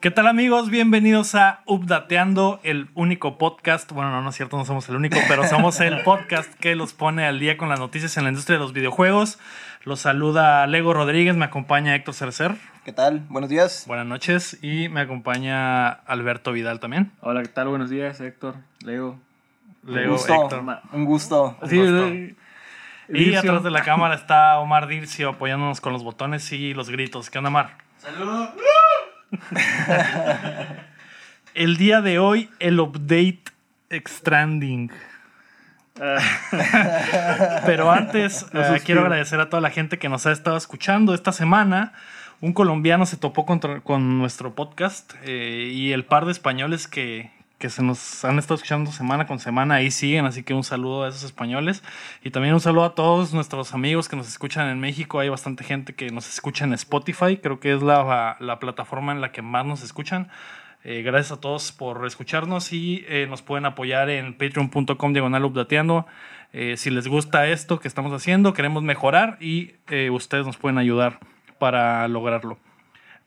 ¿Qué tal amigos? Bienvenidos a Updateando, el único podcast, bueno, no, no es cierto, no somos el único, pero somos el podcast que los pone al día con las noticias en la industria de los videojuegos. Los saluda Lego Rodríguez, me acompaña Héctor Cercer. ¿Qué tal? Buenos días. Buenas noches y me acompaña Alberto Vidal también. Hola, ¿qué tal? Buenos días, Héctor, Lego. Lego, un gusto. Héctor. Un gusto. Sí, Y Dircio. atrás de la cámara está Omar Dircio apoyándonos con los botones y los gritos. ¿Qué onda, Omar? Saludos. El día de hoy, el update Extranding. Pero antes, eh, quiero agradecer a toda la gente que nos ha estado escuchando. Esta semana, un colombiano se topó contra- con nuestro podcast eh, y el par de españoles que, que se nos han estado escuchando semana con semana ahí siguen. Así que un saludo a esos españoles y también un saludo a todos nuestros amigos que nos escuchan en México. Hay bastante gente que nos escucha en Spotify, creo que es la, la plataforma en la que más nos escuchan. Eh, gracias a todos por escucharnos y eh, nos pueden apoyar en patreon.com diagonal updateando. Eh, si les gusta esto que estamos haciendo, queremos mejorar y eh, ustedes nos pueden ayudar para lograrlo.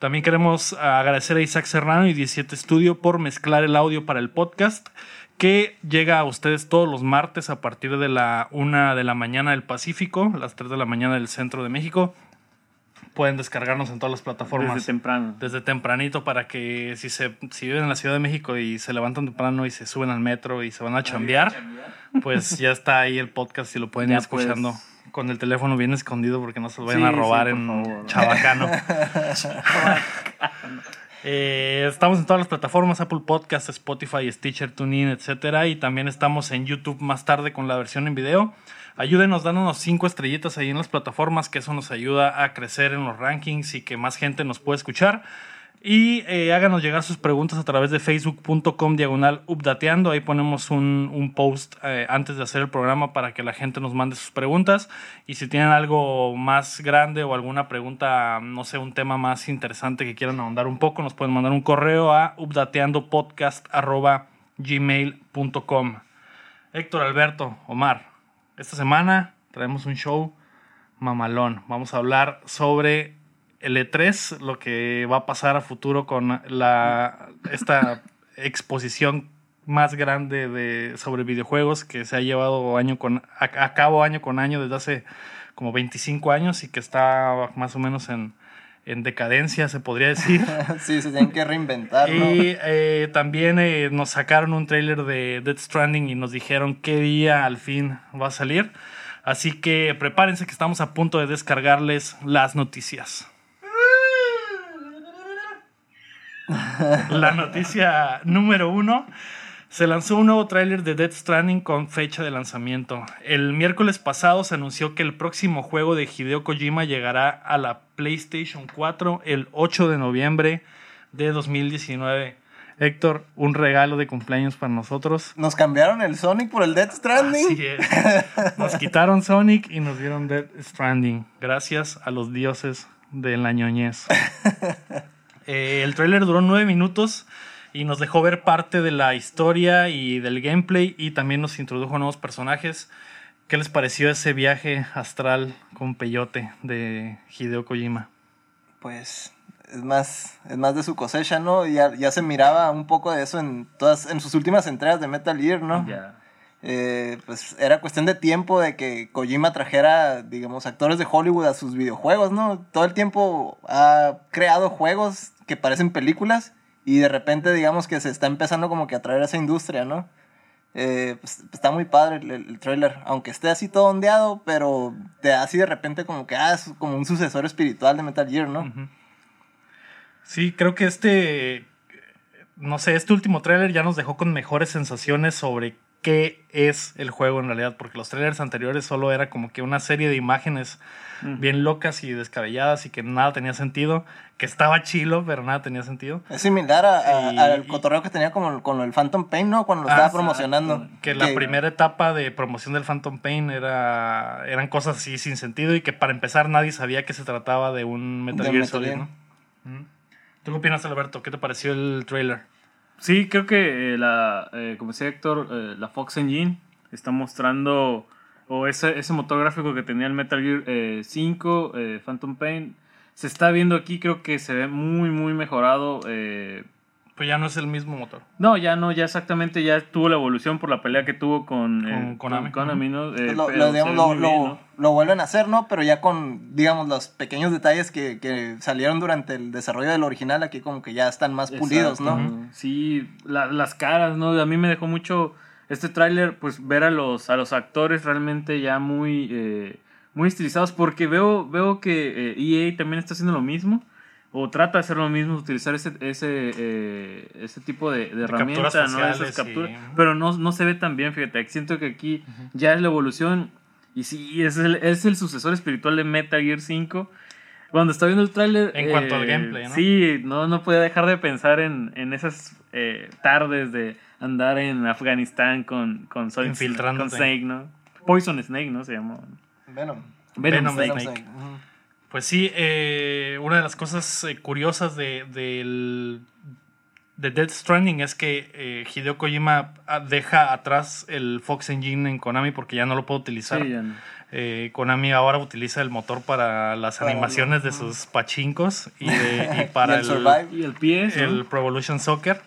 También queremos agradecer a Isaac Serrano y 17 Studio por mezclar el audio para el podcast que llega a ustedes todos los martes a partir de la 1 de la mañana del Pacífico, las 3 de la mañana del centro de México. Pueden descargarnos en todas las plataformas Desde temprano. desde tempranito para que si se si viven en la Ciudad de México y se levantan temprano y se suben al metro y se van a chambear, pues ya está ahí el podcast y lo pueden Ya ir escuchando puedes. Con el teléfono bien escondido porque no se lo vayan Sí, a robar sí, en favor. Chabacano. Eh, estamos en todas las plataformas, Apple Podcast, Spotify, Stitcher, TuneIn, etcétera, y también estamos en YouTube más tarde con la versión en video. Ayúdenos dándonos cinco estrellitas ahí en las plataformas, que eso nos ayuda a crecer en los rankings y que más gente nos pueda escuchar. Y eh, háganos llegar sus preguntas a través de facebook.com diagonal updateando. Ahí ponemos un, un post eh, antes de hacer el programa para que la gente nos mande sus preguntas. Y si tienen algo más grande o alguna pregunta, no sé, un tema más interesante que quieran ahondar un poco, nos pueden mandar un correo a updateandopodcast.gmail.com. Héctor Alberto, Omar, esta semana traemos un show mamalón. Vamos a hablar sobre el E3, lo que va a pasar a futuro con la, esta exposición más grande de, sobre videojuegos que se ha llevado año con, a, a cabo año con año desde hace como 25 años y que está más o menos en, en decadencia, se podría decir. sí, se tienen que reinventar, ¿no? Y eh, también eh, nos sacaron un trailer de Death Stranding y nos dijeron qué día al fin va a salir. Así que prepárense que estamos a punto de descargarles las noticias. La noticia número uno. Se lanzó un nuevo tráiler de Death Stranding con fecha de lanzamiento. El miércoles pasado se anunció que el próximo juego de Hideo Kojima llegará a la PlayStation 4 el 8 de noviembre de 2019. Héctor, un regalo de cumpleaños para nosotros. Nos cambiaron el Sonic por el Death Stranding. Así es. Nos quitaron Sonic y nos dieron Death Stranding. Gracias a los dioses de la ñoñez. Eh, el tráiler duró nueve minutos y nos dejó ver parte de la historia y del gameplay y también nos introdujo nuevos personajes. ¿Qué les pareció ese viaje astral con peyote de Hideo Kojima? Pues es más, es más de su cosecha, ¿no? Ya, ya se miraba un poco de eso en todas, en sus últimas entregas de Metal Gear, ¿no? Ya. Eh, pues era cuestión de tiempo de que Kojima trajera, digamos, actores de Hollywood a sus videojuegos, ¿no? Todo el tiempo ha creado juegos que parecen películas y de repente, digamos, que se está empezando como que a traer esa industria, ¿no? Eh, pues, está muy padre el, el trailer, aunque esté así todo ondeado, pero te da así de repente como que, ah, es como un sucesor espiritual de Metal Gear, ¿no? Sí, creo que este, no sé, este último tráiler ya nos dejó con mejores sensaciones sobre qué es el juego en realidad, porque los trailers anteriores solo era como que una serie de imágenes bien locas y descabelladas y que nada tenía sentido, que estaba chilo, pero nada tenía sentido. Es similar a- a- Y- al cotorreo que tenía como con el Phantom Pain, ¿no? Cuando lo Ah, estaba promocionando. Que la primera etapa de promoción del Phantom Pain era, eran cosas así sin sentido y que para empezar nadie sabía que se trataba de un Metal De Gear Solid. ¿no? ¿Tú qué opinas, Alberto? ¿Qué te pareció el trailer? Sí, creo que eh, la, eh, como decía Héctor, eh, la Fox Engine está mostrando, o ese, ese motor gráfico que tenía el Metal Gear eh, 5, eh, Phantom Pain, se está viendo aquí, creo que se ve muy, muy mejorado. eh, Ya no es el mismo motor. no, ya no, ya exactamente, ya tuvo la evolución por la pelea que tuvo con, eh, Con Konami. Konami, ¿no? Eh, Pues lo, pero lo, se digamos, ve lo, muy lo- bien, ¿no? lo vuelven a hacer, ¿no? Pero ya con, digamos, los pequeños detalles que, que salieron durante el desarrollo del original, aquí como que ya están más pulidos, ¿no? Sí, la- las caras, ¿no? A mí me dejó mucho este tráiler, pues ver a los, a los actores realmente ya muy, eh, muy estilizados, porque veo, veo que eh, EA también está haciendo lo mismo, o trata de hacer lo mismo, utilizar ese, ese, eh, ese tipo de, de herramienta, capturas ¿no? Esas capturas, y- pero no, no se ve tan bien, fíjate, siento que aquí ya es la evolución, y sí, es el, es el sucesor espiritual de Metal Gear 5, cuando estaba viendo el tráiler... En cuanto al eh, gameplay, ¿no? Sí, no, no podía dejar de pensar en, en esas eh, tardes de andar en Afganistán con, con, Solid- con Snake, ¿no? Poison Snake, ¿no? Se llamó. Venom. Venom, Venom Snake. Pues sí, eh, una de las cosas eh, curiosas de, del- de Death Stranding es que eh, Hideo Kojima deja atrás el Fox Engine en Konami porque ya no lo puede utilizar. Sí, ya no. Eh, Konami ahora utiliza el motor para las Para animaciones de sus pachincos y, de- y para Y el Survive. Y el pie, ¿no? el Pro Evolution Soccer.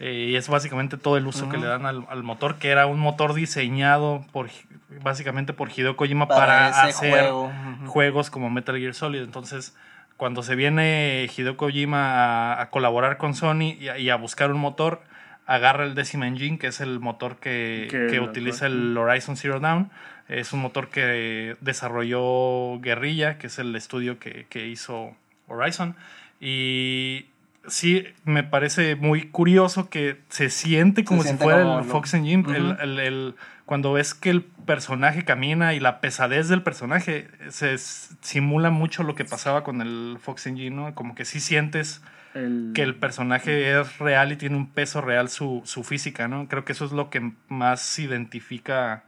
Eh, y es básicamente todo el uso que le dan al, al motor, que era un motor diseñado por básicamente por Hideo Kojima para, hacer juego. Juegos como Metal Gear Solid. Entonces, cuando se viene Hideo Kojima a, a colaborar con Sony y a, y a buscar un motor, agarra el Decima Engine, que es el motor que, Que utiliza el Horizon Zero Dawn. Es un motor que desarrolló Guerrilla, que es el estudio que, que hizo Horizon. Y sí, me parece muy curioso que se siente como si siente fuera como el lo- Fox Engine. El, el- el- cuando ves que el personaje camina y la pesadez del personaje se simula mucho lo que pasaba con el Fox Engine, ¿no? Como que sí sientes que el personaje es real y tiene un peso real su, su física, ¿no? Creo que eso es lo que más identifica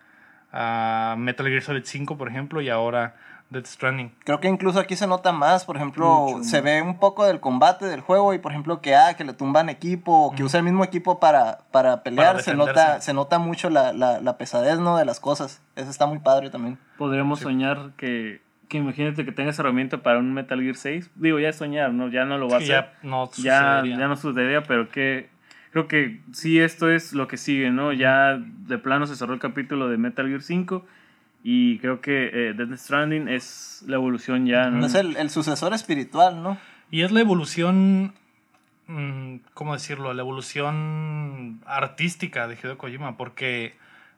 a Metal Gear Solid 5, por ejemplo, y ahora Death Stranding. Creo que incluso aquí se nota más, por ejemplo, Mucho se ve un poco del combate del juego y por ejemplo que ah, que le tumban equipo o que usa el mismo equipo para, para pelear, se defenderse. nota, se nota mucho la, la, la pesadez ¿no? de las cosas. Eso está muy padre también. Podríamos soñar que, que imagínate que tengas herramienta para un Metal Gear 6. Digo, ya es soñar, ¿no? Ya no lo va a Sí, hacer. ya no ya, sucedería. ya no sucedería, pero que creo que sí esto es lo que sigue, ¿no? Ya de plano se cerró el capítulo de Metal Gear 5 y creo que eh, Death Stranding es la evolución ya, ¿no? Es el, el sucesor espiritual, ¿no? Y es la evolución, mm, ¿cómo decirlo? La evolución artística de Hideo Kojima, porque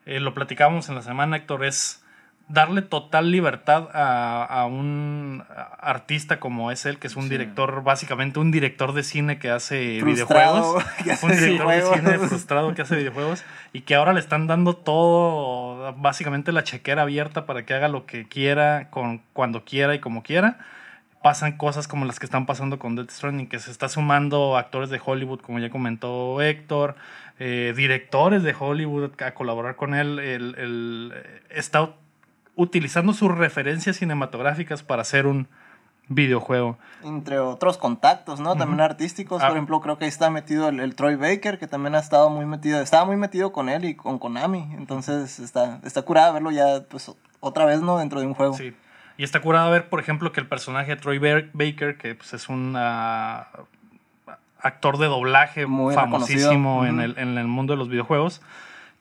eh, lo platicábamos en la semana, Héctor, es darle total libertad a, a un artista como es él, que es un Sí. director, básicamente un director de cine que hace Frustrado, videojuegos. que hace un director de cine frustrado que hace videojuegos y que ahora le están dando todo, básicamente la chequera abierta para que haga lo que quiera, con, cuando quiera y como quiera. Pasan cosas como las que están pasando con Death Stranding, que se está sumando actores de Hollywood, como ya comentó Héctor, eh, directores de Hollywood a colaborar con él. El, el- está utilizando sus referencias cinematográficas para hacer un videojuego. Entre otros contactos, ¿no? También artísticos. Ah. Por ejemplo, creo que ahí está metido el, el Troy Baker, que también ha estado muy metido, estaba muy metido con él y con Konami. Entonces está, está curada verlo ya, pues, otra vez, ¿no? Dentro de un juego. Sí. Y está curado ver, por ejemplo, que el personaje de Troy Baker, que pues, es un ah, actor de doblaje Muy famosísimo en, el, en el mundo de los videojuegos,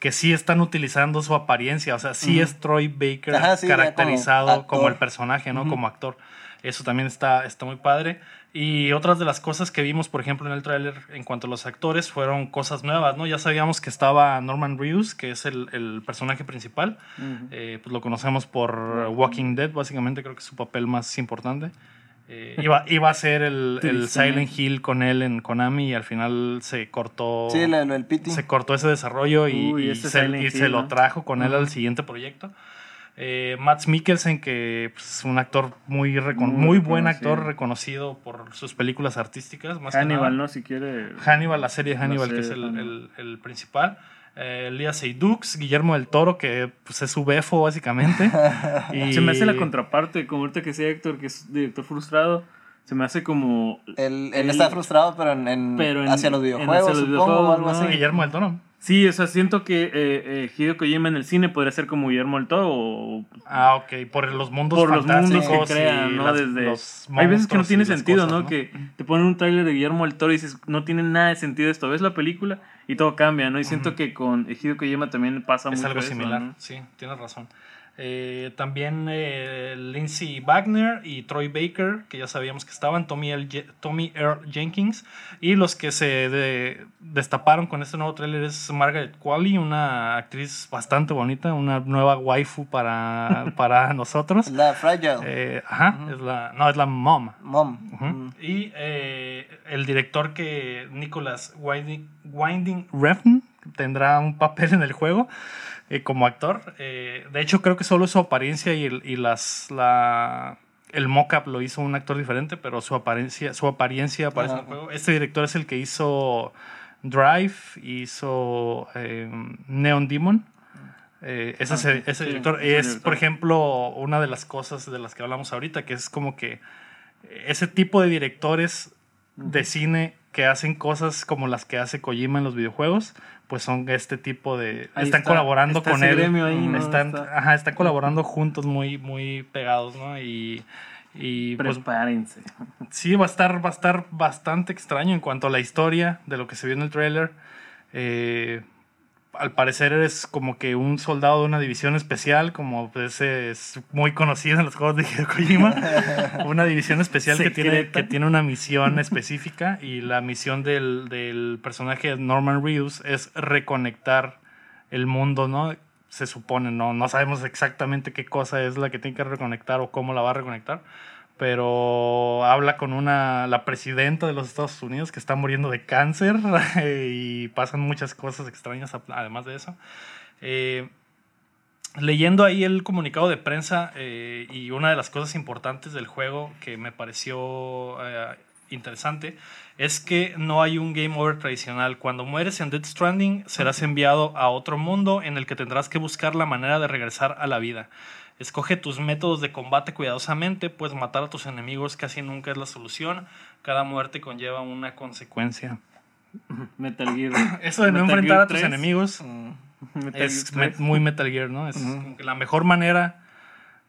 que sí están utilizando su apariencia. O sea, sí Ujú. es Troy Baker Ajá, sí, como caracterizado como, el personaje, ¿no? Como actor. Eso también está, está muy padre. Y otras de las cosas que vimos, por ejemplo, en el tráiler en cuanto a los actores, fueron cosas nuevas, ¿no? Ya sabíamos que estaba Norman Reedus, que es el, el personaje principal. Eh, pues lo conocemos por Walking Dead, básicamente creo que es su papel más importante. Eh, iba, iba a ser el. Silent Hill con él en Konami y al final se cortó, Sí, el se cortó ese desarrollo y, Uy, y ese se, y lo trajo con él al siguiente proyecto. Eh, Mads Mikkelsen, que pues, es un actor muy, Muy muy buen actor, reconocido por sus películas artísticas. Más que Hannibal, nada. ¿no? Si quiere. Hannibal, la serie Hannibal, que es el principal. Eh, Lía Seydoux, Guillermo del Toro, que pues, es su befo, básicamente. y... Se me hace la contraparte, como ahorita que sea Héctor, que es director frustrado, se me hace como... Él, él Él- está frustrado, pero, en, en- Pero en- hacia los videojuegos, hacia los supongo, o algo videojuegos, ¿no? así. Guillermo del Toro. Sí, o sea, siento que eh, eh, Hideo Kojima en el cine podría ser como Guillermo del Toro o Ah, ok, por los mundos por los mundos fantásticos que crean, y ¿no? las- Desde... los Hay veces que no tiene sentido, cosas, ¿no? Que te ponen un tráiler de Guillermo del Toro y dices, no tiene nada de sentido esto. Ves la película y todo cambia, ¿no? Y siento que con Hideo Kojima también pasa Es mucho algo eso, similar, ¿no? sí, tienes razón. Eh, también eh, Lindsay Wagner y Troy Baker, que ya sabíamos que estaban, Tommy, L. Tommy Earl Jenkins, y los que se de- destaparon con este nuevo tráiler es Margaret Qualley, una actriz bastante bonita, una nueva waifu para, para nosotros. La Fragile. Eh, ajá, es la, no, es la mom. Mom. Ujú. Mm. Y eh, el director que Nicholas Winding, Winding Refn tendrá un papel en el juego eh, como actor. Eh, de hecho, creo que solo su apariencia y, el, y las, la, el mock-up lo hizo un actor diferente, pero su apariencia, su apariencia aparece en el juego. Este director es el que hizo Drive, hizo eh, Neon Demon. Eh, ese, sí, director es, por ejemplo, una de las cosas de las que hablamos ahorita, que es como que ese tipo de directores de cine que hacen cosas como las que hace Kojima en los videojuegos, pues son este tipo de... Ahí están está, colaborando está con él. gremio ahí, ¿no? están, Está- ajá, están colaborando juntos muy, muy pegados, ¿no? Y, y pues Prepárense. sí, va a estar, va a estar bastante extraño en cuanto a la historia de lo que se vio en el trailer. Eh, al parecer eres como que un soldado de una división especial, como pues, es muy conocido en los juegos de Hideo Kojima. una división especial que tiene, que tiene una misión específica y la misión del, del personaje de Norman Reedus es reconectar el mundo, ¿no? Se supone, no, no sabemos exactamente qué cosa es la que tiene que reconectar o cómo la va a reconectar, pero habla con una, la presidenta de los Estados Unidos que está muriendo de cáncer y pasan muchas cosas extrañas además de eso. Eh, leyendo ahí el comunicado de prensa eh, y una de las cosas importantes del juego que me pareció eh, interesante es que no hay un game over tradicional. Cuando mueres en Dead Stranding serás enviado a otro mundo en el que tendrás que buscar la manera de regresar a la vida. Escoge tus métodos de combate cuidadosamente, pues matar a tus enemigos casi nunca es la solución. Cada muerte conlleva una consecuencia. Metal Gear. Eso de no Metal enfrentar Gear a tus 3. enemigos Mm. Metal es Gear 3. me- muy Metal Gear, ¿no? Es como que la mejor manera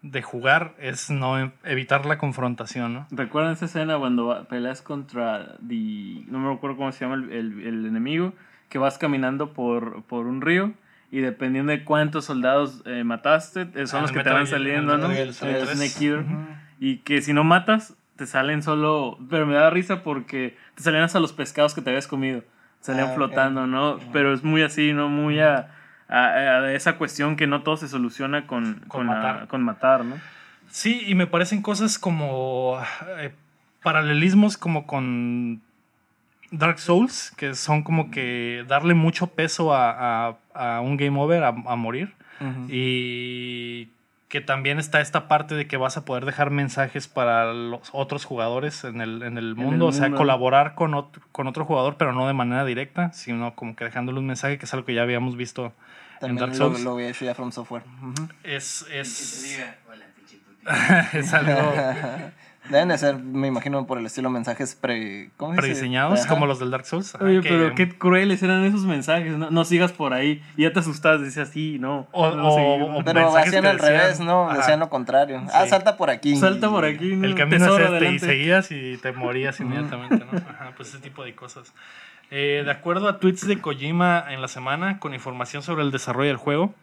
de jugar es no e- evitar la confrontación, ¿no? ¿Recuerdan esa escena cuando peleas contra the, no me acuerdo cómo se llama el, el- el enemigo, que vas caminando por, por un río y dependiendo de cuántos soldados eh, mataste, eh, son Ah, los que te van saliendo, en ¿no? Metal El Gear Solid 3. Snake Eater. Ujú. Y que si no matas, te salen solo, pero me da risa porque te salían hasta los pescados que te habías comido, salían Ah, flotando, ¿no? Pero es muy así, ¿no? Muy a, a- a esa cuestión que no todo se soluciona con, con, matar. con matar, ¿no? Sí, y me parecen cosas como eh, paralelismos como con Dark Souls, que son como que darle mucho peso a, a- a un game over, a, a morir. Y que también está esta parte de que vas a poder dejar mensajes para los otros jugadores en el, en el mundo, o sea, mundo. colaborar con otro, con otro jugador, pero no de manera directa, sino como que dejándole un mensaje, que es algo que ya habíamos visto en También Dark lo, Souls. lo había hecho ya From Software. Es, es algo Deben de ser, me imagino, por el estilo mensajes pre... ¿cómo prediseñados, Ajá. como los del Dark Souls. ajá, Oye, que- pero qué crueles eran esos mensajes. No, no sigas por ahí. Y ya te asustabas, decías, sí, no. O- no o- o-. Pero hacían que al decían- revés, ¿no? Ajá. Decían lo contrario. Ah, salta por aquí. Salta por aquí. ¿no? El camino Tesoro es este y adelante. seguías y te morías inmediatamente, ¿no? Ajá, pues ese tipo de cosas. Eh, de acuerdo a tweets de Kojima en la semana, con información sobre el desarrollo del juego,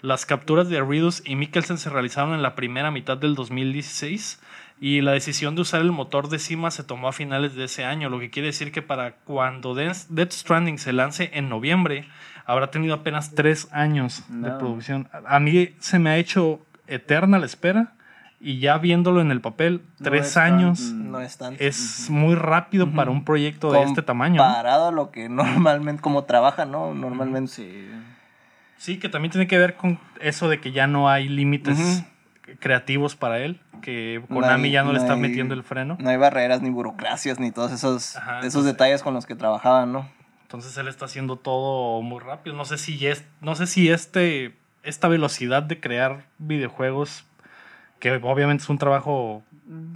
las capturas de Ridus y Mikkelsen se realizaron en la primera mitad del 2016 y la decisión de usar el motor de Cima se tomó a finales de ese año, lo que quiere decir que para cuando Death Stranding se lance en noviembre, habrá tenido apenas tres años de No. producción. A mí se me ha hecho eterna la espera y ya viéndolo en el papel, No tres es tan- años No es tanto. es muy rápido para un proyecto de este tamaño. Comparado a lo que normalmente, como trabaja, ¿no? Normalmente. Sí. Sí, que también tiene que ver con eso de que ya no hay límites. Creativos para él, que No Konami hay- ya no, le está hay- metiendo el freno. No hay barreras ni burocracias ni todos esos, Ajá, esos entonces- detalles con los que trabajaban, ¿no? Entonces él está haciendo todo muy rápido. No sé si es, no sé si este esta velocidad de crear videojuegos que obviamente es un trabajo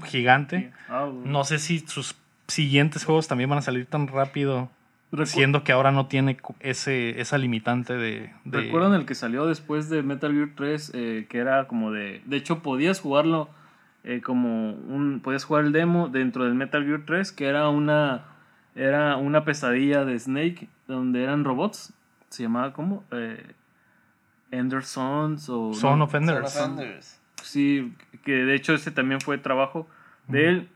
gigante. Ah, No sé si sus siguientes juegos también van a salir tan rápido siendo que ahora no tiene ese, esa limitante de... de- ¿Recuerdan el que salió después de Metal Gear 3? eh, que era como de... De hecho, podías jugarlo eh, como un... Podías jugar el demo dentro del Metal Gear 3, que era una... Era una pesadilla de Snake, donde eran robots. Se llamaba, ¿cómo? Eh, Ender Sons o... Son no, of Enders. Son offenders. Sí, que de hecho ese también fue trabajo de él.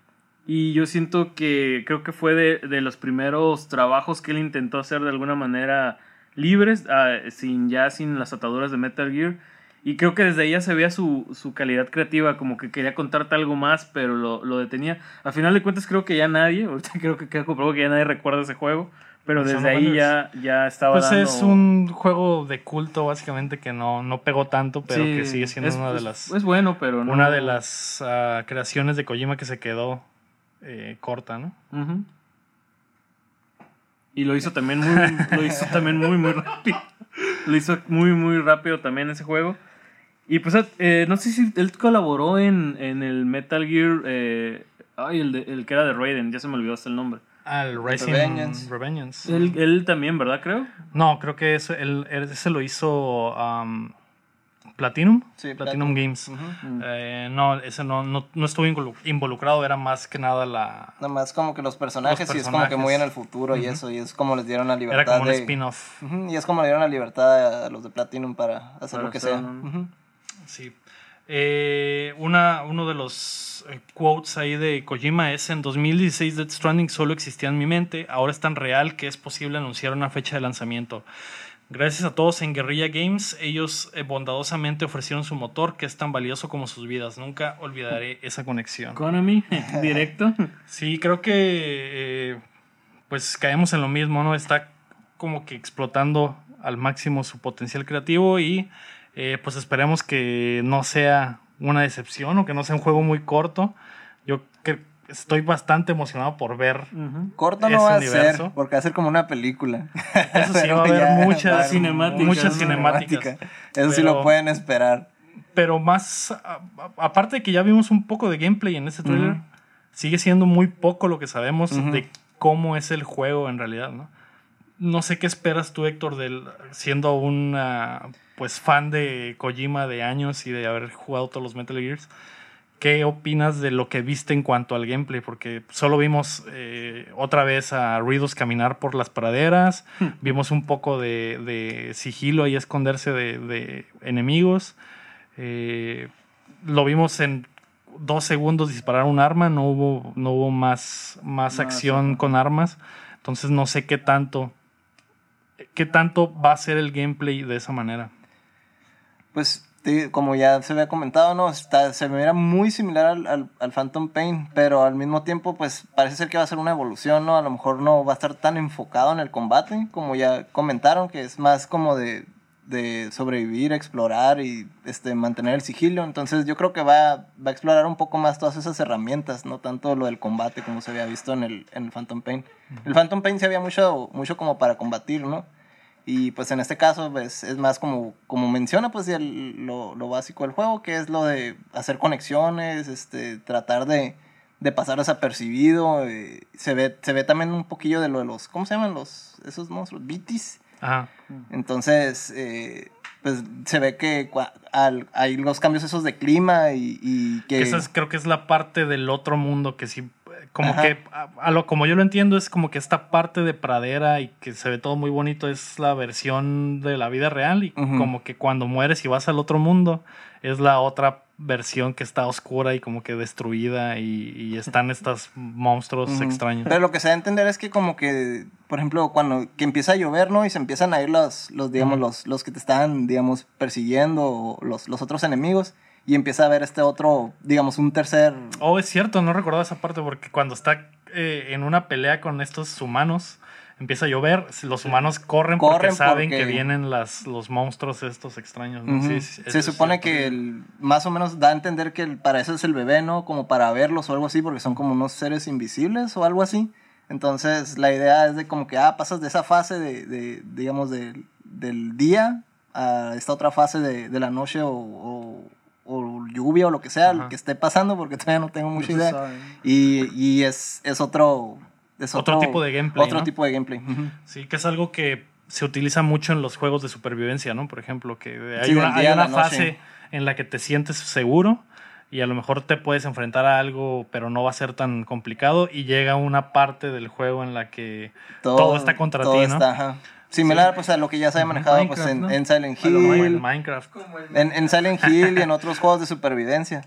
Y yo siento que creo que fue de, de los primeros trabajos que él intentó hacer de alguna manera libres, ah, sin ya sin las ataduras de Metal Gear. Y creo que desde ahí ya se veía su, su calidad creativa, como que quería contarte algo más, pero lo, lo detenía. A final de cuentas creo que ya nadie, ahorita creo que queda comprobado que ya nadie recuerda ese juego, pero desde ahí ya, ya estaba Pues dando... es un juego de culto básicamente que no, no pegó tanto, pero Sí, que sigue siendo es- una de es- las... Es bueno, pero no... una de las ah, creaciones de Kojima que se quedó eh, corta, ¿no? Ujú. Y lo hizo también muy, lo hizo también muy, muy rápido. Lo hizo muy, muy rápido también ese juego. Y pues, eh, no sé si él colaboró en, en el Metal Gear. eh, ay, el, de- el que era de Raiden, ya se me olvidó hasta el nombre. Al Rising Revengeance. Revengeance. Él, él también, ¿verdad? Creo. No, creo que ese, él- él- ese lo hizo um, Platinum. Sí, Platinum Games. Eh, no, ese no, no, no estuvo involu- involucrado, era más que nada la... Nada más como que los personajes, Los y es como que muy en el futuro y eso, y es como les dieron la Era libertad como un spin-off. Y es como le dieron la libertad a los de Platinum para hacer Para lo que hacer, sea. Sí. Eh, una, uno de los eh, quotes ahí de Kojima es: En 2016, Death Stranding solo existía en mi mente. Ahora es tan real que es posible anunciar una fecha de lanzamiento. Gracias a todos en Guerrilla Games, ellos eh, bondadosamente ofrecieron su motor que es tan valioso como sus vidas. Nunca olvidaré esa conexión. Konami, directo. Sí, creo que eh, pues caemos en lo mismo, ¿no? Está como que explotando al máximo su potencial creativo y eh, pues esperemos que no sea una decepción o que no sea un juego muy corto. Estoy bastante emocionado por ver. Corto Ese no va a universo. ser, porque va a ser como una película. Eso sí, va a haber muchas cinemáticas, Muchas cinemáticas. Eso sí lo pueden esperar. Pero más, a- a- aparte de que ya vimos un poco de gameplay en este trailer, sigue siendo muy poco lo que sabemos de cómo es el juego en realidad, ¿no? No sé qué esperas tú, Héctor, del, siendo un pues fan de Kojima de años y de haber jugado todos los Metal Gears. ¿Qué opinas de lo que viste en cuanto al gameplay? Porque solo vimos eh, otra vez a Riddles caminar por las praderas, vimos un poco de, de sigilo y esconderse de, de enemigos. Eh, lo vimos en dos segundos disparar un arma, no hubo, no hubo más, más acción con armas. Entonces no sé qué tanto, qué tanto va a ser el gameplay de esa manera. Pues, como ya se había comentado, ¿no? Está, se mira muy similar al, al, Phantom Pain, pero al mismo tiempo, pues, parece ser que va a ser una evolución, ¿no? A lo mejor no va a estar tan enfocado en el combate, como ya comentaron, que es más como de, de sobrevivir, explorar y este, mantener el sigilo. Entonces, yo creo que va, va a explorar un poco más todas esas herramientas, no tanto lo del combate como se había visto en el, en Phantom Pain. El Phantom Pain se había mucho, mucho como para combatir, ¿no? Y pues en este caso pues, es más como, como menciona pues el- lo, lo básico del juego, que es lo de hacer conexiones, este, tratar de, de pasar desapercibido. eh, se, ve, se ve también un poquillo de lo de los, ¿cómo se llaman los, esos monstruos? Bitis. Ajá. Entonces, eh, pues se ve que al- hay los cambios esos de clima y, y que... Que esa es- creo que es la parte del otro mundo que sí, como Ajá. que, a, a lo como yo lo entiendo, es como que esta parte de pradera y que se ve todo muy bonito es la versión de la vida real y como que cuando mueres y vas al otro mundo es la otra versión que está oscura y como que destruida y, y están estos monstruos extraños. Pero lo que se da a entender es que como que, por ejemplo, cuando que empieza a llover, ¿no? Y se empiezan a ir los, los digamos, los, los que te están, digamos, persiguiendo, o los, los otros enemigos, y empieza a ver este otro, digamos, un tercer... Oh, es cierto, no recordaba esa parte porque cuando está eh, en una pelea con estos humanos, empieza a llover, los humanos corren, porque Corren saben porque- que vienen las, los monstruos estos extraños. ¿no? Ujú. Sí, sí, eso se supone que el, más o menos da a entender que el- para eso es el bebé, ¿no? Como para verlos o algo así, porque son como unos seres invisibles o algo así. Entonces la idea es de como que, ah, pasas de esa fase de, de, digamos, del- del día a esta otra fase de, de la noche o, o- o lluvia o lo que sea, Ajá. lo que esté pasando, porque todavía no tengo mucha idea. sabe. Y, y es, es otro, es Otro tipo de gameplay, Otro ¿no? tipo de gameplay. Sí, que es algo que se utiliza mucho en los juegos de supervivencia, ¿no? Por ejemplo, que hay Sí, una, hay una fase en la que te sientes seguro y a lo mejor te puedes enfrentar a algo, pero no va a ser tan complicado y llega una parte del juego en la que todo, está contra todo ti, ¿no? está, Similar pues a lo que ya se había manejado pues, en, ¿no? en Silent mejor en Hill, Minecraft. Como el en, en Silent Hill y en otros juegos de supervivencia.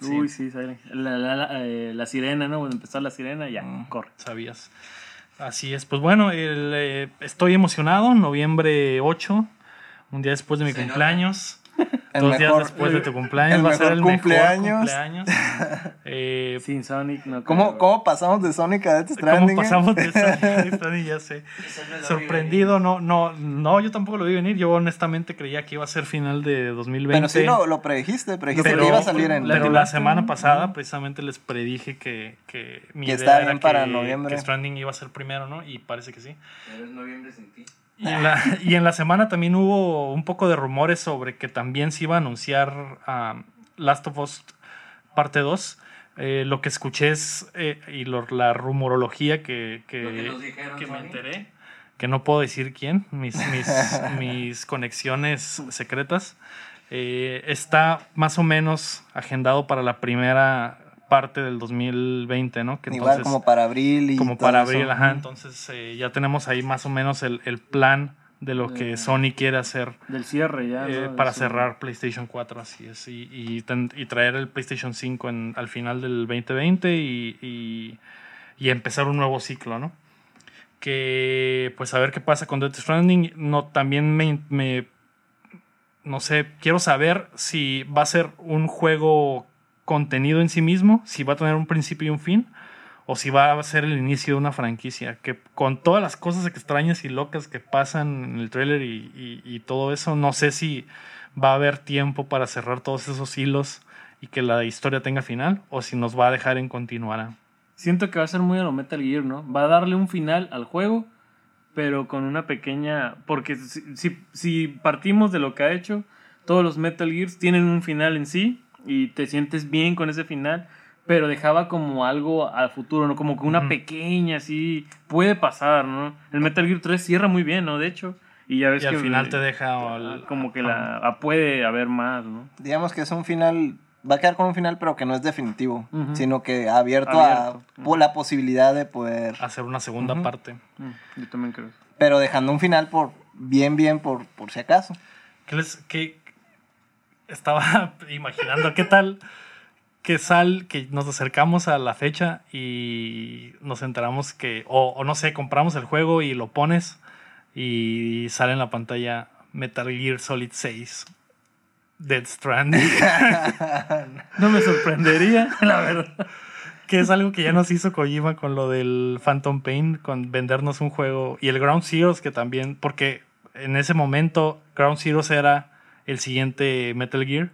Uy, sí, sale. La, la, la, eh, la sirena, ¿no? Cuando empezó la sirena, ya, Mm. corre. Sabías. Así es. Pues bueno, el, eh, estoy emocionado. Noviembre 8, un día después de mi Se nota. El dos días mejor- después de tu cumpleaños. el va a ser mejor el cumpleaños. mejor cumpleaños. Eh, Sin Sonic, no. ¿Cómo, creo. ¿Cómo pasamos de Sonic a Death ¿Cómo Stranding? eh? pasamos de Sonic a Sonic? Ya sé. Eso no lo Sorprendido, no, no, no, yo tampoco lo vi venir. Yo honestamente creía que iba a ser final de 2020. Pero sí lo, lo predijiste, predijiste Pero- que iba a salir en... Pero la semana pasada precisamente les predije que, que mi Que idea está era bien para que, noviembre. que Stranding iba a ser primero, ¿no? Y parece que sí. Pero es noviembre sin ti. Y en, la, y en la semana también hubo un poco de rumores sobre que también se iba a anunciar um, Last of Us parte 2. Eh, lo que escuché es, eh, y lo- la rumorología que, que, que nos dijeron, que me enteré, que no puedo decir quién, mis, mis, mis conexiones secretas, eh, está más o menos agendado para la primera parte del 2020, ¿no? Que Igual entonces- como para abril y como todo para eso. abril, ajá. Entonces eh, ya tenemos ahí más o menos el, el plan de lo que Sony quiere hacer Del cierre ya. eh, ¿no? para Sí. cerrar PlayStation 4, así es. Y, y, ten- y traer el PlayStation 5 en- al final del 2020 y, y- y empezar un nuevo ciclo, ¿no? Que pues a ver qué pasa con Death Stranding. No, también me, me- no sé, quiero saber si va a ser un juego contenido en sí mismo, si va a tener un principio y un fin, o si va a ser el inicio de una franquicia. Que con todas las cosas extrañas y locas que pasan en el trailer y, todo eso, no sé si va a haber tiempo para cerrar todos esos hilos y que la historia tenga final, o si nos va a dejar en continuar. Siento que va a ser muy a lo Metal Gear, ¿no? Va a darle un final al juego, pero con una pequeña. Porque si, si partimos de lo que ha hecho, todos los Metal Gears tienen un final en sí y te sientes bien con ese final, pero dejaba como algo al futuro, ¿no? Como que una pequeña, así. Puede pasar, ¿no? El Metal Gear 3 cierra muy bien, ¿no? De hecho. Y ya ves Y al que. final te deja... al- Como que la. puede haber más, ¿no? Digamos que es un final, va a quedar con un final, pero que no es definitivo, Ujú. sino que abierto, Abierto. a po- la posibilidad de poder, hacer una segunda Ujú. parte. Mm, Yo también creo. pero dejando un final por bien, bien, por, por si acaso. ¿Qué les, qué, estaba imaginando qué tal que sal, que nos acercamos a la fecha y nos enteramos que, o, o no sé, compramos el juego y lo pones y sale en la pantalla Metal Gear Solid 6. Dead Stranding, No me sorprendería, la verdad. que es algo que ya nos hizo Kojima con lo del Phantom Pain, con vendernos un juego y el Ground Zeroes que también, porque en ese momento Ground Zeroes era el siguiente Metal Gear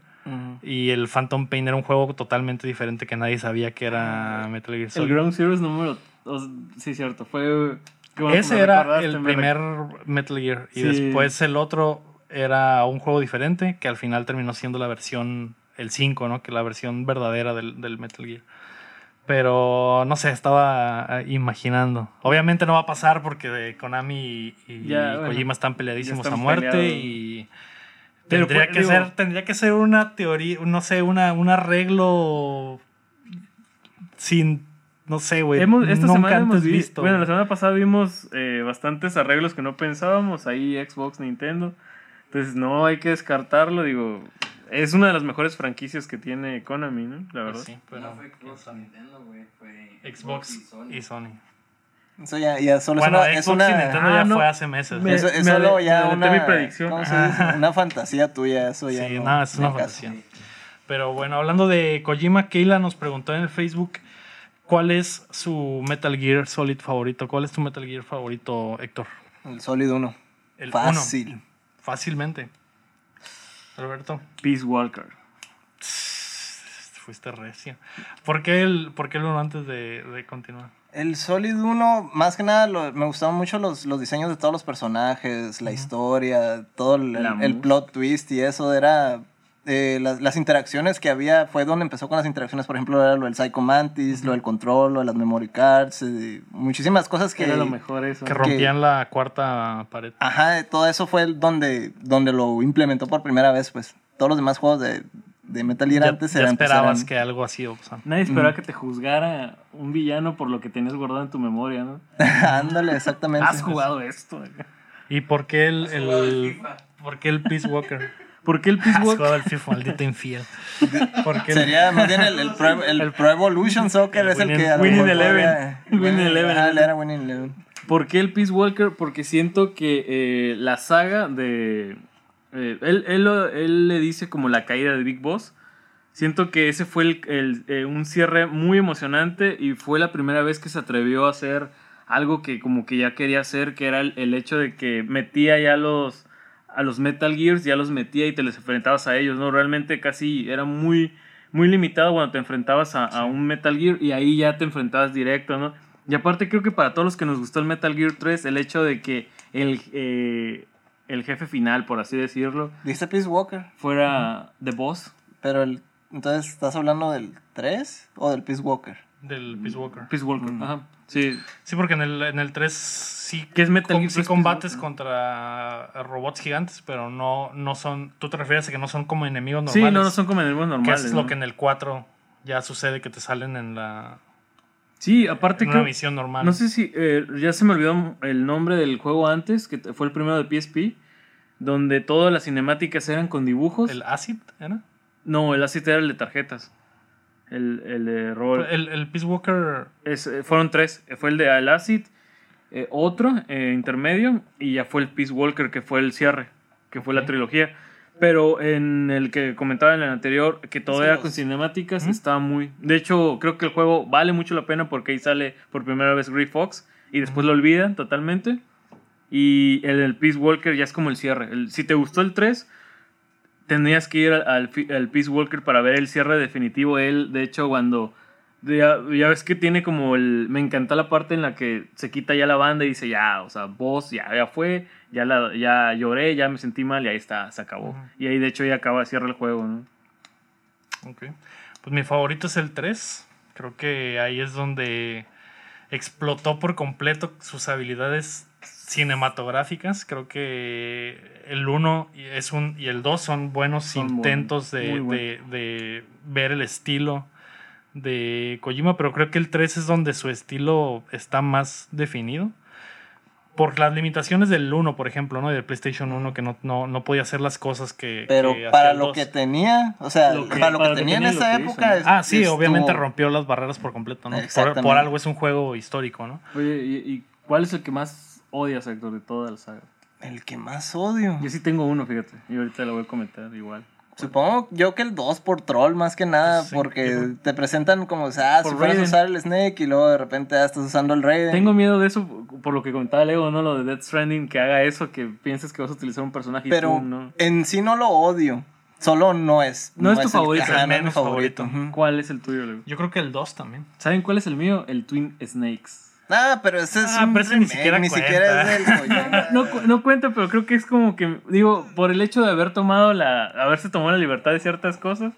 Y el Phantom Pain era un juego totalmente diferente que nadie sabía que era Metal Gear El. Ground Zeroes número. o- sí, cierto. Fue. bueno Ese era el me primer Metal Gear. Y Sí. después el otro era un juego diferente que al final terminó siendo la versión, el 5, ¿no? Que la versión verdadera del, del Metal Gear. Pero no sé, estaba eh, imaginando. Obviamente no va a pasar porque Konami y, y Ya, bueno, Kojima están peleadísimos a muerte peleados. y Pero, tendría pues, que digo- ser tendría que ser una teoría, no sé, una un arreglo sin no sé, güey. Esta nunca semana hemos vi- visto. Bueno, la semana pasada vimos eh, bastantes arreglos que no pensábamos. Ahí Xbox, Nintendo. Entonces, no hay que descartarlo. Digo, es una de las mejores franquicias que tiene Konami, ¿no? La verdad. Pues Sí, pero no fue Xbox o Nintendo, güey. Fue Xbox y Sony. y Sony. Eso ya, ya solo Bueno, es una... es una Nintendo Ah, ya no. fue hace meses. Me- eso es me solo ya me una... mi predicción. ¿cómo se dice? Una fantasía tuya, eso ya Sí, no... no, es una caso. fantasía. Pero bueno, hablando de Kojima, Keila nos preguntó en el Facebook cuál es su Metal Gear Solid favorito. ¿Cuál es tu Metal Gear favorito, Héctor? El Solid 1. El uno. Fácil. Fácilmente. Alberto, Peace Walker. Fuiste recio. ¿Por qué el, por qué el uno antes de, de continuar? El Solid 1, más que nada, lo- me gustaban mucho los, los diseños de todos los personajes, la historia, todo el, el música. plot twist y eso era eh, las, las interacciones que había, fue donde empezó con las interacciones, por ejemplo, era lo del Psycho Mantis, lo del control, lo de las memory cards, eh, muchísimas cosas que... Era lo mejor eso. Que rompían la cuarta pared. Ajá, todo eso fue el donde, donde lo implementó por primera vez, pues. Todos los demás juegos de, de Metal Gear Ya, antes ya eran... pues, esperabas eran- que algo así pasar. Nadie esperaba que te juzgara un villano por lo que tenías guardado en tu memoria, ¿no? Ándale, exactamente. Has jugado esto. ¿Y por qué el, Has el, FIFA. ¿por qué el Peace Walker? ¿Por qué el Peace Has Walker? jugado al FIFA, maldito infiel. ¿Por qué el- Sería más bien el, el, Pro, el Pro Evolution Soccer el es el que... lo Winning Eleven. Winning Eleven. Él era Winning Eleven. ¿Por qué el Peace Walker? Porque siento que eh, la saga de... eh, él, él, le dice como la caída de Big Boss. Siento que ese fue el- el, eh, un cierre muy emocionante y fue la primera vez que se atrevió a hacer algo que como que ya quería hacer, que era el, el hecho de que metía ya los, a los Metal Gears, ya los metía y te les enfrentabas a ellos, ¿no? Realmente casi era muy, muy limitado cuando te enfrentabas a, a un Metal Gear y ahí ya te enfrentabas directo, ¿no? Y aparte creo que para todos los que nos gustó el Metal Gear 3, el hecho de que el, eh, el jefe final, por así decirlo, Dice Peace Walker, fuera The Boss. pero el, entonces estás hablando del 3 o del Peace Walker. del Peace Walker? Peace Walker, ajá. Sí, Sí, porque en el, en el 3 sí, que es Metal com- sí 3 combates Peace contra robots gigantes, pero no, no son. Tú te refieres a que no son como enemigos normales. Sí, no, no son como enemigos Que normales. es lo que en el 4 ya sucede que te salen en la Sí, aparte en una creo- misión normal. No sé si eh, ya se me olvidó el nombre del juego antes, que fue el primero de PSP, donde todas las cinemáticas eran con dibujos. ¿El Acid era? No, el Acid era el de tarjetas. El, el de rol. El, el Peace Walker. Es, eh, fueron tres. Eh, Fue el de Al Acid, eh, otro eh, intermedio, y ya fue el Peace Walker, que fue el cierre, que fue la trilogía. Pero en el que comentaba en el anterior, que todo Sí, era con cinemáticas, Ujú. estaba muy... De hecho, creo que el juego vale mucho la pena porque ahí sale por primera vez Grey Fox y después lo olvidan totalmente. Y el, el Peace Walker ya es como el cierre. El- si te gustó el 3, tendrías que ir al, al Peace Walker para ver el cierre definitivo. Él, de hecho, cuando... Ya, ya ves que tiene como el... Me encanta la parte en la que se quita ya la banda y dice, ya, o sea, vos ya, ya fue, ya, la, ya lloré, ya me sentí mal y ahí está, se acabó. Y ahí de hecho ya acaba, cierra el juego, ¿no? Ok. Pues mi favorito es el 3. Creo que ahí es donde explotó por completo sus habilidades cinematográficas. Creo que el 1 es un, y el 2 son buenos Son intentos de- de ver el estilo de Kojima, pero creo que el 3 es donde su estilo está más definido. Por las limitaciones del 1, por ejemplo, ¿no? Del PlayStation 1, que no, no, no podía hacer las cosas que. Pero que para lo 2. que tenía, o sea, Lo que- para lo que para lo que tenía en y esa época. hizo, es- Ah, sí, obviamente rompió las barreras por completo, ¿no? Por, algo es un juego histórico, ¿no? Oye, ¿y, y cuál es el que más odias, Héctor, de toda la saga? El que más odio. Yo sí tengo uno, fíjate, y ahorita lo voy a comentar igual. Supongo yo que el 2 por troll más que nada, Sí, porque yo- te presentan como, o sea, Por si fueras a usar el Snake y luego de repente ya estás usando el Raiden. Tengo miedo de eso, por lo que comentaba Lego, ¿no? Lo de Death Stranding, que haga eso, que pienses que vas a utilizar un personaje y pero tú no. en sí no lo odio, solo no es. No es tu el- favorito, ajá, el es menos favorito. ¿Cuál es el tuyo, Lego? Yo creo que el 2 también. ¿Saben cuál es el mío? El Twin Snakes. Ah, pero ese es Ah, un pero ese ni siquiera ni cuenta. siquiera es del Kojima. No, cu- no cuenta, pero creo que es como que, digo, por el hecho de haber tomado la, haberse tomado la libertad de ciertas cosas,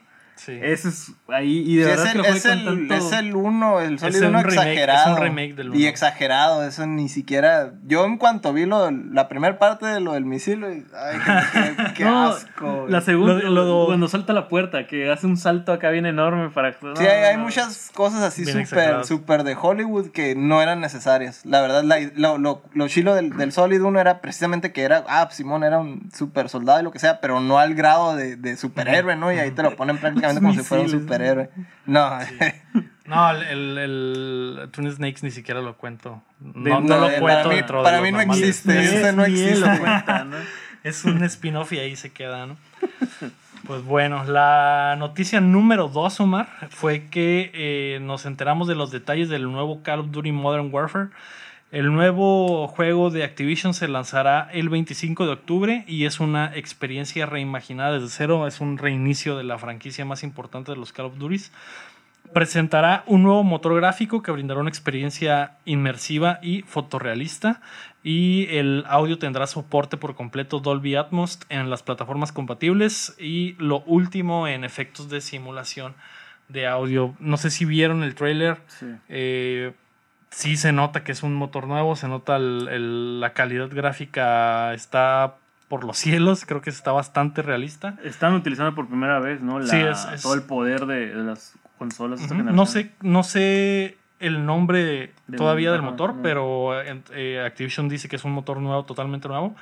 Sí. eso es ahí, y de Sí, verdad es, que el, lo jugué es, el, tanto- es el uno, el Solid un 1 remake, es un exagerado. remake del Y uno. exagerado, eso ni siquiera. Yo, en cuanto vi lo, la primera parte de lo del misil, y- ay, qué, qué No, asco. La segunda, Lo- lo- cuando salta la puerta, que hace un salto acá bien enorme para... Sí, hay, hay muchas cosas así súper súper de Hollywood que no eran necesarias. La verdad, la- lo, lo, lo chilo del, del Solid 1 era precisamente que era, ah, Simón era un super soldado y lo que sea, pero no al grado de, de superhéroe, ¿no? Y ahí te lo ponen prácticamente como si fuera un superhéroe. No, No, el, el, el Twin Snakes ni siquiera lo cuento. No, De- no no, lo cuento para mí- dentro de para los mí no normales. existe. Ni ese él- no existe. lo cuenta, ¿no? Es un spin-off y ahí se queda, ¿no? Pues bueno, la noticia número dos, Omar, fue que eh, nos enteramos de los detalles del nuevo Call of Duty Modern Warfare. El nuevo juego de Activision se lanzará el 25 de octubre y es una experiencia reimaginada desde cero. Es un reinicio de la franquicia más importante de los Call of Duty. presentará un nuevo motor gráfico que brindará una experiencia inmersiva y fotorrealista y el audio tendrá soporte por completo Dolby Atmos en las plataformas compatibles y lo último en efectos de simulación de audio. No sé si vieron el trailer. Sí. Eh, sí se nota que es un motor nuevo, se nota el- el- la calidad gráfica está por los cielos, creo que está bastante realista. Están utilizando por primera vez, ¿no? La- Sí, es- es- Todo el poder de, de las consolas. No sé, no sé el nombre todavía del motor, pero eh, Activision dice que es un motor nuevo, totalmente nuevo.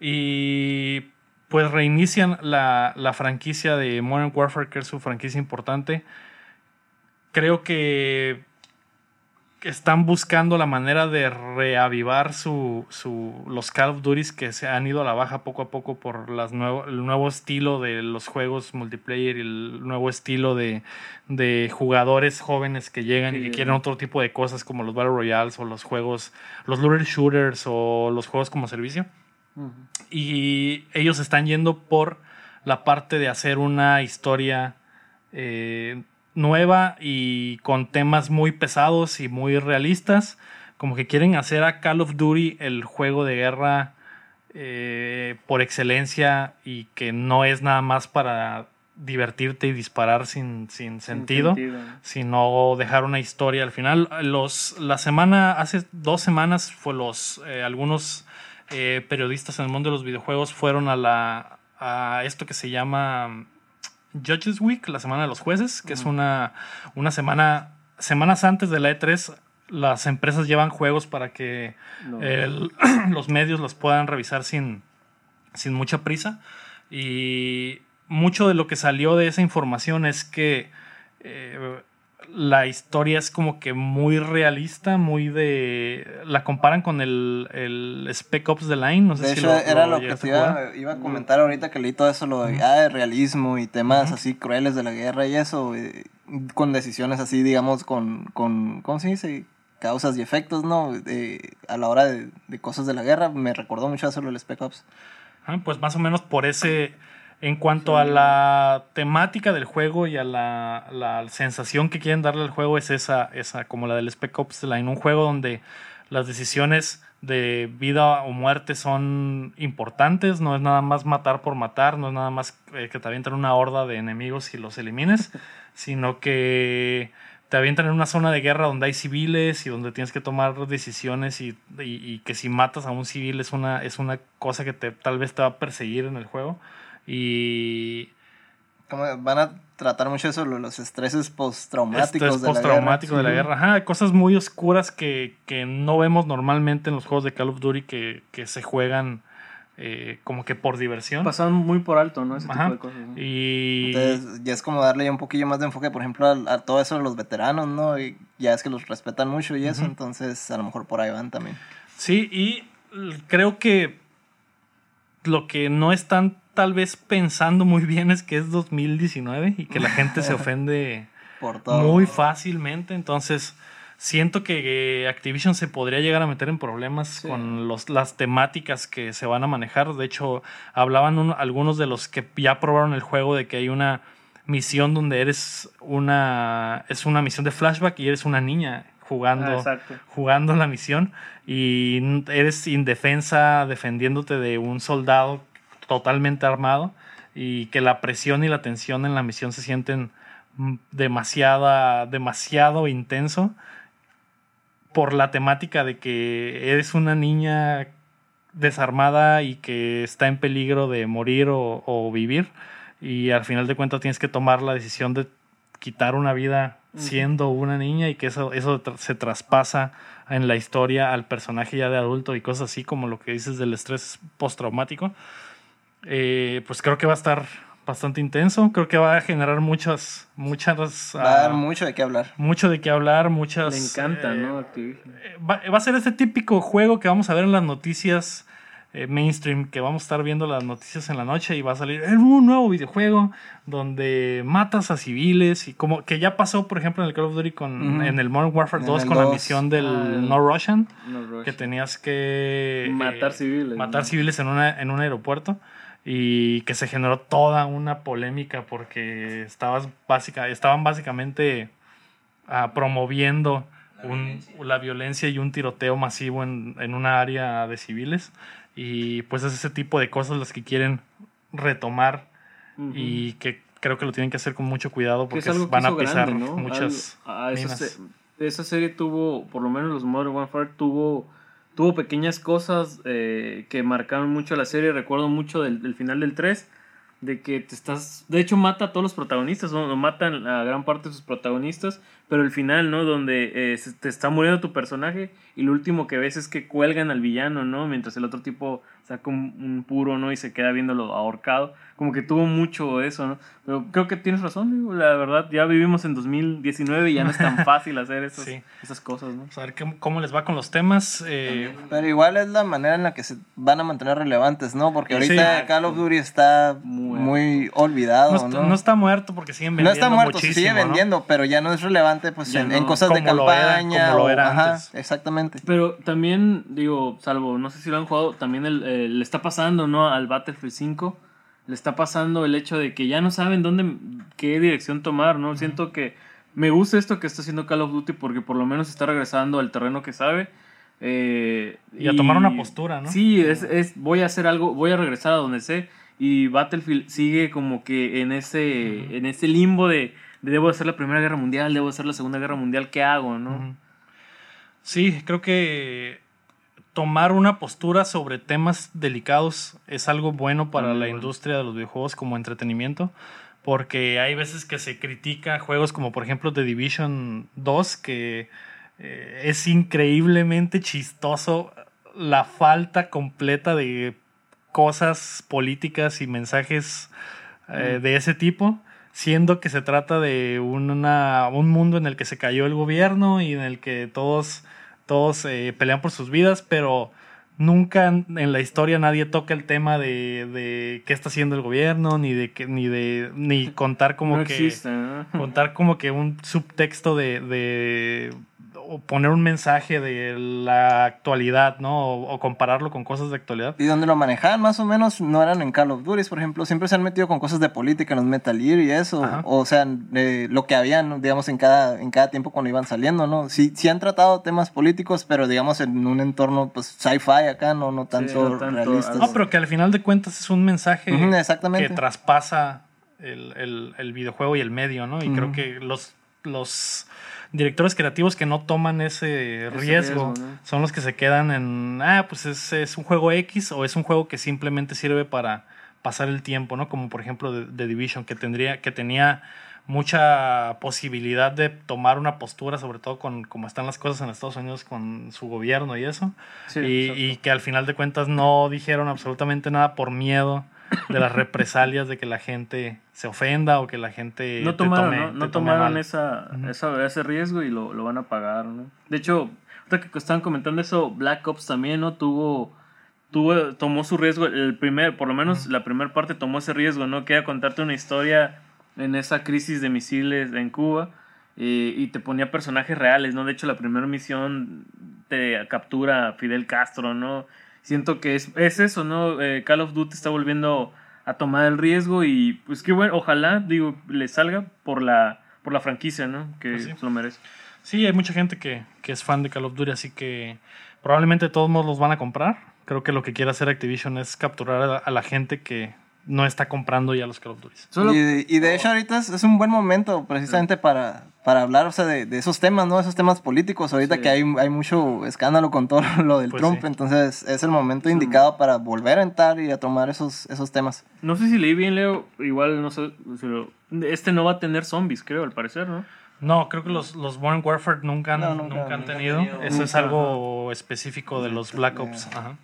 Y pues reinician la, la franquicia de Modern Warfare, que es su franquicia importante. Creo que están buscando la manera de reavivar su, su- los Call of Duty que se han ido a la baja poco a poco por las nuevo, el nuevo estilo de los juegos multiplayer y el nuevo estilo de, de jugadores jóvenes que llegan y que quieren otro tipo de cosas como los Battle Royales o los juegos, los looter shooters o los juegos como servicio. Y ellos están yendo por la parte de hacer una historia eh, nueva y con temas muy pesados y muy realistas. Como que quieren hacer a Call of Duty el juego de guerra eh, por excelencia y que no es nada más para divertirte y disparar sin, sin Sin sentido sino dejar una historia al final. Los, la semana, hace dos semanas, fue los, eh, algunos eh, periodistas en el mundo de los videojuegos fueron a, la, a esto que se llama Judges Week, la semana de los jueces, que es una, una semana, semanas antes de la E3. Las empresas llevan juegos para que No. el- los medios los puedan revisar sin, sin mucha prisa. Y mucho de lo que salió de esa información es que eh, la historia es como que muy realista, muy de... La comparan con el, el Spec Ops The Line, no sé De si hecho, lo, era lo que te iba, iba a comentar ahorita que leí todo eso, lo de, ah, de realismo y temas así crueles de la guerra y eso, con decisiones así, digamos, con, con ¿cómo se dice? Causas y efectos, ¿no? De- a la hora de, de cosas de la guerra, me recordó mucho eso lo del Spec Ops. Ah, Pues más o menos por ese, en cuanto a la temática del juego y a la, la sensación que quieren darle al juego es esa, esa como la del Spec Ops Line, un juego donde las decisiones de vida o muerte son importantes, no es nada más matar por matar, no es nada más eh, que te avientan una horda de enemigos y los elimines, sino que te avientan en una zona de guerra donde hay civiles y donde tienes que tomar decisiones y, y- y que si matas a un civil es una, es una cosa que te, tal vez te va a perseguir en el juego. Y Como van a tratar mucho eso, lo- los estreses postraumáticos esto es de la guerra. postraumático de la guerra. Ajá, cosas muy oscuras que, que no vemos normalmente en los juegos de Call of Duty que, que se juegan eh, como que por diversión. Pasan muy por alto, ¿no? Ese Ajá. tipo de cosas. ¿no? Y Entonces, ya es como darle ya un poquillo más de enfoque, por ejemplo, a, a todo eso de los veteranos, ¿no? Y ya es que los respetan mucho y eso, entonces a lo mejor por ahí van también. Sí, y creo que lo que no están tal vez pensando muy bien es que es 2019 y que la gente se ofende Por todo. muy fácilmente. Entonces, siento que eh, Activision se podría llegar a meter en problemas Sí. con los, las temáticas que se van a manejar. De hecho, hablaban un- algunos de los que ya probaron el juego de que hay una misión donde eres una es una misión de flashback y eres una niña jugando Ah, jugando la misión y eres indefensa defendiéndote de un soldado totalmente armado y que la presión y la tensión en la misión se sienten mm, demasiada, demasiado intenso por la temática de que eres una niña desarmada y que está en peligro de morir o, o vivir y al final de cuentas tienes que tomar la decisión de quitar una vida siendo una niña y que eso, eso se traspasa en la historia al personaje ya de adulto y cosas así como lo que dices del estrés postraumático. Eh, pues creo que va a estar bastante intenso, creo que va a generar muchas, muchas... Va a dar ah, mucho de qué hablar. mucho de qué hablar, muchas... Le encanta, eh, ¿no? Activision. eh, va, va a ser este típico juego que vamos a ver en las noticias eh, mainstream, que vamos a estar viendo las noticias en la noche y va a salir "Eh, un nuevo videojuego donde matas a civiles y como que ya pasó, por ejemplo, en el Call of Duty con, en el Modern Warfare En 2 el con la 2. misión del Ah, No Russian, No que tenías que Matar eh, civiles, matar ¿no? civiles en, una, en un aeropuerto y que se generó toda una polémica porque estabas básica, estaban básicamente ah, promoviendo La un- violencia. la violencia y un tiroteo masivo en, en una área de civiles. Y pues es ese tipo de cosas las que quieren retomar Ujú. y que creo que lo tienen que hacer con mucho cuidado porque van a pisar grande, ¿no? muchas Algo- ah, esa, minas. se- esa serie tuvo, por lo menos los Modern Warfare, tuvo, tuvo pequeñas cosas eh, que marcaron mucho la serie. Recuerdo mucho del, final del 3, de que te estás... De hecho, mata a todos los protagonistas, ¿no? Matan a gran parte de sus protagonistas, pero el final, ¿no? Donde eh, te está muriendo tu personaje y lo último que ves es que cuelgan al villano, ¿no? Mientras el otro tipo saca un, un puro, ¿no? Y se queda viéndolo ahorcado. Como que tuvo mucho eso, ¿no? Pero creo que tienes razón, digo, la verdad, ya vivimos en 2019 y ya no es tan fácil hacer esas, Sí. esas cosas, ¿no? A ver qué- cómo les va con los temas. eh, Pero igual es la manera en la que se van a mantener relevantes, ¿no? Porque ahorita Exacto. Call of Duty está Muerto. muy olvidado, no, ¿no? está, no está muerto porque siguen No vendiendo está muerto, muchísimo, sigue ¿no? vendiendo, pero ya no es relevante pues en, no. en cosas de lo era- campaña. como lo o- era ajá, antes. exactamente. Pero también, digo, salvo, no sé si lo han jugado, también el- eh, le está pasando, ¿no? Al Battlefield 5, le está pasando el hecho de que ya no saben dónde, qué dirección tomar, ¿no? Siento que me gusta esto que está haciendo Call of Duty porque por lo menos está regresando al terreno que sabe. eh, Y a tomar una postura, ¿no? Sí, es, es, voy a hacer algo, voy a regresar a donde sé. Y Battlefield sigue como que en ese, en ese limbo de, de debo hacer la Primera Guerra Mundial, debo hacer la Segunda Guerra Mundial, ¿qué hago, no? Sí, creo que tomar una postura sobre temas delicados es algo bueno para la industria de los videojuegos como entretenimiento, porque hay veces que se critica juegos como por ejemplo The Division 2, que eh, es increíblemente chistoso la falta completa de cosas políticas y mensajes eh, de ese tipo, siendo que se trata de una, un mundo en el que se cayó el gobierno y en el que todos, todos eh, pelean por sus vidas, pero nunca en la historia nadie toca el tema de, de qué está haciendo el gobierno, ni de que, ni de ni contar como no que existe, ¿no? contar como que un subtexto de, de poner un mensaje de la actualidad, ¿no? O, o compararlo con cosas de actualidad. Y donde lo manejaban más o menos no eran en Call of Duty, por ejemplo, siempre se han metido con cosas de política en los Metal Gear y eso, Ajá. o sea, eh, lo que habían, digamos, en cada, en cada tiempo cuando iban saliendo, ¿no? Sí, sí han tratado temas políticos, pero digamos en un entorno, pues, sci-fi acá, no, no tanto, no tanto, realistas. No, pero que al final de cuentas es un mensaje exactamente. que traspasa el, el- el videojuego y el medio, ¿no? Y creo que los, los directores creativos que no toman ese, riesgo, riesgo, ¿no? son los que se quedan en, ah, pues es, es un juego X o es un juego que simplemente sirve para pasar el tiempo, ¿no? Como por ejemplo de Division, que, tendría, que tenía mucha posibilidad de tomar una postura, sobre todo con cómo están las cosas en Estados Unidos con su gobierno y eso Sí, y, exacto. y que al final de cuentas no dijeron absolutamente nada por miedo de las represalias de que la gente se ofenda o que la gente no te tomaron, tome- ¿no? No tomaron esa, ese riesgo y lo, lo van a pagar, ¿no? De hecho, ahorita que estaban comentando eso, Black Ops también, ¿no? Tuvo, tuvo tomó su riesgo, el primer, por lo menos la primera parte tomó ese riesgo, ¿no? Que era contarte una historia en esa crisis de misiles en Cuba eh, y te ponía personajes reales, ¿no? De hecho, la primera misión te captura a Fidel Castro, ¿no? Siento que es, es eso, ¿no? Eh, Call of Duty está volviendo a tomar el riesgo y pues qué bueno, ojalá, digo, le salga por la, por la franquicia, ¿no? Que Pues sí. lo merece. Sí, hay mucha gente que, que es fan de Call of Duty, así que probablemente todos modos los van a comprar. Creo que lo que quiere hacer Activision es capturar a, a la gente que no está comprando ya los Call of Duty. Solo, Y, y de hecho ahorita es, es un buen momento precisamente para, para hablar o sea, de, de esos temas, ¿no? Esos temas políticos. Ahorita Sí. que hay, hay mucho escándalo con todo lo del Pues Trump, sí. entonces es el momento indicado para volver a entrar y a tomar esos, esos temas. no sé si leí bien, Leo, igual no sé, si lo- este no va a tener zombies, creo, al parecer, ¿no? No, creo que los, los Modern Warfare nunca han, No, nunca, nunca, han nunca han tenido. tenido. Eso es Nunca, algo específico de los Black Ops. Ajá.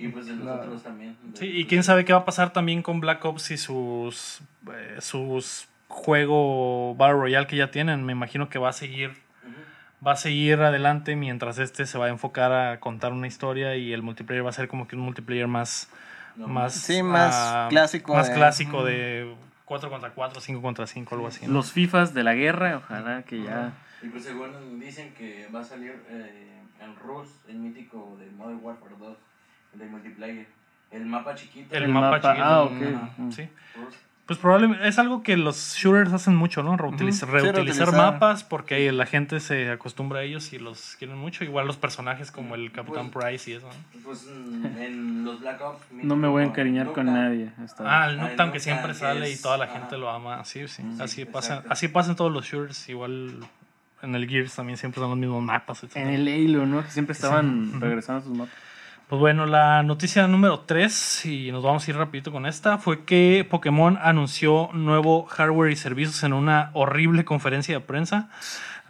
Y pues de los No. otros también. Sí, y quién sabe qué va a pasar también con Black Ops y sus, eh, sus juego Battle Royale que ya tienen. Me imagino que va a seguir va a seguir adelante mientras este se va a enfocar a contar una historia y el multiplayer va a ser como que un multiplayer más No, más Sí, más ah, clásico más de- clásico de 4 contra 4, 5 contra 5, algo así. ¿no? Los FIFAs de la guerra, ojalá que ya... Y pues según dicen que va a salir eh, en Rus, el mítico de Modern Warfare 2, el de multiplayer. El mapa chiquito. El El mapa mapa, chiquito. ah, ok. Ajá. Mm. Sí. Pues probablemente es algo que los shooters hacen mucho, ¿no? Reutiliz-. Reutilizar Sí, reutilizar. mapas porque la gente se acostumbra a ellos y los quieren mucho. Igual los personajes como el Capitán Price y eso. ¿no? Pues mm, en los Black Ops. No me voy a encariñar con nadie. hasta Ah, el Nuketown que siempre sale y toda la ajá. gente lo ama. Sí, sí. Así, sí, pasa, así pasan todos los shooters. Igual en el Gears también siempre son los mismos mapas. etc. En el Halo, ¿no? Que siempre estaban regresando a sus mapas. Pues bueno, la noticia número 3, y nos vamos a ir rapidito con esta, fue que Pokémon anunció nuevo hardware y servicios en una horrible conferencia de prensa.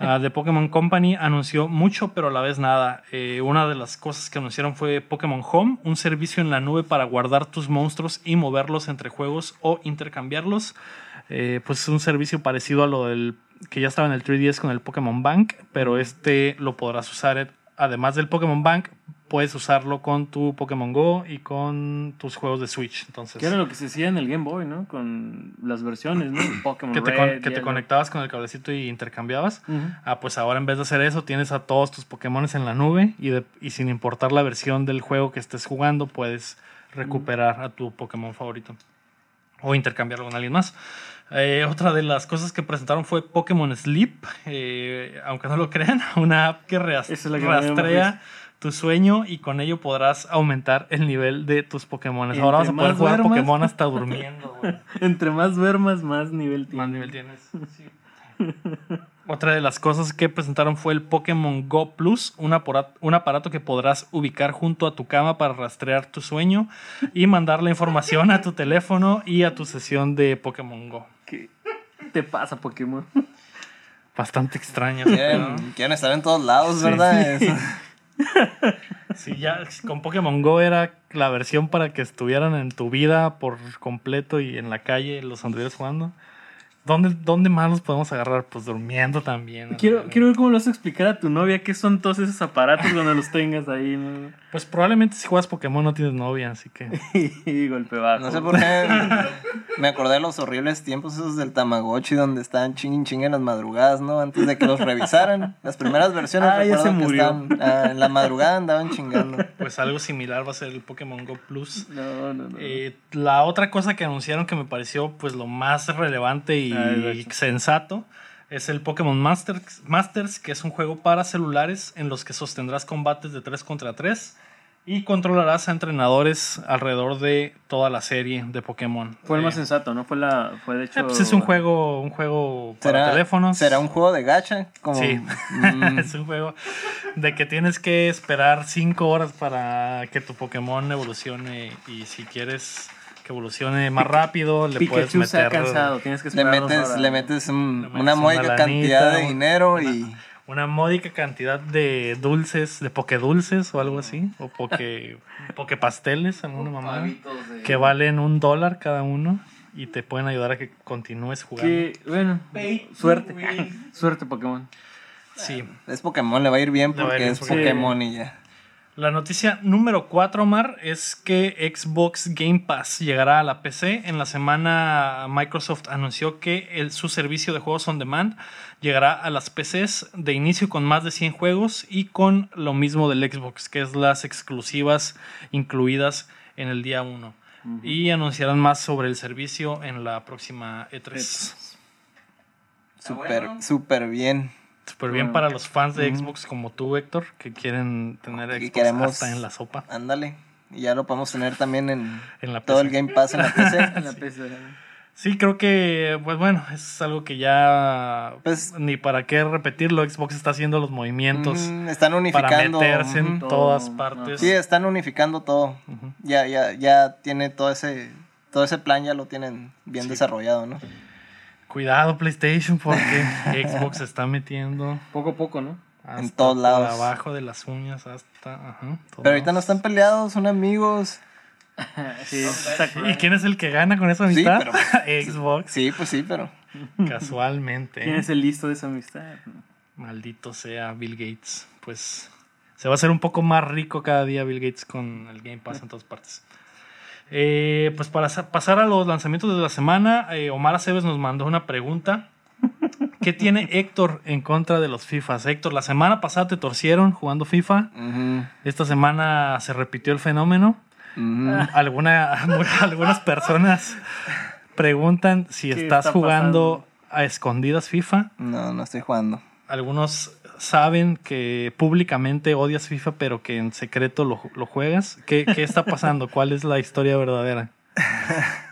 Ah, The Pokémon Company anunció mucho, pero a la vez nada. Eh, una de las cosas que anunciaron fue Pokémon Home, un servicio en la nube para guardar tus monstruos y moverlos entre juegos o intercambiarlos. Eh, pues es un servicio parecido a lo del que ya estaba en el 3DS con el Pokémon Bank, pero este lo podrás usar, además del Pokémon Bank, puedes usarlo con tu Pokémon Go y con tus juegos de Switch. Entonces, era lo que se hacía en el Game Boy, ¿no? Con las versiones, ¿no? Pokémon que te, Red, con- que te Yellow. conectabas con el cablecito y intercambiabas. Ah, pues ahora en vez de hacer eso, tienes a todos tus Pokémon en la nube y, de- y sin importar la versión del juego que estés jugando, puedes recuperar a tu Pokémon favorito o intercambiarlo con alguien más. Eh, otra de las cosas que presentaron fue Pokémon Sleep, eh, aunque no lo crean, una app que es que rastrea tu sueño y con ello podrás aumentar el nivel de tus Pokémon. Ahora vas a poder jugar duermas. Pokémon hasta durmiendo. güey. Entre más duermas, más nivel tienes. Más nivel tienes. Otra de las cosas que presentaron fue el Pokémon Go Plus, un, aparato que podrás ubicar junto a tu cama para rastrear tu sueño y mandar la información a tu teléfono y a tu sesión de Pokémon Go. ¿Qué te pasa, Pokémon? Bastante extraño. ¿no? Quieren, quieren estar en todos lados, ¿verdad? Sí, ya con Pokémon Go era la versión para que estuvieran en tu vida por completo y en la calle los androides jugando. ¿Dónde, ¿Dónde más los podemos agarrar? Pues durmiendo también. Quiero, quiero ver cómo lo vas a explicar a tu novia qué son todos esos aparatos cuando los tengas ahí, ¿no? Pues probablemente si juegas Pokémon no tienes novia, así que... y golpe bajo. No sé por qué me acordé de los horribles tiempos esos del Tamagotchi donde estaban ching ching en las madrugadas, ¿no? Antes de que los revisaran. Las primeras versiones Ah, ya se que murió. estaban, ah, en la madrugada andaban chingando. Pues algo similar va a ser el Pokémon Go Plus. No, no, no. Eh, la otra cosa que anunciaron que me pareció pues lo más relevante y Ah, hecho. sensato es el Pokémon Masters, Masters, que es un juego para celulares en los que sostendrás combates de 3 contra 3 y controlarás a entrenadores alrededor de toda la serie de Pokémon. fue el más Eh, sensato, ¿no? Fue la. Fue de hecho. eh, pues es un juego, un juego para ¿Será, teléfonos. ¿Será un juego de gacha? Como, Sí. Mm, es un juego de que tienes que esperar 5 horas para que tu Pokémon evolucione y si quieres que evolucione más rápido le puedes Pikachu se ha meter cansado, tienes que le esperar metes, le metes, un- Le metes una una módica lanita, cantidad de dinero una- y una módica cantidad de dulces, de pokedulces o algo así, o poke, pasteles, alguna mamá, de- que valen un dólar cada uno y te pueden ayudar a que continúes jugando. Que, bueno, suerte. suerte, Pokémon. Sí. es Pokémon, le va a ir bien ir porque es Pokémon y ya. La noticia número 4, Mar, es que Xbox Game Pass llegará a la PC. En la semana Microsoft anunció que el- su servicio de juegos on demand llegará a las PCs de inicio con más de 100 juegos y con lo mismo del Xbox, que es las exclusivas incluidas en el día 1. Y anunciarán más sobre el servicio en la próxima E3. Súper, bueno. súper bien. Súper bien para los fans de Xbox como tú, Héctor, que quieren tener Xbox queremos- hasta en la sopa. Ándale. Y ya lo podemos tener también en, En la todo el Game Pass en la PC. En la PC. Sí, creo que, pues bueno, es algo que ya Pues- ni para qué repetirlo, Xbox está haciendo los movimientos Ujú, están para unificando. meterse en ujú. todas Todo, partes. Sí, están unificando todo. Ya, ya, ya tiene todo ese, todo ese plan, ya lo tienen bien desarrollado, ¿no? Cuidado PlayStation porque Xbox se está metiendo Poco a poco, ¿no? hasta En todos lados. abajo de las uñas hasta... ajá, Pero ahorita no están peleados, son amigos. Sí. ¿Y quién es el que gana con esa Sí, amistad? pero- Xbox, Sí, pues sí, pero. casualmente. ¿Quién es el listo de esa amistad? Maldito sea Bill Gates. Pues se va a hacer un poco más rico cada día Bill Gates con el Game Pass en todas partes. Eh, pues para sa- pasar a los lanzamientos de la semana, eh, Omar Aceves nos mandó una pregunta. ¿Qué tiene Héctor en contra de los FIFAs? Héctor, la semana pasada te torcieron jugando FIFA. Esta semana se repitió el fenómeno. Alguna, algunas personas Preguntan si ¿Qué estás está jugando a escondidas FIFA. No, no estoy jugando. Algunos saben que públicamente odias FIFA, pero que en secreto lo, lo juegas. ¿Qué, ¿Qué está pasando? ¿Cuál es la historia verdadera?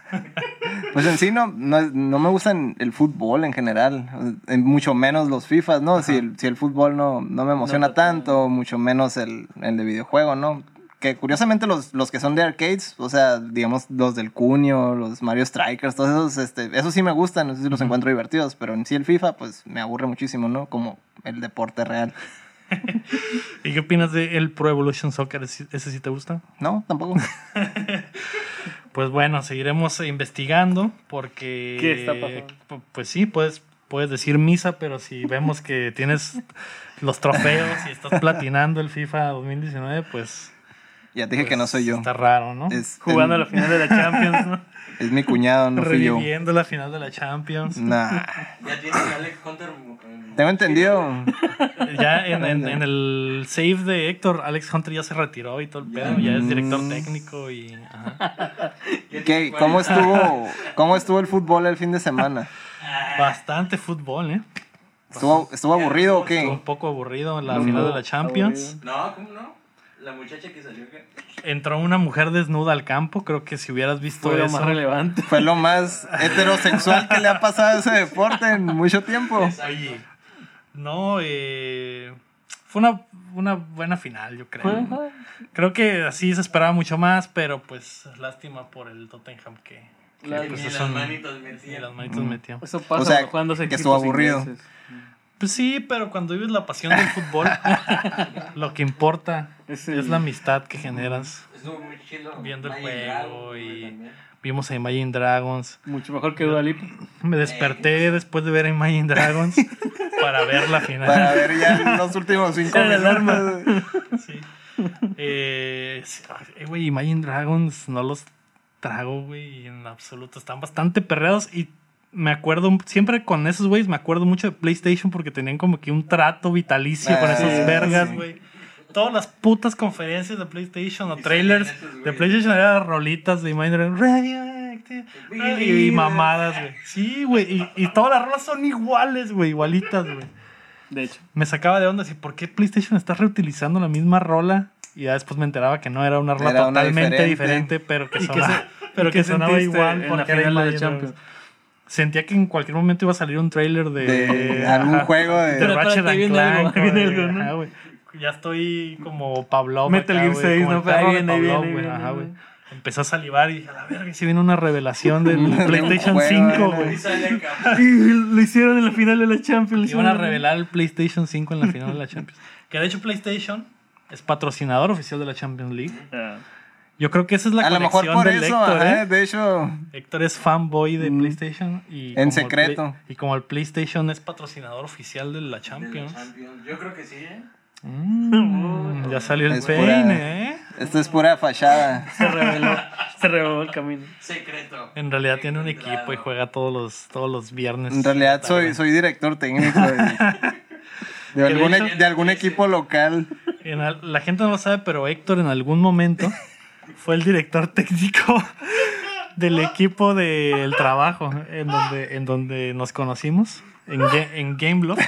Pues en sí no, no, no me gustan el fútbol en general, mucho menos los FIFAs, ¿no? Si el, si el fútbol no, no me emociona tanto, mucho menos el, el de videojuego, ¿no? Que curiosamente los, los que son de arcades, o sea, digamos los del Cunio, los Mario Strikers, todos esos, este, esos sí me gustan, esos sí los encuentro divertidos, pero en sí el FIFA pues me aburre muchísimo, ¿no? Como el deporte real. ¿Y qué opinas de el Pro Evolution Soccer? ¿Ese sí te gusta? No, tampoco. Pues bueno, seguiremos investigando porque... ¿Qué está pasando? pu- Pues sí, puedes, puedes decir misa, pero si vemos que tienes los trofeos y estás platinando el FIFA 2019, pues... Ya te dije que no soy yo. Está raro, ¿no? Es, Jugando a la final de la Champions, ¿no? es mi cuñado, no fui yo. Reviviendo la final de la Champions. Nah. Ya tienes a Alex Hunter. en- Tengo entendido. Ya en, en- en el save de Héctor, Alex Hunter ya se retiró y todo el pedo. Ya es director Mm. técnico y... ajá. ¿Qué? ¿Cómo 40. estuvo, ¿Cómo estuvo el fútbol el fin de semana? Bastante fútbol, ¿eh? ¿Estuvo, estuvo aburrido o Estuvo un qué? poco aburrido la No, final de la Champions. No, ¿cómo no? La muchacha que salió que. Entró una mujer desnuda al campo. Creo que si hubieras visto Fue lo eso... más relevante. Fue lo más heterosexual que le ha pasado a ese deporte en mucho tiempo. Oye, no, eh, fue una, una buena final, yo creo. Creo que así se esperaba mucho más, pero pues lástima por el Tottenham que, que, Claro, pues, Ni es las manitos ni metían. las manitos metió. Eso pasa O sea, cuando se que estuvo aburrido. Pues sí, pero cuando vives la pasión del fútbol, lo que importa Es es, la amistad que generas. Estuvo muy chido. Viendo el juego Dragon, y- también. Vimos a Imagine Dragons. Mucho mejor que Dua Lipa. Me desperté después de ver a Imagine Dragons para ver la final. Para ver ya los últimos cinco minutos. Sí. Eh, sí, eh, güey, Imagine Dragons no los trago, güey, en absoluto. Están bastante perreados y me acuerdo, siempre con esos güeyes me acuerdo mucho de PlayStation porque tenían como que un trato vitalicio con Ah, esos vergas, sí. güey. Todas las putas conferencias de PlayStation o Y trailers esos de. PlayStation eran rolitas de Imagine Dragons. Radioactive, y, y mamadas, güey. Sí, güey. Y, y todas las rolas son iguales, güey. Igualitas, güey De hecho. me sacaba de onda así, ¿por qué PlayStation está reutilizando la misma rola? Y ya después me enteraba que no era una rola Era una totalmente diferente. diferente, pero que ¿Y qué sonaba, se- pero que sonaba igual en la porque era final de la Imagine Champions? Sentía que en cualquier momento iba a salir un trailer de, De algún juego de- de Pero Ratchet and viene Clank, viene algo, ¿no? Ajá. Ya estoy como Pavlov. Metal Gear güey, 6, como el ¿no? Ahí viene, ahí viene, ahí Ajá, viene. güey. Empecé a salivar y dije, a la verga, si viene una revelación del PlayStation juego, 5, ¿no? güey. Y lo hicieron en la final de la Champions. Iban a revelar el PlayStation 5 en la final de la Champions. Que de hecho PlayStation es patrocinador oficial de la Champions League. Ah, Yo creo que esa es la A lo mejor por del eso, Héctor, ajá, ¿eh? de hecho, Héctor es fanboy de Mm. PlayStation y En el secreto. Play- y como el PlayStation es patrocinador oficial de la De la Champions. Yo creo que sí, ¿eh? Mm, ya salió el Es pura- peine, ¿eh? esto es pura fachada. se reveló. se reveló el camino. Secreto. En realidad tiene un equipo y juega todos los, todos los viernes. En realidad soy, soy director técnico de, de algún, e- de algún equipo local. En al- la gente no lo sabe, pero Héctor en algún momento fue el director técnico del equipo del trabajo en donde, en donde nos conocimos, en, en Gameloft.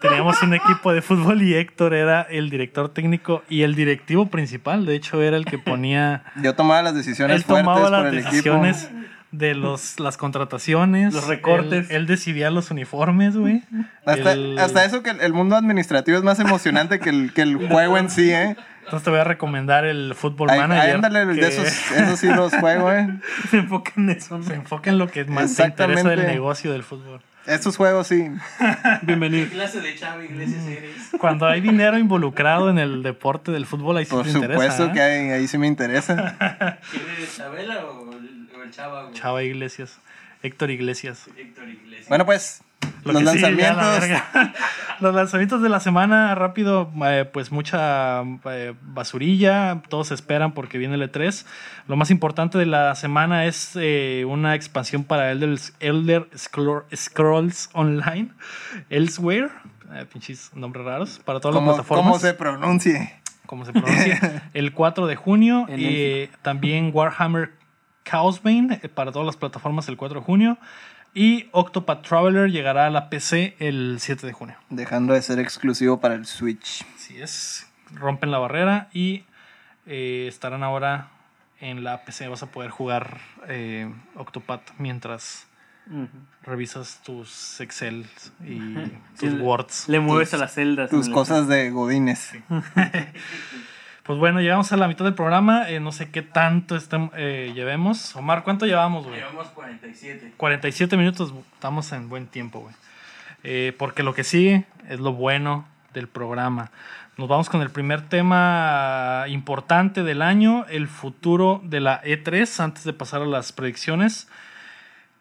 Teníamos un equipo de fútbol y Héctor era el director técnico y el directivo principal. De hecho, era el que ponía. Yo tomaba las decisiones Él fuertes tomaba por las equipo. decisiones de los, las contrataciones, Los recortes. Él, él decidía los uniformes, güey. Hasta, El- hasta eso que el- el mundo administrativo es más emocionante que el, que el juego en sí, ¿eh? Entonces te voy a recomendar el Football Ay, Manager. ándale, que- de esos, esos sí los juego, ¿eh? Se enfoca en eso. Se enfoca en lo que más te interesa del negocio del fútbol. Estos juegos sí. Bienvenido. ¿Qué clase de chava Iglesias eres? Cuando hay dinero involucrado en el deporte del fútbol, ahí sí Por te supuesto interesa. ¿eh? que ahí, ahí sí me interesa. ¿Quién eres, Chabela o el, o el chava? güey? Chava Iglesias. Héctor Iglesias. Héctor Iglesias. Bueno, pues, Lo los sigue, ya, la lanzamientos. Los lanzamientos de la semana, rápido, eh, pues mucha eh, basurilla, todos esperan porque viene el E3. Lo más importante de la semana es eh, una expansión para Elder, Elder Scroll- Scrolls Online, Elsewhere, eh, pinches nombres raros, para todas las plataformas. ¿Cómo se pronuncie? como se pronuncia, el 4 de junio. Y también Warhammer Chaosbane eh, para todas las plataformas el 4 de junio. Y Octopath Traveler llegará a la PC el 7 de junio. Dejando de ser exclusivo para el Switch. Así es. Rompen la barrera y eh, estarán ahora en la PC. Vas a poder jugar eh, Octopath mientras revisas tus Excel y Sí, tus Words. Le mueves a las celdas. Tus cosas de godines. Pues bueno, llegamos a la mitad del programa. eh, no sé qué tanto estem- eh, llevemos. Omar, ¿cuánto llevamos, güey? Llevamos 47. 47 minutos, estamos en buen tiempo, güey. Eh, porque lo que sigue es lo bueno del programa. Nos vamos con el primer tema importante del año, el futuro de la E3, antes de pasar a las predicciones.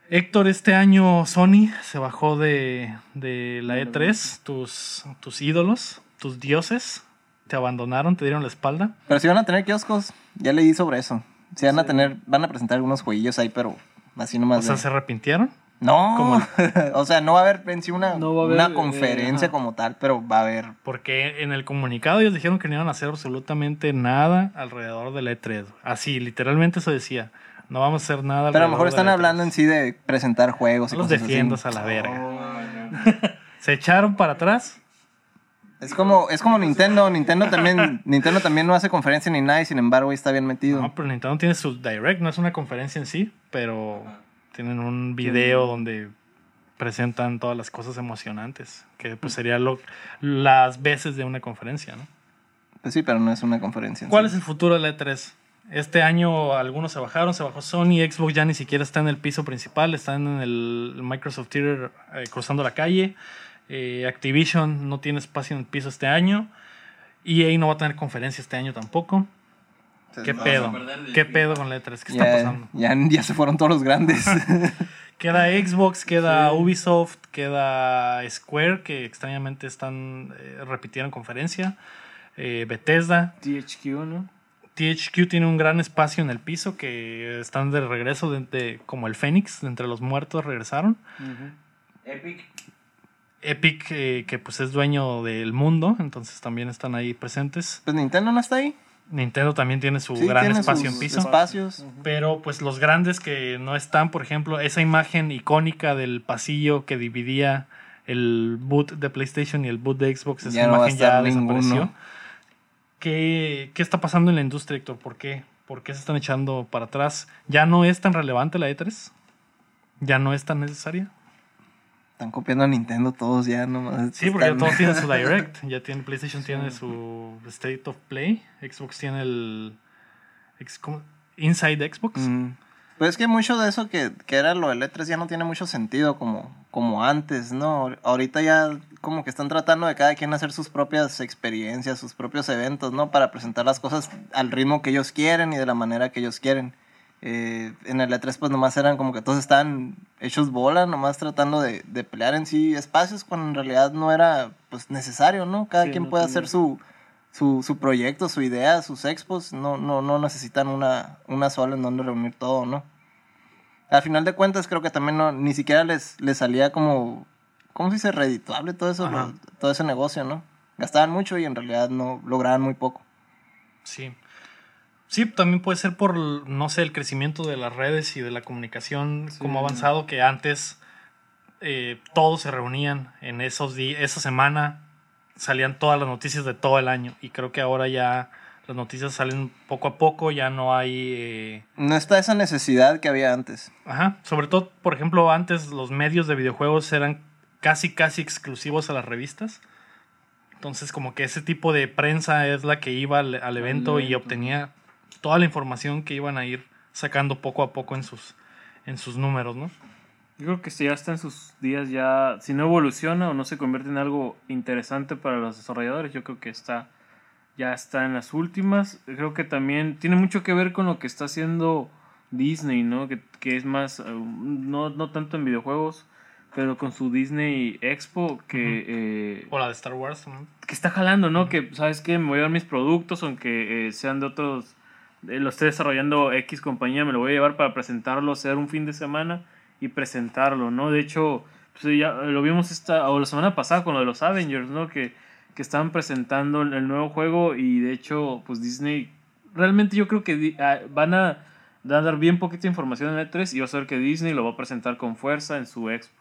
Héctor, este año Sony se bajó de, de la E3, tus, tus ídolos, tus dioses, te abandonaron, te dieron la espalda. Pero si van a tener kioscos, ya leí sobre eso. Si van a tener, van a presentar algunos jueguillos ahí, pero así nomás. O sea, de- se arrepintieron. No, o sea, no va a haber en sí una, No haber, una eh, conferencia como tal, pero va a haber. Porque en el comunicado ellos dijeron que no iban a hacer absolutamente nada alrededor de la E3. Así, literalmente eso decía. No vamos a hacer nada Pero a lo mejor están E3. hablando en sí de presentar juegos y los cosas así. defiendas a la verga. Oh, Se echaron para atrás. Es como, es como Nintendo. Nintendo también, Nintendo también no hace conferencia ni nada y sin embargo ahí está bien metido. No, pero Nintendo tiene su direct, no es una conferencia en sí, pero tienen un video donde presentan todas las cosas emocionantes, que pues sería lo, las veces de una conferencia, ¿no? Pues sí, pero no es una conferencia. en ¿Cuál sí. es el futuro de la E3? Este año algunos se bajaron, se bajó Sony, Xbox ya ni siquiera está en el piso principal, están en el Microsoft Theater eh, cruzando la calle. Eh, Activision no tiene espacio en el piso este año. EA no va a tener conferencia este año tampoco. ¿Qué pedo? ¿Qué pedo con E3? ¿Qué está Ya, pasando? ya, ya se fueron todos los grandes. Queda Xbox, queda Ubisoft, queda Square, que extrañamente están eh, repitieron conferencia. eh, Bethesda, THQ, ¿no? THQ tiene un gran espacio en el piso que están de regreso de, de- como el Fénix, de entre los muertos regresaron. Epic. Epic, eh, que pues es dueño del mundo, entonces también están ahí presentes. pues Nintendo no está ahí. Nintendo también tiene su Sí, gran tiene espacio sus en piso. espacios. Pero pues los grandes que no están, por ejemplo, esa imagen icónica del pasillo que dividía el boot de PlayStation y el boot de Xbox, esa Ya no va a imagen ya desapareció. ¿Qué, ¿Qué está pasando en la industria, Héctor? ¿Por qué? ¿Por qué se están echando para atrás? ¿Ya no es tan relevante la E3? ¿Ya no es tan necesaria? Están copiando a Nintendo todos ya nomás. Sí, porque ya todos tienen su Direct. Ya tiene, PlayStation tiene su State of Play. Xbox tiene el... Inside Xbox. Mm. Pues es que mucho de eso que, que era lo del E3 ya no tiene mucho sentido como, como antes, ¿no? Ahorita ya como que están tratando de cada quien hacer sus propias experiencias, sus propios eventos, ¿no? Para presentar las cosas al ritmo que ellos quieren y de la manera que ellos quieren. Eh, en el E3 pues nomás eran como que todos estaban hechos bola, nomás tratando de, de pelear en sí espacios cuando en realidad no era pues necesario, ¿no? Cada Sí, quien no puede tenía- hacer su, su, su proyecto, su idea, sus expos, no, no, no necesitan una, una sola en donde reunir todo, ¿no? Al final de cuentas creo que también no, ni siquiera les, les salía como, ¿cómo se dice? Redituable todo eso, lo- todo ese negocio, ¿no? Gastaban mucho y en realidad no lograban muy poco. Sí. Sí, también puede ser por, no sé, el crecimiento de las redes y de la comunicación como avanzado que antes eh, todos se reunían en esos días, esa semana salían todas las noticias de todo el año y creo que ahora ya las noticias salen poco a poco, ya no hay... eh, No está esa necesidad que había antes. Ajá, sobre todo, por ejemplo, antes los medios de videojuegos eran casi, casi exclusivos a las revistas. Entonces, como que ese tipo de prensa es la que iba al, al evento y obtenía toda la información que iban a ir sacando poco a poco en sus, en sus números, ¿no? Yo creo que si ya está en sus días, ya, si no evoluciona o no se convierte en algo interesante para los desarrolladores, yo creo que está, ya está en las últimas. Creo que también tiene mucho que ver con lo que está haciendo Disney, ¿no? Que, que es más, eh, no, no tanto en videojuegos, pero con su Disney Expo, que, eh, O la de Star Wars, ¿no? que está jalando, ¿no? Que, ¿sabes qué? Me voy a llevar mis productos, aunque eh, sean de otros, lo esté desarrollando X compañía, me lo voy a llevar para presentarlo, hacer un fin de semana y presentarlo, ¿no? De hecho, pues, ya lo vimos esta, o la semana pasada con lo de los Avengers, ¿no? Que, que estaban presentando el nuevo juego y de hecho, pues Disney, realmente yo creo que ah, van a, dar bien poquita información en E3 y vas a ver que Disney lo va a presentar con fuerza en su expo.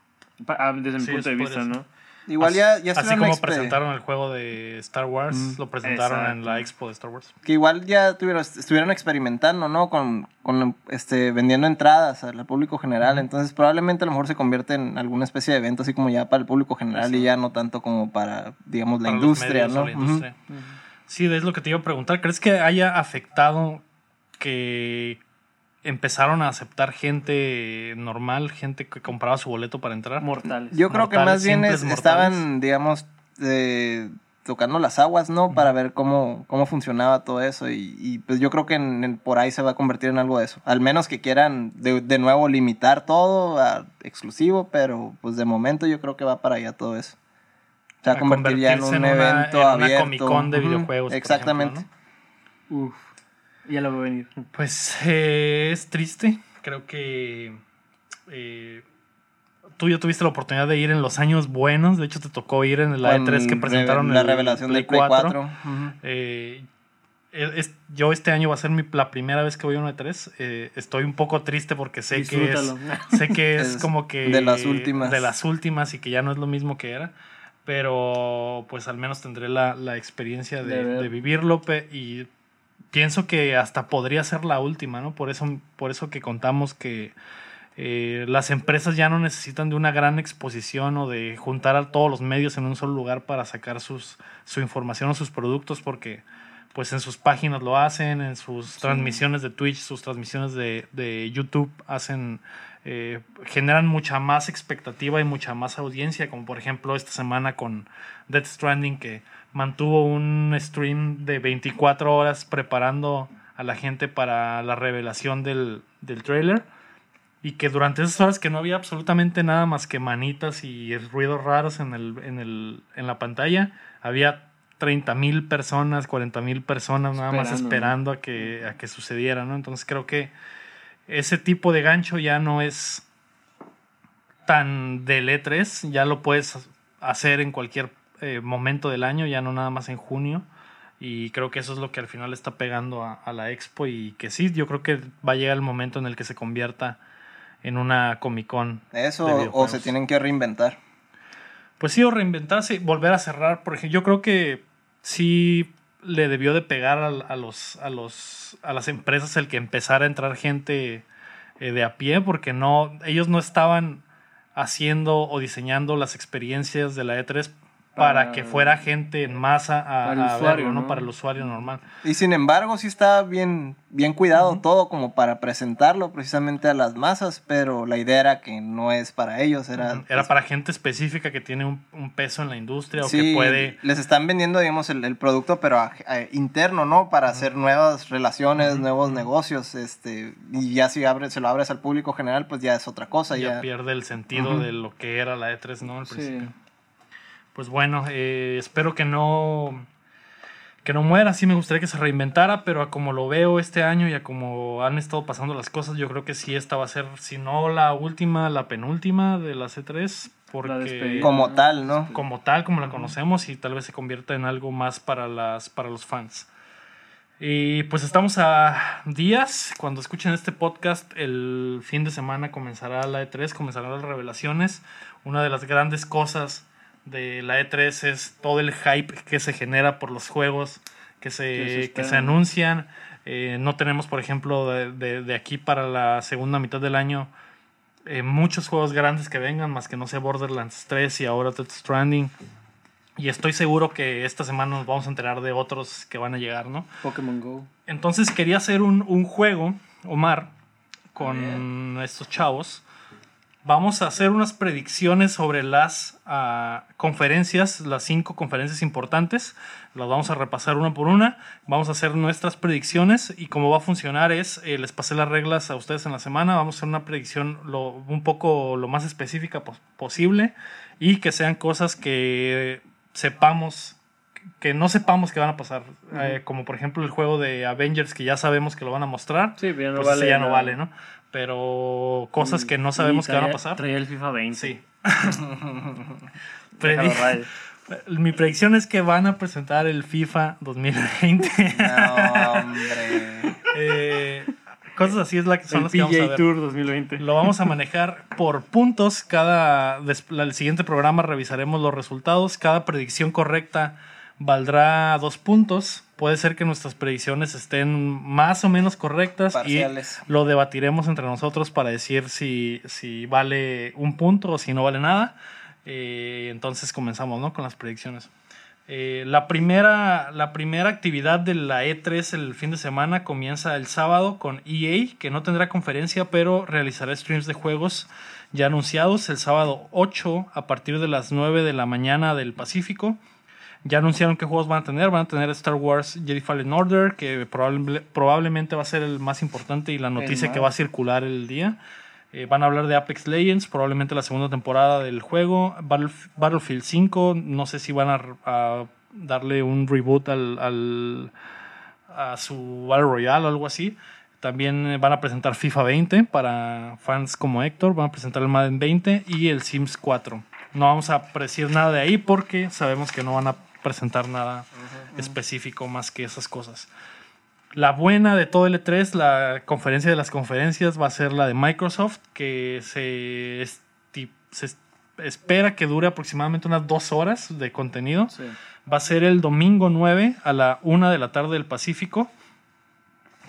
Ah, Desde mi Sí, punto de vista, ¿no? Igual Así- ya, ya Así como expe- presentaron el juego de Star Wars, Mm, lo presentaron en la expo de Star Wars. Que igual ya tuvieron, estuvieron experimentando, ¿no? Con, con este, vendiendo entradas al público general. Entonces probablemente a lo mejor se convierte en alguna especie de evento así como ya para el público general y ya no tanto como para, digamos, la para industria, ¿no? Sí, es lo que te iba a preguntar. ¿Crees que haya afectado que empezaron a aceptar gente normal, gente que compraba su boleto para entrar? Mortales. Yo creo que más bien es- estaban, digamos, eh, tocando las aguas, ¿no? Para ver cómo, cómo funcionaba todo eso. Y, y, pues yo creo que en- en- por ahí se va a convertir en algo de eso. Al menos que quieran de, de nuevo limitar todo a exclusivo, pero pues de momento yo creo que va para allá todo eso. Se va a convertir ya en un en una- evento en una abierto. Comic-Con de Ujú, videojuegos, por Exactamente. ejemplo, Uf, ya lo veo venir. Pues eh, es triste. Creo que eh, tú ya tuviste la oportunidad de ir en los años buenos. De hecho, te tocó ir en la Con E3 que presentaron la el revelación Play del Play 4. 4. Ujú. Eh, es- yo este año va a ser mi, la primera vez que voy a una E3. Eh, estoy un poco triste porque sé que es, sé que es, Es como que de las últimas. de las últimas y que ya no es lo mismo que era. Pero pues al menos tendré la, la experiencia de, De vivirlo pe- y pienso que hasta podría ser la última, ¿no? Por eso, por eso que contamos que eh, las empresas ya no necesitan de una gran exposición o de juntar a todos los medios en un solo lugar para sacar sus, su información o sus productos, porque pues en sus páginas lo hacen, en sus transmisiones de Twitch, sus transmisiones de, de YouTube hacen, eh, generan mucha más expectativa y mucha más audiencia, como por ejemplo esta semana con Death Stranding que mantuvo un stream de 24 horas preparando a la gente para la revelación del, del trailer y que durante esas horas que no había absolutamente nada más que manitas y ruidos raros en, el, en, el, en la pantalla, había 30 mil personas, 40 mil personas nada más Esperando, esperando a que, a que sucediera, ¿no? Entonces creo que ese tipo de gancho ya no es tan del E3, ya lo puedes hacer en cualquier eh, momento del año, ya no nada más en junio. Y creo que eso es lo que al final está pegando a, a la expo y que sí, yo creo que va a llegar el momento en el que se convierta en una Comic Con. Eso, de o se tienen que reinventar. Pues sí, o reinventarse, volver a cerrar, por ejemplo, yo creo que sí le debió de pegar a, a los, a, los, a las empresas el que empezara a entrar gente eh, de a pie, porque no, ellos no estaban haciendo o diseñando las experiencias de la E3 para que fuera gente en masa a, para el a usuario, verlo, ¿no? ¿no? Para el usuario normal. Y sin embargo, sí está bien, bien cuidado todo como para presentarlo precisamente a las masas, pero la idea era que no es para ellos, era... Era para gente específica que tiene un, un peso en la industria o que puede... les están vendiendo, digamos, el, el producto, pero a- a- interno, ¿no? Para hacer nuevas relaciones, nuevos negocios, este, y ya si abre, se lo abres al público general, pues ya es otra cosa, ya ya. pierde el sentido de lo que era la E3, ¿no? Al Sí. Pues bueno, eh, espero que no que no muera. Sí me gustaría que se reinventara, pero a como lo veo este año y a como han estado pasando las cosas, yo creo que sí esta va a ser, si no la última, la penúltima de la C3, porque despedida. Como tal, ¿no? como tal, como la conocemos y tal vez se convierta en algo más para, las, para los fans. Y pues estamos a días, cuando escuchen este podcast, el fin de semana comenzará la E3, comenzarán las revelaciones. Una de las grandes cosas de la E3 es todo el hype que se genera por los juegos que se se, que se anuncian. Eh, no tenemos, por ejemplo, de, de- de aquí para la segunda mitad del año eh, muchos juegos grandes que vengan, más que no sea Borderlands 3 y ahora Death Stranding. Y estoy seguro que esta semana nos vamos a enterar de otros que van a llegar, ¿no? Pokémon Go. Entonces quería hacer un, un juego, Omar, con estos chavos. Vamos a hacer unas predicciones sobre las ah, conferencias, las cinco conferencias importantes. Las vamos a repasar una por una. Vamos a hacer nuestras predicciones y cómo va a funcionar es, eh, les pasé las reglas a ustedes en la semana. Vamos a hacer una predicción lo, un poco lo más específica pos- posible y que sean cosas que sepamos que no sepamos que van a pasar. Eh, como por ejemplo el juego de Avengers que ya sabemos que lo van a mostrar. Sí, pero ya no pues vale. ya no nada. vale, ¿no? Pero cosas que no sabemos Y que van a traía- pasar. Traía el FIFA 20. Sí. Predi-. Mi predicción es que van a presentar el FIFA 2020. No, hombre. Eh, Cosas así es la que son El las que vamos a ver. Tour 2020. Lo vamos a manejar por puntos. Cada el siguiente programa revisaremos los resultados. Cada predicción correcta valdrá dos puntos. Puede ser que nuestras predicciones estén más o menos correctas Parciales. y lo debatiremos entre nosotros para decir si, si vale un punto o si no vale nada. Eh, entonces comenzamos ¿no? con las predicciones. Eh, la, primera, la primera actividad de la E3 el fin de semana comienza el sábado con EA, que no tendrá conferencia, pero realizará streams de juegos ya anunciados el sábado 8 a partir de las 9 de la mañana del Pacífico. Ya anunciaron qué juegos van a tener. Van a tener Star Wars Jedi Fallen Order, que probable- probablemente va a ser el más importante y la noticia que va a circular el día. Eh, van a hablar de Apex Legends, probablemente la segunda temporada del juego. Battlef- Battlefield 5, no sé si van a, a darle un reboot al, al- a su Battle Royale o algo así. También eh, van a presentar FIFA 20 para fans como Héctor. Van a presentar el Madden 20 y el Sims 4. No vamos a decir nada de ahí porque sabemos que no van a presentar nada específico más que esas cosas. La buena de todo el E3, la conferencia de las conferencias, va a ser la de Microsoft, que se, se es- espera que dure aproximadamente unas dos horas de contenido. Sí. Va a ser el domingo 9 a la 1 de la tarde del Pacífico.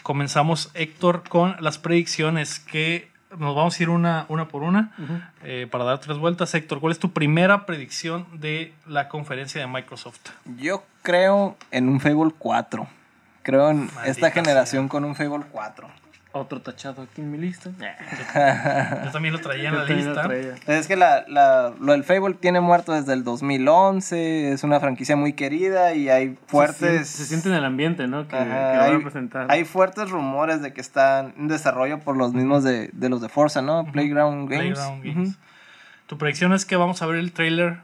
Comenzamos, Héctor, con las predicciones que nos vamos a ir una, una por una eh, para dar tres vueltas. Héctor, ¿cuál es tu primera predicción de la conferencia de Microsoft? Yo creo en un Fable 4. Creo en Maldita esta generación con un Fable 4. Otro tachado aquí en mi lista. Yo también lo traía en la lista. Es que la, la- lo del Fable tiene muerto desde el 2011. Es una franquicia muy querida y hay Se, siente- fuertes. se siente en el ambiente, ¿no? Que, Ajá, que lo van hay, a presentar. hay fuertes rumores de que están en desarrollo por los mismos de, de los de Forza, ¿no? Playground Games. Playground. Games. Tu predicción es que vamos a ver el trailer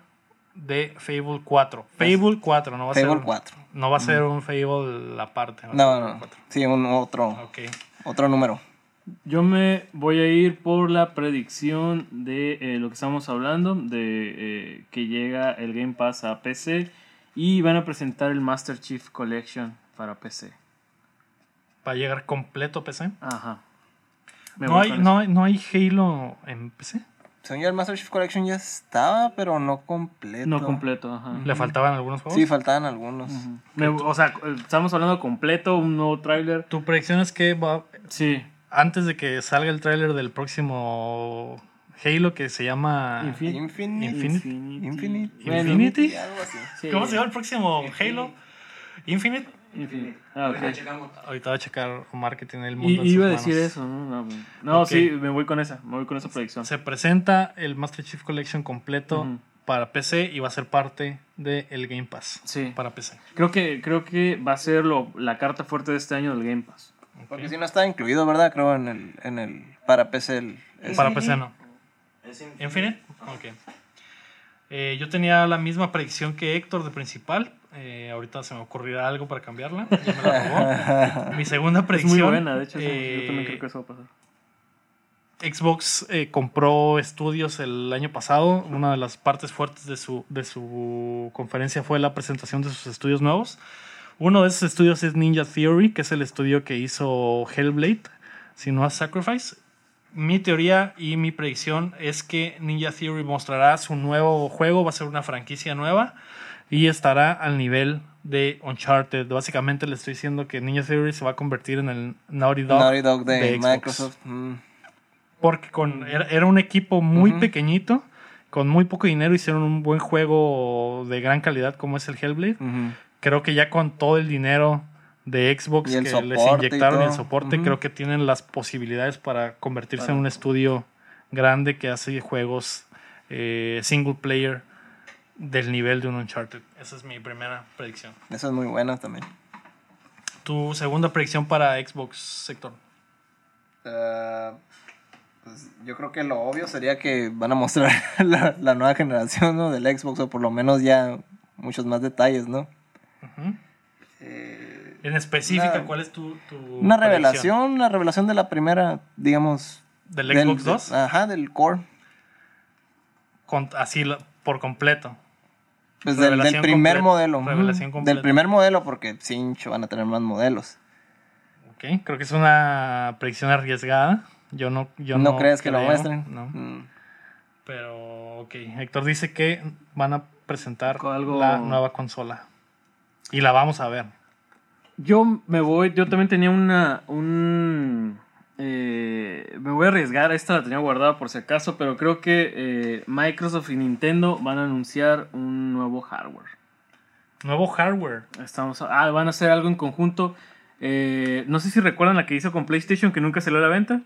de Fable 4. Fable 4, no va a Fable ser. 4. No va a ser un Fable aparte. No, no, Fable no. 4. Sí, un otro, Ok. Otro número. Yo me voy a ir por la predicción de eh, lo que estamos hablando, de eh, que llega el Game Pass a PC y van a presentar el Master Chief Collection para PC. Va a llegar completo a PC. Ajá. Me No voy hay, con no, hay- no hay Halo en PC. Según yo, el Master Chief Collection ya estaba, pero no completo. No completo, ajá. Le faltaban algunos juegos. Sí, faltaban algunos. O sea, estamos hablando completo, un nuevo tráiler. Tu predicción es que va, Sí. antes de que salga el tráiler del próximo Halo que se llama... Infin- Infinite. Infinite. Infinite. Infinity. Y algo así. sí. ¿Cómo se llama el próximo Halo? Infinite. Infinite. Ah. Ahorita checamos. Ahorita va a checar Omar que tiene el mundo Y, en sus iba a manos. decir eso, ¿no? No, sí, me voy con esa, me voy con esa predicción. Se presenta el Master Chief Collection completo para PC y va a ser parte del Game Pass Sí. para PC. Creo que, creo que va a ser lo, la carta fuerte de este año del Game Pass. Porque si no está incluido, ¿verdad? Creo en el, en el para PC. El. Para PC no. Es Infinite. ¿Infinite? Ok. Eh, yo tenía la misma predicción que Héctor de principal. Eh, ahorita se me ocurrirá algo para cambiarla. Ya me la robó. Mi segunda Es predicción. muy buena, de hecho, sí, eh, yo también creo que eso va a pasar. Xbox eh, compró estudios el año pasado. Una de las partes fuertes de su, de su conferencia fue la presentación de sus estudios nuevos. Uno de esos estudios es Ninja Theory, que es el estudio que hizo Hellblade, si no Sacrifice. Mi teoría y mi predicción es que Ninja Theory mostrará su nuevo juego, va a ser una franquicia nueva y estará al nivel de Uncharted. Básicamente le estoy diciendo que Ninja Theory se va a convertir en el Naughty Dog, Naughty Dog de. Microsoft. Mm. Porque con, era, era un equipo muy pequeñito, con muy poco dinero, hicieron un buen juego de gran calidad como es el Hellblade. Creo que ya con todo el dinero de Xbox que les inyectaron y el soporte, creo que tienen las posibilidades para convertirse en un estudio grande que hace juegos eh, single player del nivel de un Uncharted. Esa es mi primera predicción. Esa es muy buena también. Tu segunda predicción para Xbox sector. Ah, pues yo creo que lo obvio sería que van a mostrar la, la nueva generación ¿no? del Xbox o por lo menos ya muchos más detalles, ¿no? Eh, En específica, Una- ¿cuál es tu, tu una predicción? revelación, una revelación de la primera, digamos... ¿Del Xbox 2? Ajá, del core. Con- así por completo. Pues del, primer modelo. revelación ujú, completa. Del primer modelo porque cincho van a tener más modelos. Ok, creo que es una predicción arriesgada. Yo no, yo ¿No, no crees que lo muestren? No. Mm. Pero, ok. Héctor dice que van a presentar algo- la nueva consola. Y la vamos a ver. Yo me voy, yo también tenía una, un... eh, me voy a arriesgar, esta la tenía guardada por si acaso, pero creo que eh, Microsoft y Nintendo van a anunciar un nuevo hardware. Nuevo hardware. Estamos, ah, van a hacer algo en conjunto. Eh, no sé si recuerdan la que hizo con PlayStation que nunca salió a la venta.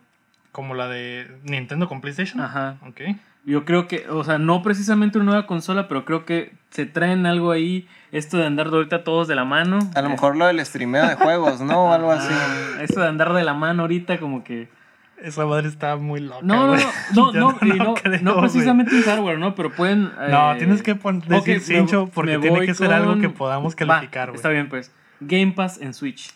Como la de Nintendo con PlayStation. Ajá. Ok. Yo creo que, o sea, no precisamente una nueva consola, pero creo que se traen algo ahí, esto de andar ahorita todos de la mano. A lo mejor lo del streameo de juegos, ¿no? O algo así. Ah, Eso de andar de la mano ahorita como que... Esa madre está muy loca. No, no, no, no, Yo no, y no, creo, no güey. precisamente un hardware, ¿no? Pero pueden... No, eh, tienes que pon- decir ok, me- cincho porque me tiene que ser algo que podamos calificar, güey. Está bien, pues. Game Pass en Switch.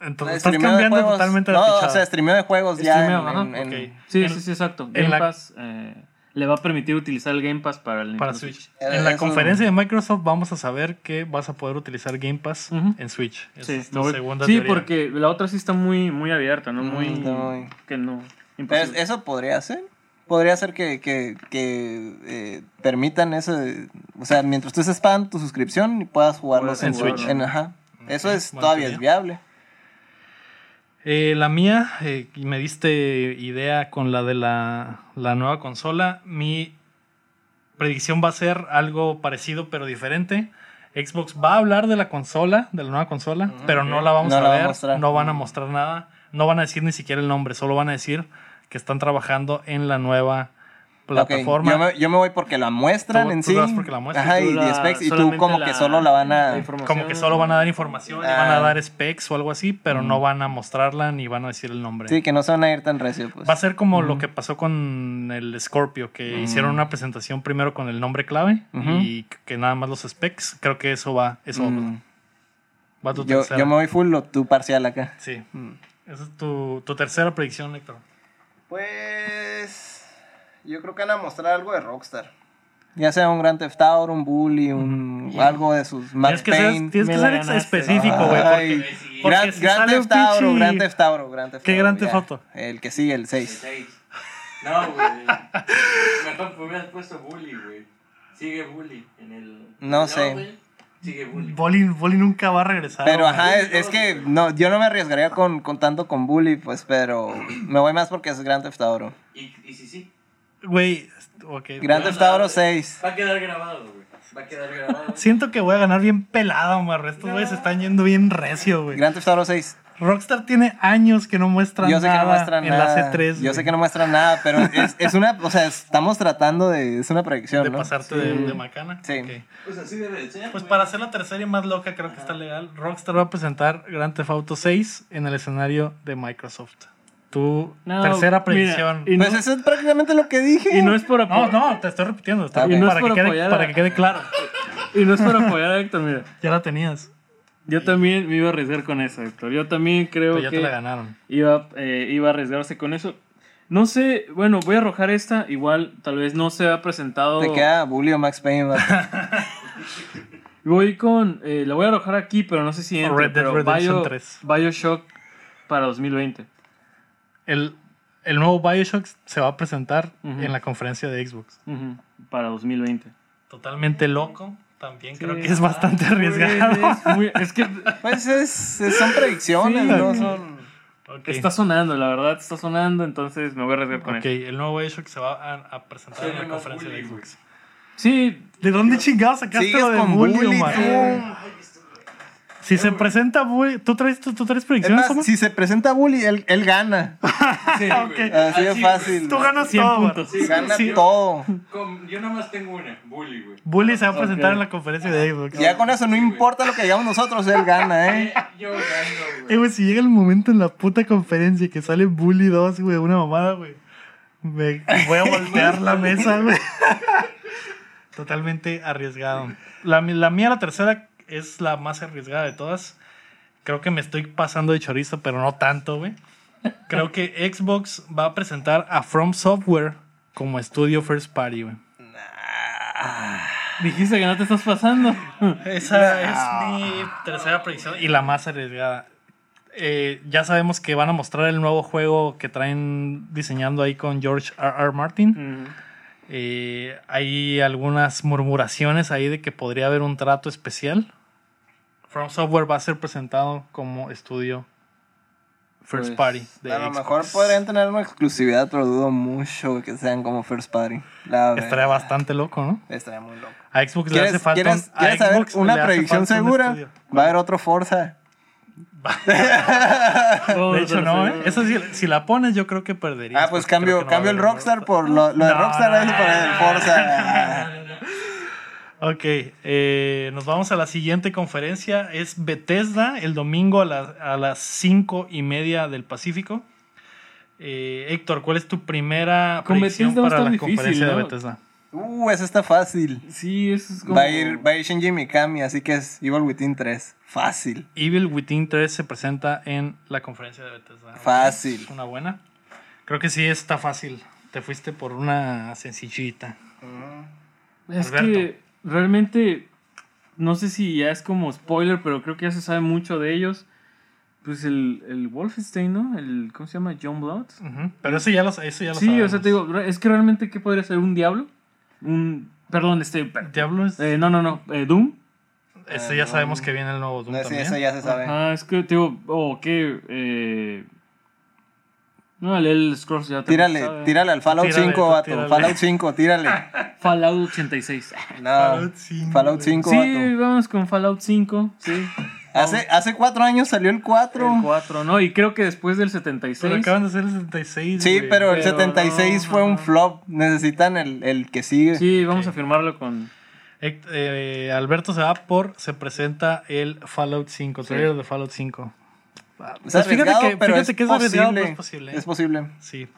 Entonces estás cambiando totalmente la No, o sea, streameo de juegos ya. Streameo, en- en- en-. Sí, En- sí, sí, exacto. en Game la- Pass eh, le va a permitir utilizar el Game Pass para el para Nintendo Switch. Eh, En la conferencia de Microsoft vamos a saber que vas a poder utilizar Game Pass en Switch. Esa Sí, es tu segunda sí, teoría. porque la otra sí está muy, muy abierta, ¿no? Muy, Mm, Que no. Imposible. eso podría ser. Podría ser que, que, que eh, permitan eso. o sea, mientras tú estés pagando tu suscripción y puedas jugarlo Puedes en jugarlo. Switch. En, ajá. Eso es todavía teoría. es viable. Eh, la mía, eh, y me diste idea con la de la, la nueva consola. Mi predicción va a ser algo parecido pero diferente. Xbox va a hablar de la consola, de la nueva consola, pero no la vamos No a la va a ver, no van a mostrar nada, no van a decir ni siquiera el nombre, solo van a decir que están trabajando en la nueva plataforma. Yo, me, yo me voy porque la muestran Tú- en tú sí. vas porque la muestran. Ajá, Tú y, la- y specs, y tú como la- que solo la van la a. información. Como que solo van a dar información y van a Ah. dar specs o algo así, pero no van a mostrarla ni van a decir el nombre. Sí, que no se van a ir tan recio, pues. Va a ser como lo que pasó con el Scorpio, que hicieron una presentación primero con el nombre clave y que nada más los specs. Creo que eso va, eso Mm. va a tu Yo, tercera. yo me voy full o tú parcial acá. Sí, Mm. esa es tu, tu tercera predicción, Héctor. Pues. Yo creo que van a mostrar algo de Rockstar. Ya sea un Grand Theft Auto, un Bully, un, algo de sus Max Tienes que ser, tienes que ser ganaste. específico, güey. Porque, porque Grand, si Theft Grand Theft Auto, Grand Theft ¿Qué Grand. Theft Auto? El que sigue, el El 6. seis. No, güey. Mejor me hubieras puesto Bully, güey. Sigue Bully en el. No sé. Sigue Bully. Bolly nunca va a regresar. Pero ajá, es, es que no, yo no me arriesgaría con, con tanto con Bully, pues, pero me voy más porque es Grand Theft Auto. Y, y si sí. Güey, ok. Grand Theft Auto 6. Va a quedar grabado, güey. Va a quedar grabado. Siento que voy a ganar bien pelado, Omar. Estos güeyes se están yendo bien recio, güey. Grand Theft Auto 6. Rockstar tiene años que no muestra Yo sé que nada no muestran en nada. la C3. yo sé que no muestran nada, pero es, es una, o sea, estamos tratando de, es una predicción, de ¿no? pasarte de, de macana. Sí. Ok. Pues así debe de ser. Pues para hacer la tercera y más loca, creo que está legal. Rockstar va a presentar Grand Theft Auto 6 en el escenario de Microsoft. Tu No, tercera mira, predicción. y Pues no- eso es prácticamente lo que dije. Y no es por No, apoyar. no, te estoy repitiendo. está bien, Y no es para, por que quede, apoyar para que quede claro. Y no es por apoyar a Héctor, mira. Ya la tenías. Yo también me iba a arriesgar con eso, Héctor. Yo también creo Pero ya que te la ganaron. iba, eh, iba a arriesgarse con eso. No sé, bueno, voy a arrojar esta. Igual, tal vez no se ha presentado. Te queda Bully o Max Payne. Voy con. eh, la voy a arrojar aquí, pero no sé si entre, Red Dead Redemption Bio- 3. Bioshock para 2020. El, el nuevo Bioshock se va a presentar Ujú. en la conferencia de Xbox. Ujú, para 2020. Totalmente loco. También creo que es bastante arriesgado. Es, muy- es que Pues es, es- son predicciones, Sí. no son. Ok. está sonando, la verdad, está sonando, entonces me voy a arriesgar con Ok, eso. el nuevo Bioshock se va a, a presentar Sí, en la conferencia de Xbox. Sí, ¿De dónde chingados sacaste lo de con Bully, Bully, Omar? tú. Si se presenta Bully, ¿tú traes, tú, tú traes Es predicciones, más, si se presenta Bully, él, él gana. sí. Así de fácil. Tú ganas 100 todo, puntos. Sí, Gana Sí. todo. Con- yo nomás tengo una. Bully, güey. Bully se va a presentar en la conferencia de Xbox. Ya con eso no importa lo que digamos nosotros, él gana, ¿eh? Eh, yo gano, Eh, güey. güey, si llega el momento en la puta conferencia que sale Bully 2, güey, una mamada, güey. Me voy a voltear la mesa, güey. Totalmente arriesgado. La, la mía, la tercera, es la más arriesgada de todas. Creo que me estoy pasando de chorizo, pero no tanto, güey. Creo que Xbox va a presentar a From Software como estudio first party, güey. Dijiste que no te estás pasando. Esa es mi tercera predicción y la más arriesgada. eh, ya sabemos que van a mostrar el nuevo juego que traen diseñando ahí con George R. R. Martin. Ujú. Eh, hay algunas murmuraciones ahí de que podría haber un trato especial. From Software va a ser presentado como estudio first Pues, party. De a lo Xbox. mejor podrían tener una exclusividad, pero dudo mucho que sean como first party. La Estaría bastante loco, ¿no? Estaría muy loco. A Xbox le ¿Quieres, hace falta. ¿quieres, un- quieres saber Xbox una predicción un segura? Va a haber otro Forza. De hecho, no, ¿eh? Eso sí, si la pones, yo creo que perderías. Ah, pues cambio, no cambio el Rockstar por lo, lo de No, Rockstar no, es por el no, Forza. Ok, eh, nos vamos a la siguiente conferencia. Es Bethesda, el domingo a, la- a las 5 y media del Pacífico. Eh, Héctor, ¿cuál es tu primera Con predicción Bethesda para la difícil, conferencia de ¿no? Bethesda? Uh, eso está fácil. Sí, eso es como. Va a ir, va a ir Shinji Mikami, así que es Evil Within 3. Fácil. Evil Within 3 se presenta en la conferencia de Bethesda. Fácil. Es una buena. Creo que sí está fácil. Te fuiste por una sencillita. Es Alberto. que realmente. No sé si ya es como spoiler, pero creo que ya se sabe mucho de ellos. Pues el, el Wolfenstein, ¿no? El, ¿Cómo se llama? John Blood. Pero eso ya lo, eso ya lo Sí, sabemos. o sea, te digo, es que realmente, ¿qué podría ser? ¿Un diablo? Un. Perdón, este. per- Diablo es. eh, no, no, no. eh, Doom. Ese ya sabemos que viene el nuevo Doom No, sí, también. eso ya se sabe. Ah, es que te digo, o qué. Eh, no, el, el Scrolls ya Tírale, sabe. tírale al Fallout Tírale, 5, tú vato. tírale. Fallout 5, tírale. Fallout 86. No, Fallout 5, Fallout güey. 5, Sí, vato. vamos con Fallout 5. Sí. Hace, hace cuatro años salió el 4. El 4, ¿no? Y creo que después del 76. Pero acaban de hacer el 76. Sí, güey. pero el Pero 76 no, fue un no. flop. Necesitan el, el que sigue. Sí, vamos a firmarlo con. Hect- eh, Alberto se va por. Se presenta el Fallout 5, trailer de Fallout 5. Ah, Es pues fíjate que, pero fíjate es que es posible. pero es posible. ¿eh? Es posible. Sí.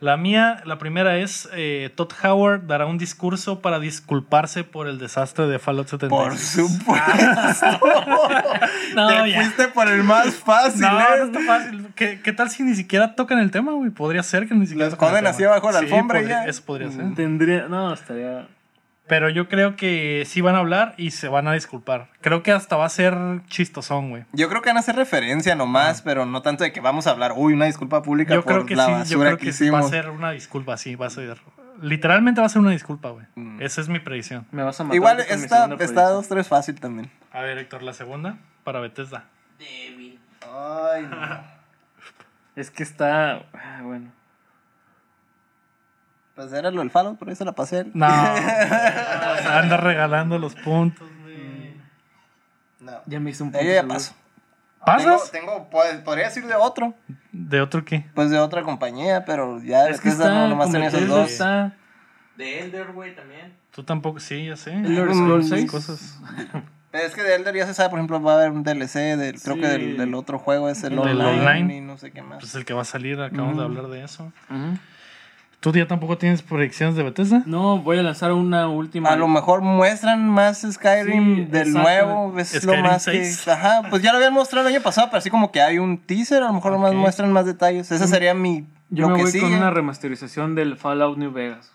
La mía, la primera es eh, Todd Howard dará un discurso para disculparse por el desastre de Fallout 76. Por supuesto. No, Te ya. fuiste por el más fácil, No, ¿eh? no está fácil. ¿Qué, qué tal si ni siquiera tocan el tema, güey? Podría ser que ni siquiera Lo toquen el esconden tema. así abajo de la Sí, alfombra podría- ya. Eso podría ser. Tendría. No, estaría. Pero yo creo que sí van a hablar y se van a disculpar. Creo que hasta va a ser chistosón, güey. Yo creo que van a hacer referencia nomás, pero no tanto de que vamos a hablar, uy, una disculpa pública Yo por creo que la sí, yo creo que, que sí va a ser una disculpa, sí, va a ser. Literalmente va a ser una disculpa, güey. Mm. Esa es mi predicción. Me vas a matar. Igual está, está predicción. 2-3 fácil también. A ver, Héctor, la segunda para Bethesda. Débil. Ay, no. Es que está. ah, Bueno. Pues era lo del Fallout, por eso la pasé. No, anda regalando los puntos, güey. No. Ya me hice un punto. ahí ya paso. ¿Pasas? Tengo, tengo, pues, podría decir de otro. ¿De otro qué? Pues de otra compañía, pero ya Es que está. no, nomás tenía esos dos. está- De Elder, güey, también. Tú tampoco, sí, ya sé. Elder Mm, Scrolls sí, 6. Cosas. Pero es que de Elder ya se sabe, por ejemplo, va a haber un DLC, del, creo Sí. que del, del otro juego es el Del online, online. y no sé qué más. Pues el que va a salir, acabamos de hablar de eso. Ujú. ¿Tú ya tampoco tienes predicciones de Bethesda? No, voy a lanzar una última. A lo mejor muestran más Skyrim Sí, del exacto. nuevo, es Skyrim lo más 6. que... Ajá, pues ya lo habían mostrado el año pasado, pero así como que hay un teaser, a lo mejor nomás Ok. muestran más detalles. Esa sería mi... Yo lo me que voy sigue. con una remasterización del Fallout New Vegas.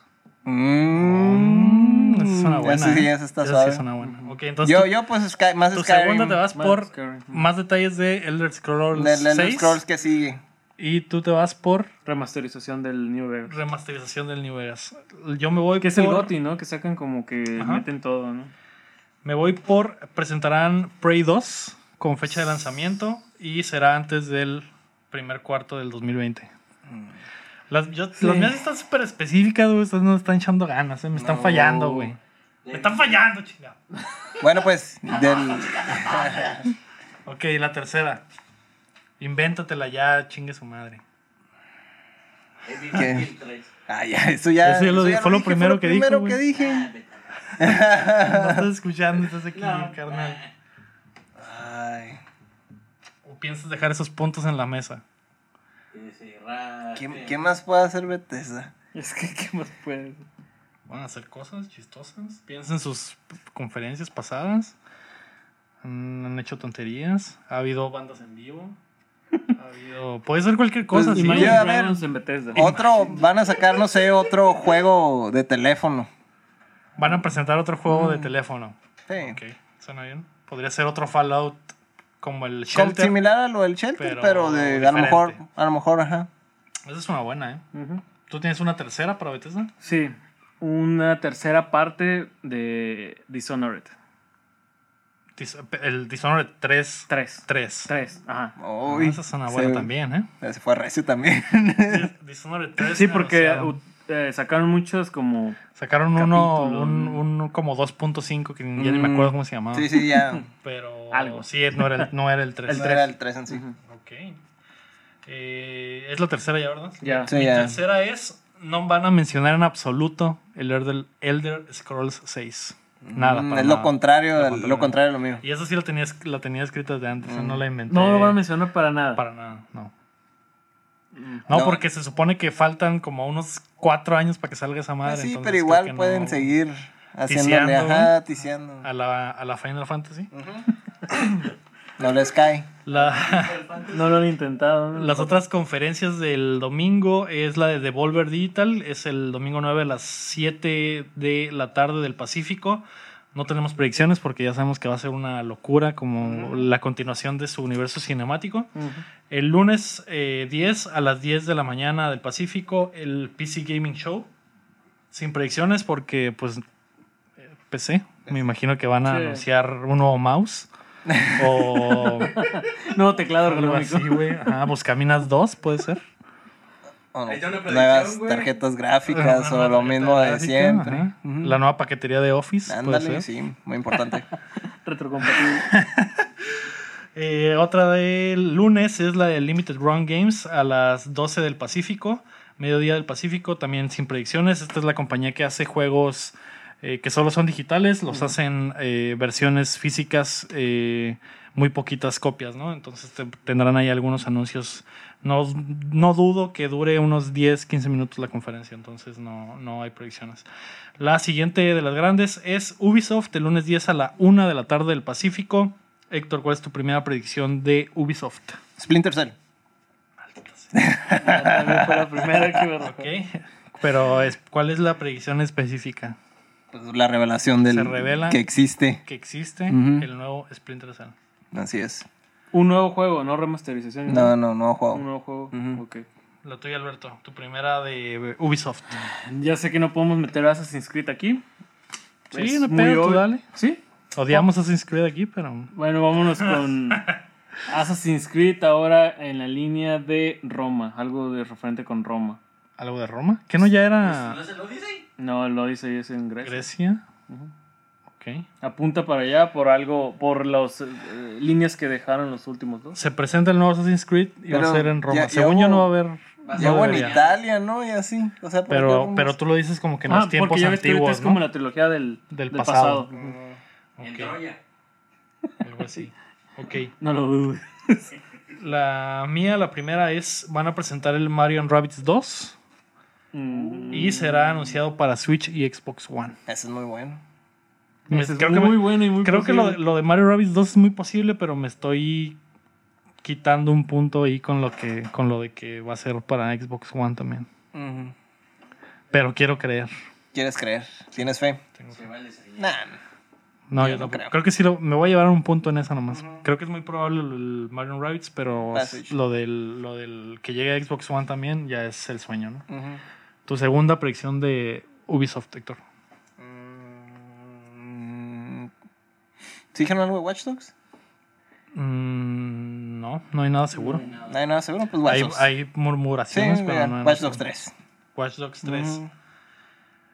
Mm, esa es una buena. esa sí, ¿eh? esa está Esa suave. sí es una buena. Ok, entonces Yo, tú- yo pues Sky- más tu Skyrim. segunda te vas Más por Skyrim. más detalles de Elder Scrolls Del Elder 6 Scrolls que sigue. y tú te vas por Remasterización del New Vegas. remasterización del New Vegas. Yo me voy Que es por el GOTY, ¿no? Que sacan como que Ajá. meten todo, ¿no? me voy por presentarán Prey 2 con fecha de lanzamiento y será antes del primer cuarto del 2020. Las, yo- Sí. las mías están súper específicas, güey. Estas no están echando ganas, eh, me están No. fallando, güey. Me están fallando, chingada. Bueno, pues, del... Ok, la tercera. Invéntatela ya, chingue su madre. Evil ¿Qué? Within 3. Ah, ya, eso ya... Eso ya lo eso di- fue lo dije, primero que dijo, primero que dije. Ah, No estás escuchando, estás aquí, No. carnal. Ay, O piensas dejar esos puntos en la mesa. ¿qué, qué más puede hacer Bethesda? Es que, ¿qué más puedes? Van a hacer cosas chistosas. Piensa en sus conferencias pasadas. Han hecho tonterías. Ha habido bandas en vivo. Habido. Puede ser cualquier cosa, Pues, sí. A ver. En Bethesda. Otro, van a sacar, no sé, otro juego de teléfono. Van a presentar otro juego de teléfono. Sí. Ok, suena bien. Podría ser otro Fallout como el Como Shelter. similar a lo del Shelter, pero pero, de, a lo mejor, a lo mejor, ajá. Esa es una buena, ¿eh? ¿Tú tienes una tercera para Bethesda? Sí, una tercera parte de Dishonored. Dis- El Dishonored 3. Tres. 3. Tres, ajá. Uy, esa es una buena se- también, ¿eh? Se fue recio también. Dishonored 3. Sí, porque o sea, uh, eh, sacaron muchos como... sacaron uno, un, un como 2.5 que ya ni me acuerdo cómo se llamaba. sí, sí, ya. Pero Algo. sí, no era el, no era el 3. No era el 3 en sí. Ok. Eh, es la tercera ya, ¿verdad? Ya. Sí, Mi ya. tercera es, no van a mencionar en absoluto el Elder, Elder Scrolls 6. Nada. Mm, para es nada. lo contrario, Lo contrario. lo contrario a lo mío. Y eso sí lo tenía, la tenía escrita desde antes, no la inventé. No lo van a mencionar para nada. Para nada, no. Mm. No, No. porque se supone que faltan como unos cuatro años para que salga esa madre. Pues sí, entonces pero igual no- pueden seguir haciéndole, Ticiando, ajá, ticiando. A la, a la Final Fantasy. No les cae. La, No lo han intentado. ¿no? las otras conferencias del domingo es la de Devolver Digital. Es el domingo 9 a las 7 de la tarde del Pacífico. No tenemos predicciones porque ya sabemos que va a ser una locura como la continuación de su universo cinemático. El lunes eh, 10 a las 10 de la mañana del Pacífico, el PC Gaming Show. Sin predicciones porque, pues, eh, PC. Me imagino que van a Sí. anunciar un nuevo mouse. O Nuevo teclado ergonómico. así, güey. Ajá, Buscaminas 2, puede ser. O nuevas güey. tarjetas gráficas o lo mismo de gráfica, siempre. ajá. La nueva paquetería de Office. puede Ándale, ser. sí, muy importante. Retrocompatible. Eh, otra del lunes es la de Limited Run Games a las 12 del Pacífico, mediodía del Pacífico, también sin predicciones. Esta es la compañía que hace juegos eh, que solo son digitales, los hacen eh, versiones físicas, eh, muy poquitas copias, ¿no? Entonces te- tendrán ahí algunos anuncios. No, no dudo que dure unos 10, 15 minutos la conferencia, entonces no, no hay predicciones. La siguiente de las grandes es Ubisoft, el lunes 10 a la 1 de la tarde del Pacífico. Héctor, ¿cuál es tu primera predicción de Ubisoft? Splinter Cell. También fue la primera que me arrojó. Ok, pero es, ¿cuál es la predicción específica? Pues la revelación del Se revela. que existe. Que existe el nuevo Splinter Cell. Así es. Un nuevo juego, no remasterización. No, no, no Un juego. nuevo juego. Ok. La tuya, Alberto, tu primera de Ubisoft. Ya sé que no podemos meter Assassin's Creed aquí. Sí, Es no pedo, dale. ¿Sí? Odiamos Assassin's Creed aquí, pero Bueno, vámonos con Assassin's Creed ahora en la línea de Roma. Algo de referente con Roma. Algo de Roma. ¿Que no ya era ¿No se lo dice? No, lo dice es en Grecia. Grecia? Ujú. Ok. Apunta para allá por algo, por las eh, líneas que dejaron los últimos dos. Se presenta el nuevo Assassin's Creed y va a ser en Roma. ya- ya Según yo no va a haber. No Ya hubo en. Italia, ¿no? Y así. O sea, por Pero, pero tú lo dices como que en Ah, los tiempos porque ya ves que ahorita antiguos, es como ¿no? la trilogía del, Del del pasado. pasado. En Ok, Troya. algo así. Ok. No lo dudes. La mía, la primera es, van a presentar el Mario Rabbids 2 Mm, y será anunciado para Switch y Xbox One. Ese es muy bueno. Me- es creo que, muy me- bueno y muy creo que lo, lo de Mario Rabbids 2 es muy posible, pero me estoy quitando un punto ahí con lo que con lo de que va a ser para Xbox One también. Pero quiero creer. ¿Quieres creer? ¿Tienes fe? Nah. No, Yo yo no creo. Creo que sí lo- me voy a llevar un punto en esa nomás. Creo que es muy probable el, el Mario Rabbids, pero lo del, lo del que llegue a Xbox One también ya es el sueño, ¿no? Ujú. Tu segunda predicción de Ubisoft, Héctor. Mm, ¿Sí dijeron algo de Watch Dogs? Mm, no, no hay nada seguro. No hay nada seguro, pues Watch Hay, Dogs. hay murmuraciones, pero mira, no hay Watch nada Dogs seguro. 3. Watch Dogs 3. Ujú.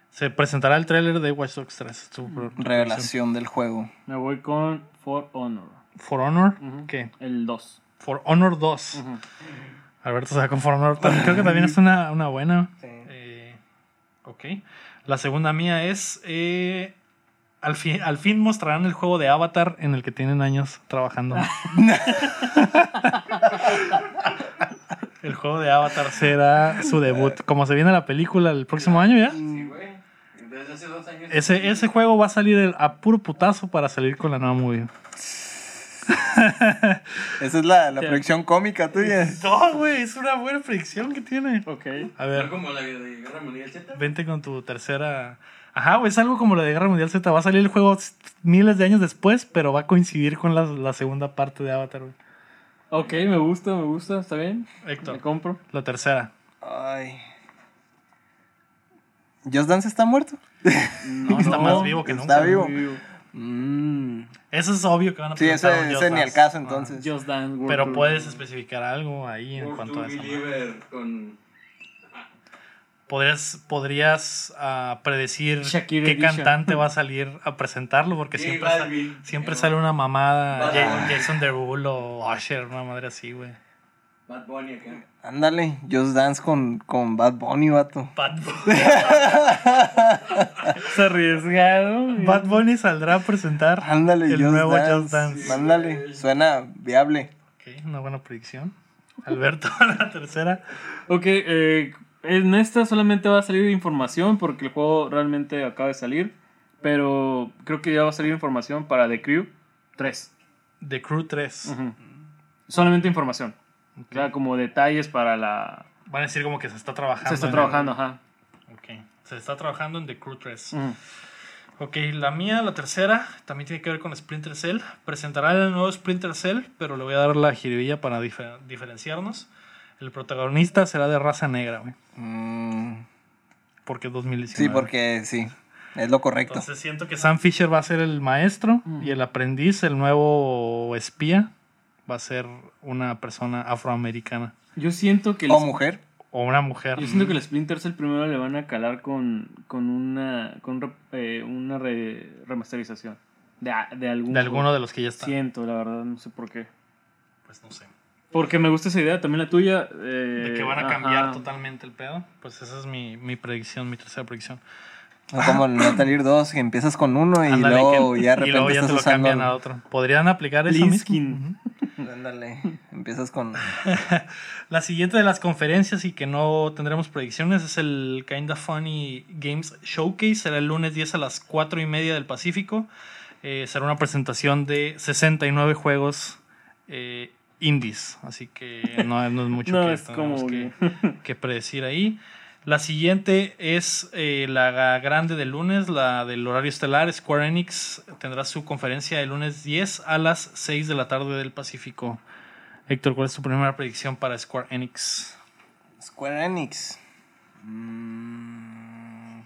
Se presentará el tráiler de Watch Dogs 3. Tu pro- tu predicción. Revelación del juego. Me voy con For Honor. For Honor. ¿qué? El 2. For Honor 2. Ujú. Alberto se va con For Honor. Creo que también es una, una buena. Sí. Ok. La segunda mía es. eh, al, fin, al fin mostrarán el juego de Avatar en el que tienen años trabajando. el juego de Avatar será su debut. Como se viene la película el próximo año ya. Sí, güey. Desde hace dos años. Ese, ese juego va a salir el- a puro putazo para salir con la nueva movie. Esa es la, la proyección cómica tuya. No, güey, es una buena predicción que tiene. Ok. A ¿No ver, como la de Guerra Mundial Z? vente con tu tercera. Ajá, güey, es algo como lo de Guerra Mundial Z. Va a salir el juego miles de años después, pero va a coincidir con la, la segunda parte de Avatar, güey. Ok, me gusta, me gusta, está bien. Héctor. Me compro. La tercera. Ay. ¿Just Dance está muerto? No, Está no, más vivo que está nunca. vivo. vivo. Mm. Eso es obvio que van a Sí, presentar ese, ese Just ni al Dance. caso entonces. Just Dance World Pero Tour. puedes especificar algo ahí en World cuanto to a eso. Podrías, podrías ah, predecir Shakira qué Edition. cantante va a salir a presentarlo, porque J siempre, siempre sale una mamada. Jason Derulo o Usher, una madre así, güey. Bad Bunny acá. Ándale, Just Dance con, con Bad Bunny, vato. Bad Bunny. Es arriesgado. Bad Bunny saldrá a presentar Ándale, el Just nuevo Dance. Just Dance. Ándale, suena viable. Ok, una buena predicción. Alberto, la tercera. Ok, eh, en esta solamente va a salir información porque el juego realmente acaba de salir. Pero creo que ya va a salir información para The Crew 3. The Crew 3. Ujú. Solamente información. O sea, como detalles para la... Van a decir como que se está trabajando. Se está trabajando, ajá. el- Ok. Se está trabajando en The Crew 3. Ujú. Ok, la mía, la tercera, también tiene que ver con Splinter Cell. Presentará el nuevo Splinter Cell, pero le voy a dar la jiribilla para dife- diferenciarnos. El protagonista será de raza negra, güey. Mm, Porque es 2019. sí, porque sí, es lo correcto. Entonces siento que Sam Fisher va a ser el maestro y el aprendiz, el nuevo espía, va a ser una persona afroamericana Yo siento que... el- o mujer. o una mujer. Yo siento que el Splinter Cell primero le van a calar con, con una, con re- eh, una re- remasterización. De, a- de algún De alguno de los que ya están. Siento, la verdad, no sé por qué. Pues no sé. Porque me gusta esa idea, también la tuya. eh, De que van a cambiar ajá. totalmente el pedo. Pues esa es mi, mi predicción, mi tercera predicción. No como el Metal Gear 2, que empiezas con uno y Ándale, luego que- ya de y luego repente ya te estás lo usando. cambian a otro. Podrían aplicar eso mismo. Ándale, empiezas con. La siguiente de las conferencias y que no tendremos predicciones es el Kinda Funny Games Showcase. Será el lunes 10 a las 4 y media del Pacífico. Eh, será una presentación de 69 juegos eh, indies. Así que no, no es mucho No, que es tengamos como que, que predecir ahí. La siguiente es eh, la grande del lunes, la del horario estelar. Square Enix tendrá su conferencia el lunes 10 a las 6 de la tarde del Pacífico. Héctor, ¿cuál es tu primera predicción para Square Enix? Square Enix. Mm,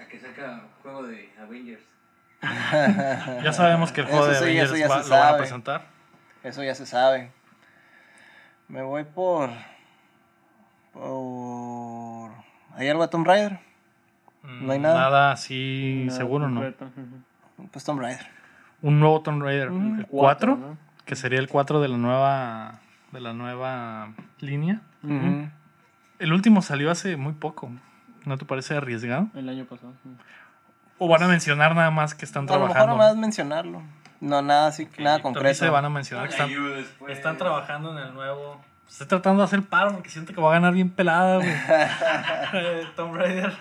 A que saca juego de Avengers. Ya sabemos que el juego Eso de sí, eso Avengers ya va- se lo van a presentar. Eso ya se sabe. Me voy por. Por. ¿Hay algo de Tomb Raider? No hay nada. Nada así Nada seguro, ¿no? Pues Tomb Raider. Un nuevo Tomb Raider. Mm, el 4, ¿no? que sería el 4 de la nueva de la nueva línea. El último salió hace muy poco. ¿No te parece arriesgado? El año pasado. ¿O van a mencionar nada más que están A lo mejor trabajando? nomás mencionarlo. No, nada así, nada concreto. se van a mencionar que están trabajando en el nuevo. Estoy tratando de hacer paro porque siento que va a ganar bien pelada, güey. Tomb Raider.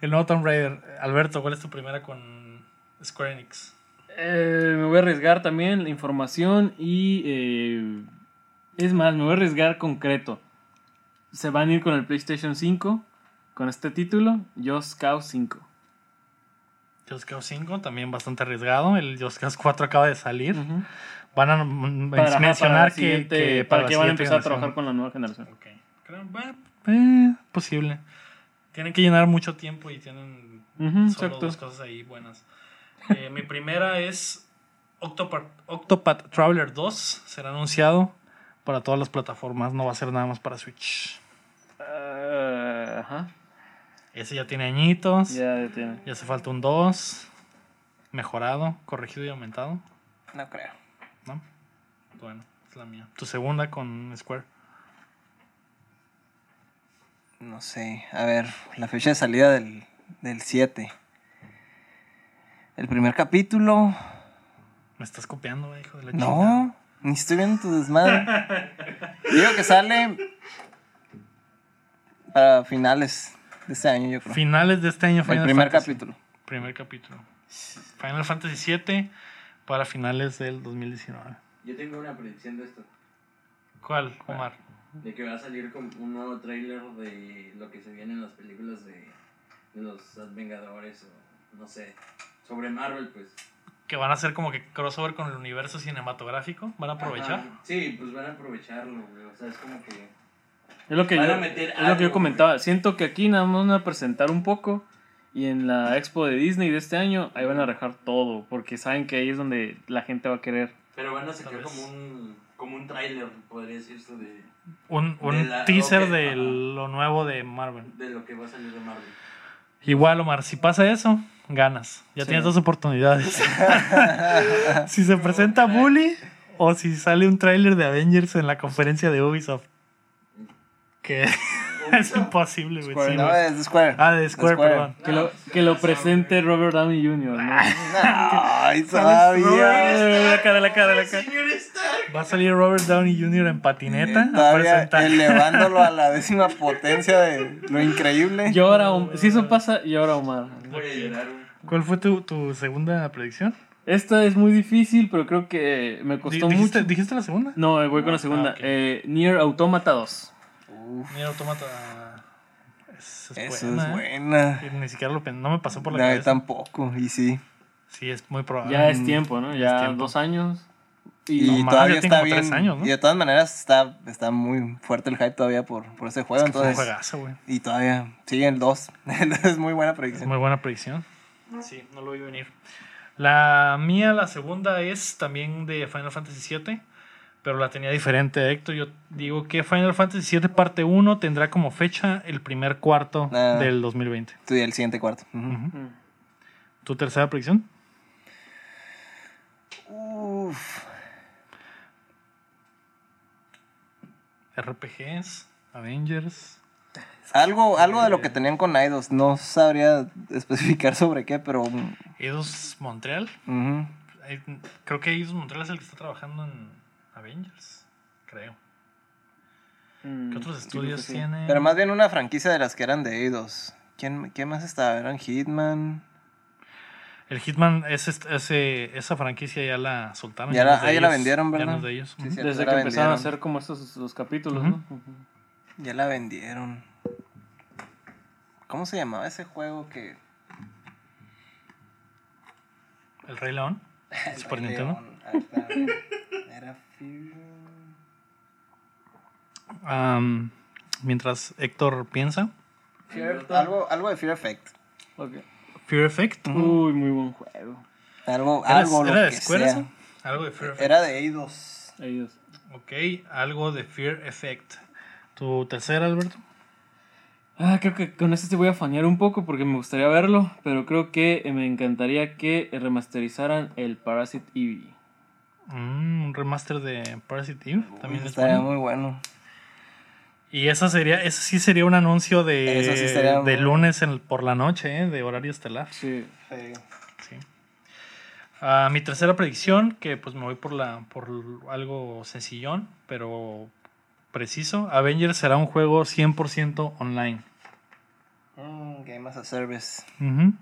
El nuevo Tomb Raider. Alberto, ¿cuál es tu primera con Square Enix? Eh, me voy a arriesgar también la información y. eh, es más, me voy a arriesgar concreto. Se van a ir con el PlayStation 5 con este título: Just Cause 5. Just Cause 5, también bastante arriesgado. El Just Cause 4 acaba de salir. Ujú. Van a Para, ajá, para mencionar que, para que van a empezar a trabajar con la nueva generación. Ok. Creo, bueno, eh, posible. Tienen que llenar mucho tiempo y tienen Ujú, solo dos cosas ahí buenas. Eh, mi primera es Octopath, Octopath Traveler 2. Será anunciado para todas las plataformas. No va a ser nada más para Switch. Eh, ajá. Ese ya tiene añitos. Ya, ya tiene. Ya hace falta un 2. Mejorado, corregido y aumentado. No creo. ¿No? Bueno, es la mía. Tu segunda con Square. No sé. A ver, la fecha de salida del, del 7. El primer capítulo. Me estás copiando, hijo de la chingada. No, ni estoy viendo tu desmadre. Digo que sale para finales de este año, yo creo. Finales de este año, El Final primer Fantasy. capítulo. Primer capítulo. Final Fantasy VII para finales del 2019. Yo tengo una predicción de esto. ¿Cuál, Omar? De que va a salir con un nuevo trailer de lo que se viene en las películas de, los Vengadores o no sé, sobre Marvel, pues. Que van a hacer como que crossover con el universo cinematográfico. Van a aprovechar. Ajá. Sí, pues van a aprovecharlo, güey. O sea, es como que. Es lo que, Van yo, a meter es lo que yo comentaba. Siento que aquí nada más van a presentar un poco. Y en la expo de Disney de este año, ahí van a dejar todo. Porque saben que ahí es donde la gente va a querer. Pero van a sacar Tal vez. como un. Como un tráiler, podría decirse, de, Un, un De la- teaser de ajá. lo nuevo de Marvel. de lo que va a salir de Marvel. Igual, Omar, si pasa eso, ganas. Ya Sí. tienes dos oportunidades. si se presenta Bully o si sale un tráiler de Avengers en la conferencia de Ubisoft. Que es imposible, güey. Square, sí, No, es de Square. ah, de Square, Square. perdón. Que lo, que lo presente Robert Downey Jr., ¿no? Ay, todavía. La cara, la cara, la cara. Va a salir Robert Downey Jr. en patineta a Todavía presentar. elevándolo a la décima potencia de lo increíble. Llora, si eso pasa, llora Omar. Voy a llorar. ¿Cuál fue tu, tu segunda predicción? Esta es muy difícil, pero creo que me costó ¿Dijiste, mucho. ¿Dijiste la segunda? No, voy con la segunda. Ah, ok. eh, Nier Automata 2. Mira, Automata. Es, es Eso buena, es ¿eh? buena. Y Ni siquiera lo no me pasó por la No, cabeza. tampoco, y sí. Sí, es muy probable. Ya es tiempo, ¿no? Ya tiempo. dos años. Y, Y, No, mames, todavía está bien. años, ¿no? Y de todas maneras está, está muy fuerte el hype todavía por, por ese juego. Es que un entonces, juegazo, güey. y todavía sigue el 2. es muy buena predicción. Muy buena predicción. Sí, no lo vi venir. La mía, la segunda, es también de Final Fantasy VII, pero la tenía diferente, Héctor. Yo digo que Final Fantasy VII parte 1 tendrá como fecha el primer cuarto Ah. del 2020. Tú y el siguiente cuarto. ¿Tu tercera predicción? Uf. RPGs, Avengers. Algo, algo de lo que tenían con Eidos. No sabría especificar sobre qué, pero. mm, Eidos Montreal. Eh, Creo que Eidos Montreal es el que está trabajando en Avengers. Creo. Mm, ¿Qué otros estudios sí. tiene? Pero más bien una franquicia de las que eran de Eidos. ¿Quién, ¿Quién más estaba? ¿Eran Hitman? El Hitman, ese, ese- esa franquicia ya la soltaron. Ya la- ah, ya vendieron, Ya ¿verdad? no es de ellos. Sí, Ujú. cierto, Desde ya que empezaron a hacer como estos los capítulos. ¿no? Ya la vendieron. ¿Cómo se llamaba ese juego que. El Rey León. Super Rey Nintendo. León. Está. Era Mientras Héctor piensa. Fear- algo, algo de Fear Effect. Ok. Fear Effect. Uy, muy buen juego. Algo, ¿Era, algo era lo de que Square sea. eso? Algo de Fear Effect. Era de Eidos. Ellos. Ok, algo de Fear Effect. ¿Tu tercera, Alberto? Ah, creo que con este te voy a fanear un poco porque me gustaría verlo, pero creo que me encantaría que remasterizaran el Parasite Eve. Mm, un remaster de Parasite Eve. También es Estaría bueno. muy bueno. Y esa sería, ese sí sería un anuncio de, Eso sí de muy- lunes en- por la noche, ¿eh? de horario estelar. Sí. Sí. Ah, mi tercera predicción, que pues me voy por la por algo sencillón, pero preciso. Avengers será un juego 100% online. Mm, Game as a Service. Ujú.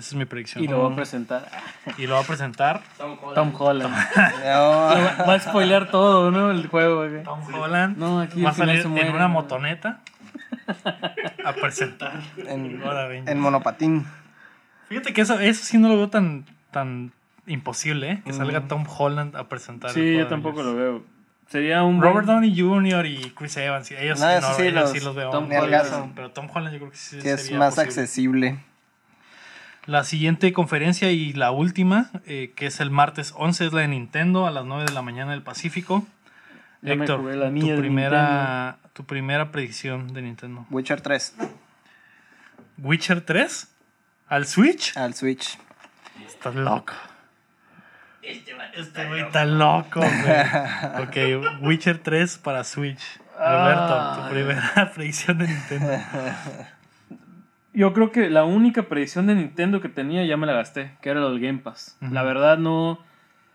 Esa es mi predicción. Y lo va a presentar Y lo va a presentar Tom Holland. Tom Holland. No, va a spoilear todo, ¿no? El juego. güey. Tom Holland. No, aquí va a salir se en muere, una ¿no? motoneta a presentar. en, monopatín. Fíjate que eso, eso sí no lo veo tan, tan imposible, ¿eh? que salga Mm. Tom Holland a presentar. el Sí, yo tampoco lo veo. Sería un Robert buen- Downey Jr. y Chris Evans, ellos, No, sí, no, sí ellos los- sí los veo. Tom Holland. Pero Tom Holland yo creo que sí Que es más posible. accesible. La siguiente conferencia y la última, eh, que es el martes 11, es la de Nintendo a las 9 de la mañana del Pacífico. Ya me Héctor, jugué la tu mía primera, tu primera predicción de Nintendo. Witcher 3 ¿Witcher 3? ¿Al Switch? al Switch. Estás loco. Este Este güey está loco, güey. Ok, Witcher 3 para Switch. Alberto, tu primera predicción de Nintendo. Yo creo que la única predicción de Nintendo que tenía ya me la gasté, que era lo del Game Pass. La verdad no...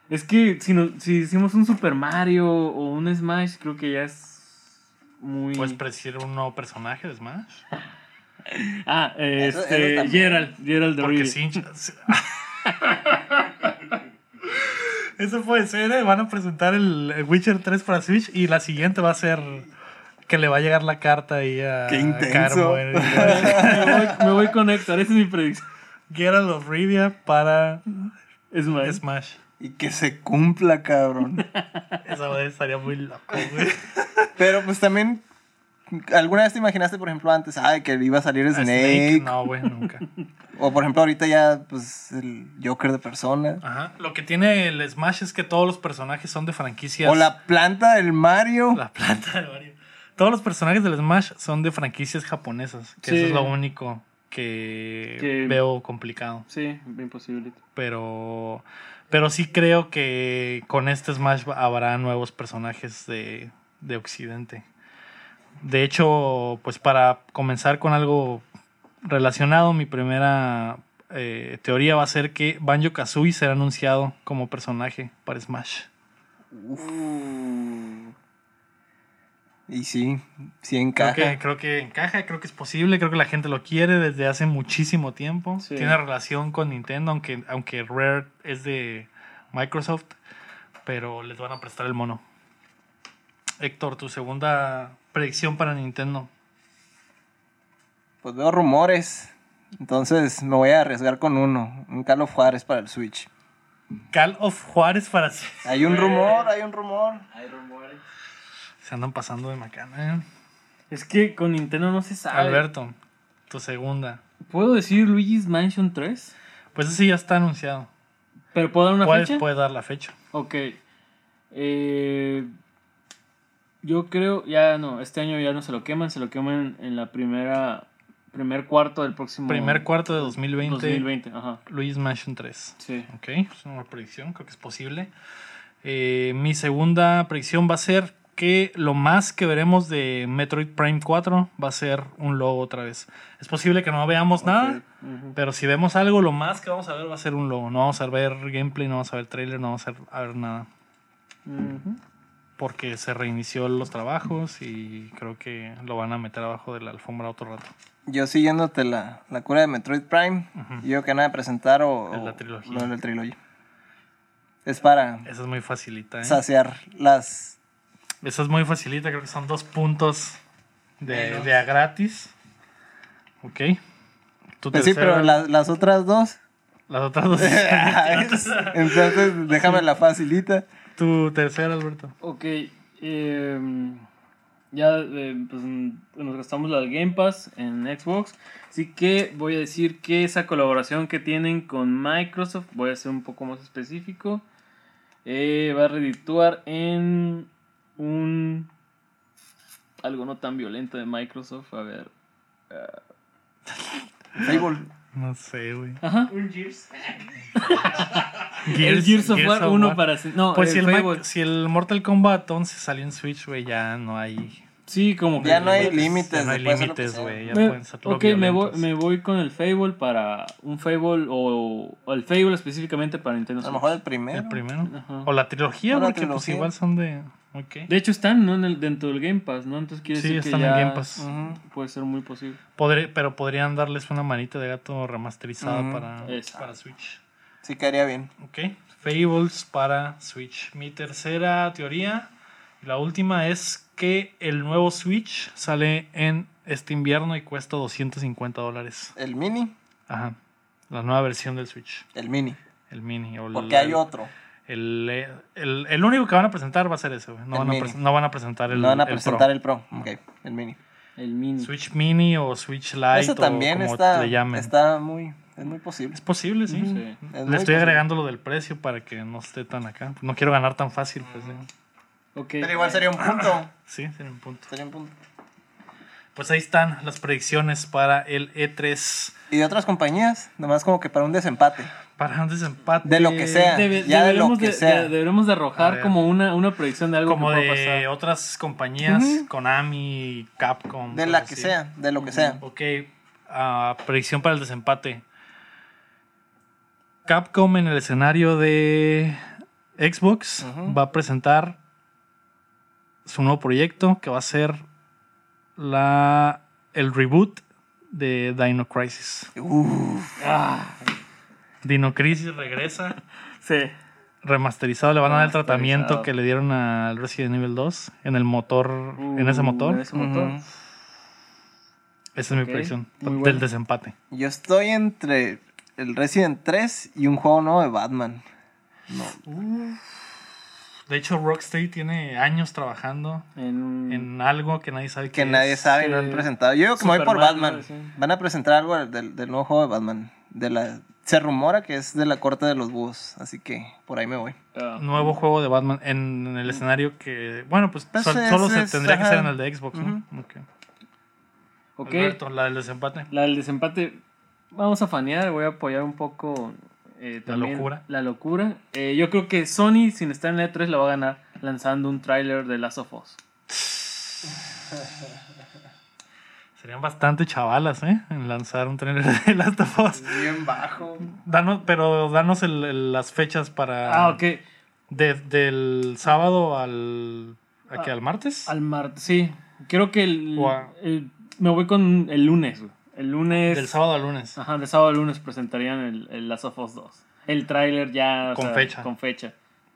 Es que si, no- si hicimos un Super Mario o un Smash, creo que ya es muy... ¿Puedes predecir un nuevo personaje de Smash? ah, eh, Eso- este, eso. Gerald, Gerald de Porque sí. Eso puede ser, ¿eh? Van a presentar el el Witcher 3 para Switch y la siguiente va a ser que le va a llegar la carta ahí a Qué intenso. Carmo, ¿eh? me, voy, me voy con Héctor, esa es mi predicción. Geralt of Rivia para Es más. Smash. Y que se cumpla, cabrón. Esa estaría muy loco, güey. Pero pues también, ¿alguna vez te imaginaste, por ejemplo, antes, ay, que iba a salir A Snake? No, güey, nunca. O por ejemplo, ahorita ya, pues, el Joker de persona. Ajá. Lo que tiene el Smash es que todos los personajes son de franquicias. O la planta del Mario. La planta de Mario. Todos los personajes del Smash son de franquicias japonesas. Que Sí. eso es lo único que, Que- veo complicado. Sí, imposible. Pero. Pero sí creo que con este Smash habrá nuevos personajes de, de Occidente. De hecho, pues para comenzar con algo relacionado, mi primera eh, teoría va a ser que Banjo Kazooie será anunciado como personaje para Smash. Uh. Y sí, sí Creo encaja. que, creo que encaja, creo que es posible, creo que la gente lo quiere desde hace muchísimo tiempo. Sí. Tiene relación con Nintendo, aunque, aunque Rare es de Microsoft, pero les van a prestar el mono. Héctor, tu segunda predicción para Nintendo. Pues veo rumores. Entonces me voy a arriesgar con uno. Un Call of Juárez para el Switch. Call of Juárez para... Se Hay un rumor, hay un rumor. Hay rumores. Andan pasando de macana. ¿eh? Es que con Nintendo no se sabe. Alberto, tu segunda. ¿Puedo decir Luigi's Mansion 3? Pues ese ya está anunciado. ¿Pero puedo dar una ¿Puedes, fecha? puedes dar la fecha. Ok. Eh, yo creo, ya no, este año ya no se lo queman, se lo queman en la primera, primer cuarto del próximo... Primer cuarto de 2020, 2020, ajá. Luigi's Mansion 3. Sí. Ok, es una predicción, creo que es posible. Eh, mi segunda predicción va a ser que lo más que veremos de Metroid Prime 4 va a ser un logo otra vez. Es posible que no veamos nada, pero si vemos algo, lo más que vamos a ver va a ser un logo. No vamos a ver gameplay, no vamos a ver trailer, no vamos a ver, a ver nada. Porque se reinició los trabajos y creo que lo van a meter abajo de la alfombra otro rato. Yo siguiéndote la, la cura de Metroid Prime. Yo que nada de presentar o, Es la trilogía. lo del trilogía. Es para Esa es muy facilita, ¿eh? saciar las... Esa es muy facilita, creo que son dos puntos de, a gratis. Ok. Tu Pues sí, pero la- las otras dos... Las otras dos. Entonces déjame la facilita. tu tercera, Alberto. Ok, em, ya eh, pues, nos gastamos la del Game Pass en Xbox, así que voy a decir que esa colaboración que tienen con Microsoft, voy a ser un poco más específico, eh, va a redituar en un algo no tan violento de Microsoft, a ver. Fable. No sé, güey. Ajá. Un Gears. el Gears of War 1 para... No, Pues si el si el Mortal Kombat 11 salió en Switch, güey, ya no hay. Sí, como que... Ya no hay límites. no hay límites, güey. Ya Me- pueden ser ok, me voy, me voy con el Fable para un Fable o, o el Fable específicamente para Nintendo A lo Switch. mejor el primero. El primero. Ajá. O la trilogía, porque pues igual son de. Ok. De hecho están ¿no? en el, dentro del Game Pass, ¿no? Entonces quiere Sí, decir que están en ya Game Pass. Puede ser muy posible. Podré- pero podrían darles una manita de gato remasterizada para, Exacto. para Switch. Sí, caería bien. Ok. Fables para Switch. Mi tercera teoría, y la última, es que el nuevo Switch sale en este invierno y cuesta 250 dólares. El mini. Ajá. La nueva versión del Switch. El mini. El mini. O el- Porque hay otro. El, el, el único que van a presentar va a ser ese, güey. No, van a mini. pres- no van a presentar el, no van a el Pro. presentar el Pro. Ok, el mini. El mini. Switch Mini o Switch Lite Eso también o como está, le llamen. está muy, es muy posible. Es posible, sí. Sí. Es muy Le estoy posible. agregando lo del precio para que no esté tan acá. No quiero ganar tan fácil, pues. sí. Ok. Pero igual sería un punto. Sí, tiene un punto. Sería un punto. Pues ahí están las predicciones para el E3. Y de otras compañías, nomás como que para un desempate. Para un desempate. De lo que sea. Debe- ya de lo deberemos que de, sea. de- deberemos de arrojar como una, una predicción de algo Como que pueda de pasar. otras compañías. Konami, Capcom. De la que así. sea, de lo que sea. Ok, ah, predicción para el desempate. Capcom en el escenario de Xbox va a presentar su nuevo proyecto que va a ser la, el reboot de Dino Crisis. Uf, Ah, Dino Crisis regresa sí. remasterizado, le van a dar el tratamiento que le dieron al Resident Evil 2 en el motor, en ese Uh, motor. en ese motor. Esa es mi predicción muy del bueno. desempate. Yo estoy entre el Resident 3 y un juego nuevo de Batman. De hecho, Rocksteady tiene años trabajando En, en algo que nadie sabe Que qué nadie es. sabe y no han presentado. Yo digo que me voy por Batman. ¿no? Van a presentar algo del, del nuevo juego de Batman. De la, se rumora que es de la corte de los búhos. Así que por ahí me voy. Ah. Nuevo juego de Batman en el escenario que. Bueno, pues, Pues sol- es- solo se es- tendría que ser en el de Xbox, ¿no? Ok. Ok, Alberto, la del desempate. la del desempate. Vamos a fanear, voy a apoyar un poco. eh, La locura. La locura. Eh, yo creo que Sony, sin estar en la E3, la va a ganar lanzando un tráiler de Last of Us. Serían bastante chavalas, ¿eh? En lanzar un trailer de Last of Us. Bien bajo. Danos, pero danos el- el- las fechas para. Ah, ok. de- del sábado al. ¿A qué? ¿Al martes? Al martes, sí. Creo que el, O a- el- me voy con el lunes. El lunes. Del sábado al lunes. Ajá, de sábado al lunes presentarían el, el Last of Us 2. El tráiler ya. Con sea, fecha. Con fecha.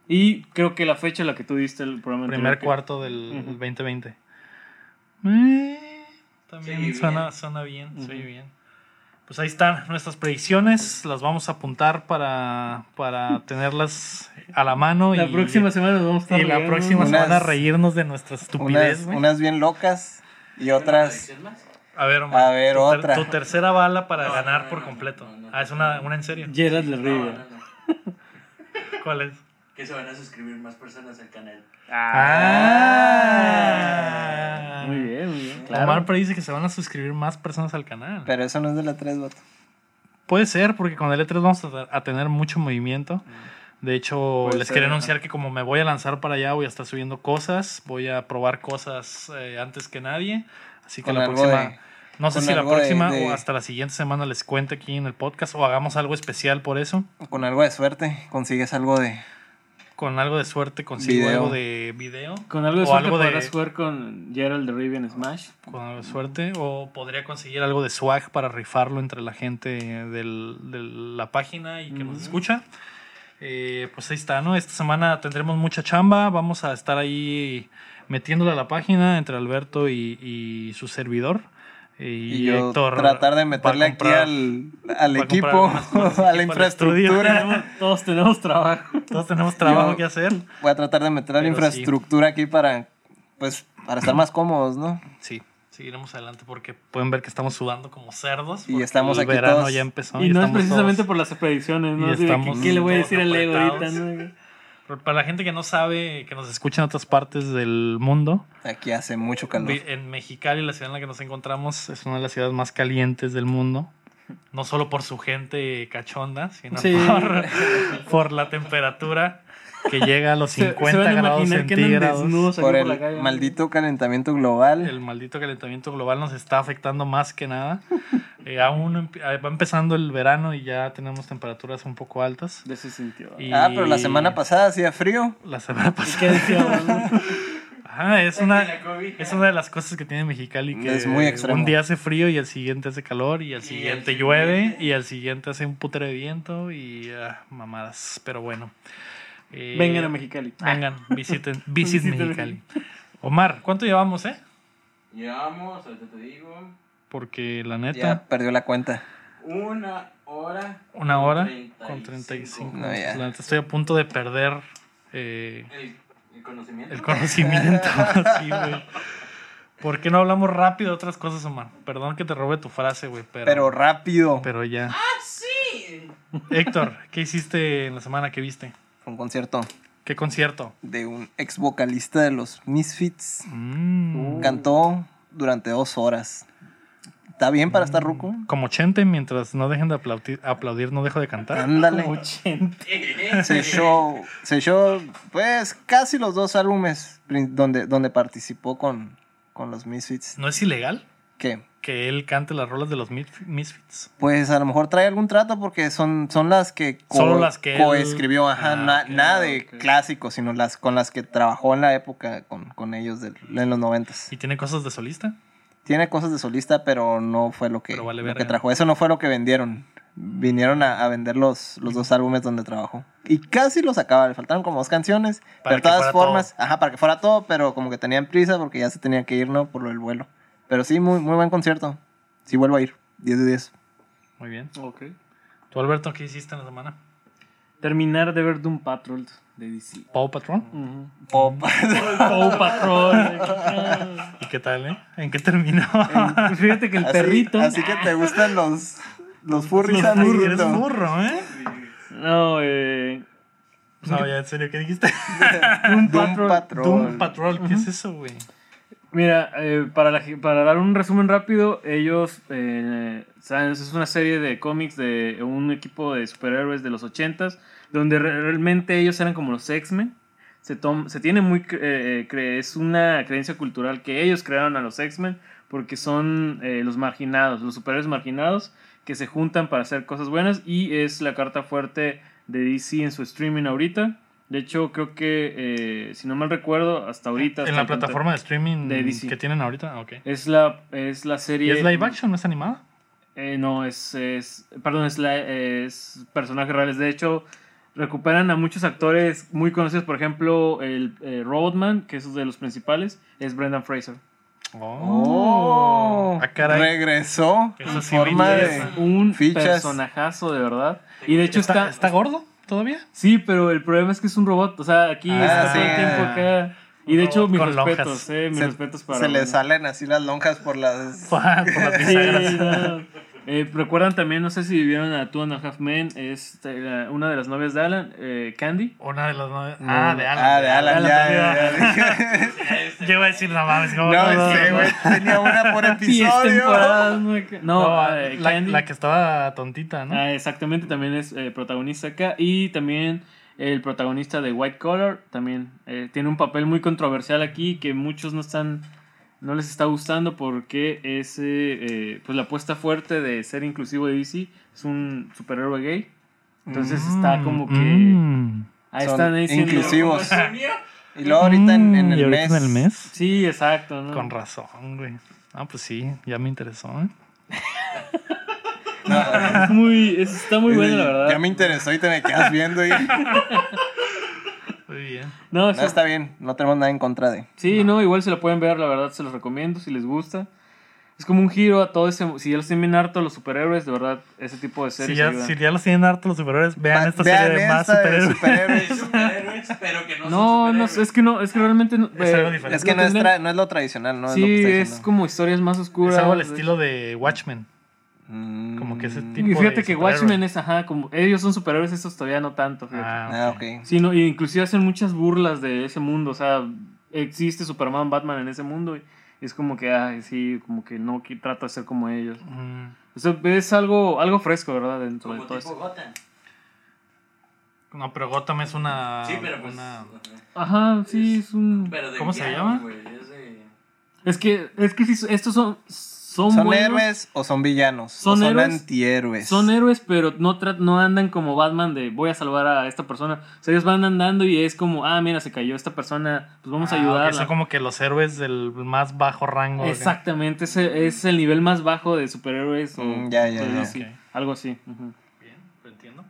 Y creo que la fecha la que tú diste el programa Primer que- cuarto del Ujú. 2020. Eh, también Sí, suena, bien. suena bien, Ujú. suena bien. Pues ahí están nuestras predicciones. Las vamos a apuntar para, para tenerlas a la mano. La y, próxima semana nos vamos a estar y la riendo. próxima Unas- semana reírnos de nuestra estupidez, Unas, unas bien locas y ¿Una otras. A ver, Omar, A ver, tu, ter- otra. tu tercera bala para No, ganar no, por no, completo. no, no. ah, es una, una en serio. Gerard de No, Rivia. no, no. ¿Cuál es? Que se van a suscribir más personas al canal. Ah. Muy bien, muy bien. Claro. Omar predice que se van a suscribir más personas al canal. Pero eso no es de la 3, vato. Puede ser, porque con el E3 vamos a, tener mucho movimiento. De hecho, Puede les ser, quería anunciar que como me voy a lanzar para allá, voy a estar subiendo cosas, voy a probar cosas eh, antes que nadie. Así que Con la próxima, de- no sé si la de- próxima de- o hasta la siguiente semana les cuente aquí en el podcast o hagamos algo especial por eso. Con algo de suerte consigues algo de. Con algo de suerte consigo Video. algo de video. Con algo de o suerte algo de- podrás jugar con Gerald de Rivia en Smash. con algo de suerte o podría conseguir algo de swag para rifarlo entre la gente del- de la página y que nos escucha. Eh, pues ahí está, ¿no? Esta semana tendremos mucha chamba, vamos a estar ahí metiéndole a la página entre Alberto y, y su servidor. Y, Y, yo Héctor tratar de meterle aquí comprar- al, al equipo, comprar más- más a la infraestructura. Tenemos- todos tenemos trabajo. Todos tenemos trabajo Yo- que hacer. Voy a tratar de meter a la infraestructura aquí para, pues, para estar más cómodos, ¿no? Sí, seguiremos adelante porque pueden ver que estamos sudando como cerdos. Y el aquí verano todos- ya empezó. Y no es estamos precisamente todos- por las predicciones, ¿no? y estamos ¿Qué le voy a decir al Lego ahorita? no? Para la gente que no sabe, que nos escucha en otras partes del mundo, Aquí hace mucho calor. en Mexicali, la ciudad en la que nos encontramos, es una de las ciudades más calientes del mundo. No solo por su gente cachonda, sino Sí. por, por la temperatura que llega a los Se- 50 se a grados centígrados. Por por el la calle. maldito calentamiento global. El maldito calentamiento global nos está afectando más que nada. Eh, aún eh, va empezando el verano y ya tenemos temperaturas un poco altas. De ese sentido. Y Ah, pero la semana pasada hacía frío. La semana ¿Y pasada. qué decíamos? no? Ajá, es una, es una de las cosas que tiene Mexicali. Que Es muy extremo. Un día hace frío y al siguiente hace calor y Y siguiente al llueve siguiente. y al siguiente hace un putero de viento y ah, mamadas. Pero bueno. Eh, Vengan a Mexicali. Vengan, visiten, visit Visiten Mexicali. Omar, ¿cuánto llevamos, eh? Llevamos, ahorita te digo, Porque la neta, Ya perdió la cuenta. una hora. una con hora 35. con 35. No, ya. La neta, estoy a punto de perder eh, El, el conocimiento. el conocimiento. sí, güey. ¿Por qué no hablamos rápido de otras cosas, Omar? Perdón que te robe tu frase, güey, pero, Pero rápido. pero ya. ¡Ah, sí! Héctor, ¿qué hiciste en la semana que viste? Fue un concierto ¿Qué concierto? de un ex vocalista de los Misfits. Mm, Cantó durante dos horas. ¿Está bien para estar ruco? Como Chente, mientras no dejen de aplaudir, aplaudir no dejo de cantar. Ándale. Como 80. Se echó, se echó, pues, casi los dos álbumes donde, donde participó con, con los Misfits. ¿No es ilegal ¿Qué? Que él cante las rolas de los Mis- Misfits? Pues a lo mejor trae algún trato porque son, son las que Solo las que él- coescribió, ajá, Ah, na- nada de clásicos, sino las con las que trabajó en la época con, con ellos en los noventas. ¿Y tiene cosas de solista? Tiene cosas de solista, pero no fue lo que, vale lo que trajo. Eso no fue lo que vendieron. Vinieron a, a vender los, los dos álbumes donde trabajó. Y casi los acaba. Le faltaron como dos canciones. Para pero de todas formas, ajá, para que fuera todo, pero como que tenían prisa porque ya se tenía que ir, ¿no? Por lo del vuelo. Pero sí, muy, muy buen concierto. Sí, vuelvo a ir. 10 de 10. Muy bien. Ok. ¿Tú, Alberto, qué hiciste en la semana? Terminar de ver Doom Patrol de DC. ¿Paw Patrol? Pop. Paw Patrol. ¿Y qué tal, eh? ¿En qué terminó? Fíjate que el Así- perrito. Así, que te gustan los, los furries, Los. Eres burro, ¿eh? No, eh. No, ya, en serio, ¿qué dijiste? Doom Doom Patrol. Patrol. Doom Patrol, ¿qué es eso, güey? Mira, eh, para, la para dar un resumen rápido, ellos, eh, saben, es una serie de cómics de un equipo de superhéroes de los 80s, donde re- realmente ellos eran como los X-Men. Se, se tiene muy, eh, cre- es una creencia cultural que ellos crearon a los X-Men porque son eh, los marginados, los superhéroes marginados que se juntan para hacer cosas buenas y es la carta fuerte de DC en su streaming ahorita. De hecho, creo que, eh, si no mal recuerdo, hasta ahorita... En hasta la plataforma de streaming de DC. que tienen ahorita, ok. es la, es la ¿Y serie. es live action, no es animada? Eh, no, es, es. Perdón, es, la, es personajes reales. De hecho, recuperan a muchos actores muy conocidos. Por ejemplo, el eh, Robotman, que es de los principales, es Brendan Fraser. Oh, Ah, caray. regresó en forma de. Un Fichas. personajazo, de verdad. Y de hecho ¿Está, está. ¿Está gordo todavía? Sí, pero el problema es que es un robot. O sea, aquí Ah, está todo sí. el tiempo acá. Y de hecho, mis con lonjas. respetos, eh, mis se, respetos para. se le salen así las lonjas por las Por las Sí, no. Eh, Recuerdan también, no sé si vieron a Two and a Half Men, es eh, la- una de las novias de Alan, eh, Candy. Una de las nueve. Ah, de Alan. Ah, de Alan, Alan ya, ya, ya. Yo iba a decir, no mames, ¿cómo No, no? sé, güey, tenía una por episodio. no, eh, la, Candy. la que estaba tontita, ¿no? Ah, exactamente, también es eh, protagonista acá. Y también el protagonista de White Collar también eh, tiene un papel muy controversial aquí que muchos no están no les está gustando porque es eh, pues la apuesta fuerte de ser inclusivo de DC es un superhéroe gay. Entonces está como que Mm. ahí Son están diciendo inclusivos. Y luego ahorita en, en Mm, el y ahorita mes. en el mes. Sí, exacto, ¿no? Con razón, güey. Ah, pues sí, ya me interesó, ¿eh? Es muy es- está muy bueno la verdad. Ya me interesó y te me quedas viendo. Y... Muy bien. No, No, está bien, no tenemos nada en contra de. Sí, no, igual se lo pueden ver, la verdad se los recomiendo si les gusta. Es como un giro a todo ese. Si ya los tienen bien harto los superhéroes, de verdad, ese tipo de Si series. ya, ayudan. si ya los tienen harto los superhéroes, vean Va- esta vean serie de más superhéroes. superhéroes. superhéroes, pero que no son No, no, es que no, es que realmente. no- Es eh, algo diferente. Es que lo no es, no es lo tradicional, ¿no? es sí, lo que está es como historias más oscuras. Es algo al estilo de Watchmen. Mm. Como que ese tipo Y fíjate de que. Watchmen es, ajá, como. Ellos son superhéroes, estos todavía no tanto. fíjate. Ah, Ah, ok. Sí, no, y inclusive hacen muchas burlas de ese mundo. O sea, existe Superman, Batman en ese mundo. Y es como que, ay, sí, como que no que trato de ser como ellos. Mm. O sea, es algo, algo fresco, ¿verdad? Dentro de Como todo tipo esto. Gotham. No, pero Gotham es una. Sí, pero pues. una- Ajá, sí, es un. De ¿Cómo se llama? es de- Es que, es que sí, estos son. Son, ¿Son buenos, héroes o son villanos? Son ¿O son héroes. antihéroes? Son héroes, pero no, no andan como Batman de voy a salvar a esta persona. O sea, ellos van andando y es como, ah, mira, se cayó esta persona, pues vamos a Ah, ok, ayudarla. Son como que los héroes del más bajo rango. Exactamente, ese es el nivel más bajo de superhéroes. o- Mm, ya, ya, pues, ya. Algo así. Bien, lo entiendo.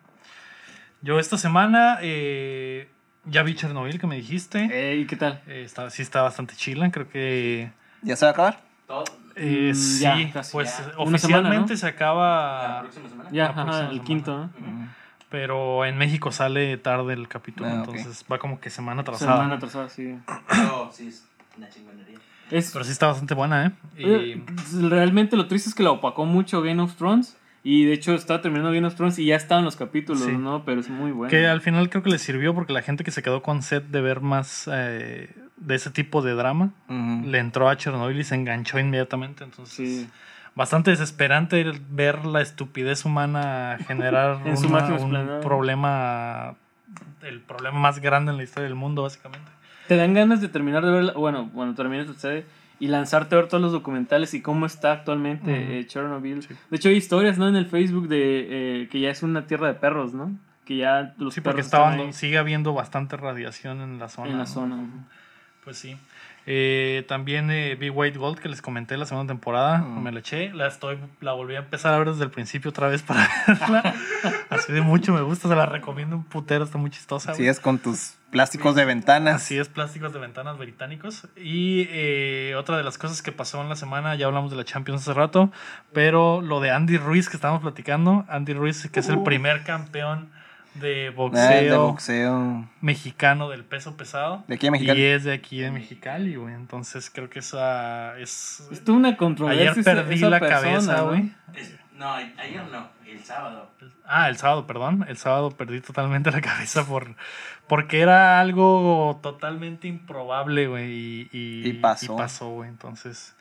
Yo esta semana eh, ya vi Chernobyl que me dijiste. Eh, ¿Y qué tal? Eh, está, sí está bastante chila, creo que... ¿Ya se va a acabar? todo- eh, Mm, sí, ya, casi, pues ya. eh, oficialmente semana, ¿no? se la acaba, próxima semana. Ya, la ajá, el semana. quinto, ¿no? pero en México sale tarde el capítulo, Ah, entonces va como que semana atrasada. Semana atrasada, sí. Pero sí, es una chingonería. Es, Pero sí está bastante buena, ¿eh? Y- eh, realmente lo triste es que la opacó mucho Game of Thrones. Y de hecho estaba terminando Game of Thrones y ya estaban los capítulos, Sí. ¿no? Pero es muy bueno. Que al final creo que le sirvió porque la gente que se quedó con sed de ver más eh, de ese tipo de drama le entró a Chernobyl y se enganchó inmediatamente. Entonces, Sí. bastante desesperante ver la estupidez humana generar En una- un problema, el problema más grande en la historia del mundo, básicamente. Te dan ganas de terminar de ver, bueno, cuando termines tu serie y lanzarte a ver todos los documentales y cómo está actualmente eh, Chernobyl. Sí. De hecho, hay historias, ¿no? En el Facebook de eh, que ya es una tierra de perros, ¿no? Que ya los Sí, porque perros estaban, sigue habiendo bastante radiación en la zona. en la ¿no? zona. ujú. Pues sí. Eh, también eh, vi White Gold, que les comenté la segunda temporada. Mm. Me la eché. La, estoy, la volví a empezar a ver desde el principio otra vez para verla. Así de mucho me gusta, se la recomiendo un putero, está muy chistosa. Así güey. es con tus plásticos de ventanas. Así es, plásticos de ventanas británicos. Y eh, otra de las cosas que pasó en la semana, ya hablamos de la Champions hace rato, pero lo de Andy Ruiz que estábamos platicando, Andy Ruiz que es el primer campeón de Ah, boxeo, de boxeo. mexicano del peso pesado. De aquí a Mexicali. Y es de aquí de Mexicali, güey. Entonces creo que esa es... Es toda una controversia. Ayer perdí esa la persona, cabeza, ¿no? güey. No, ayer no, el sábado. Ah, el sábado, perdón. El sábado perdí totalmente la cabeza por porque era algo totalmente improbable, güey. Y, y, Y pasó. y pasó, güey. Entonces,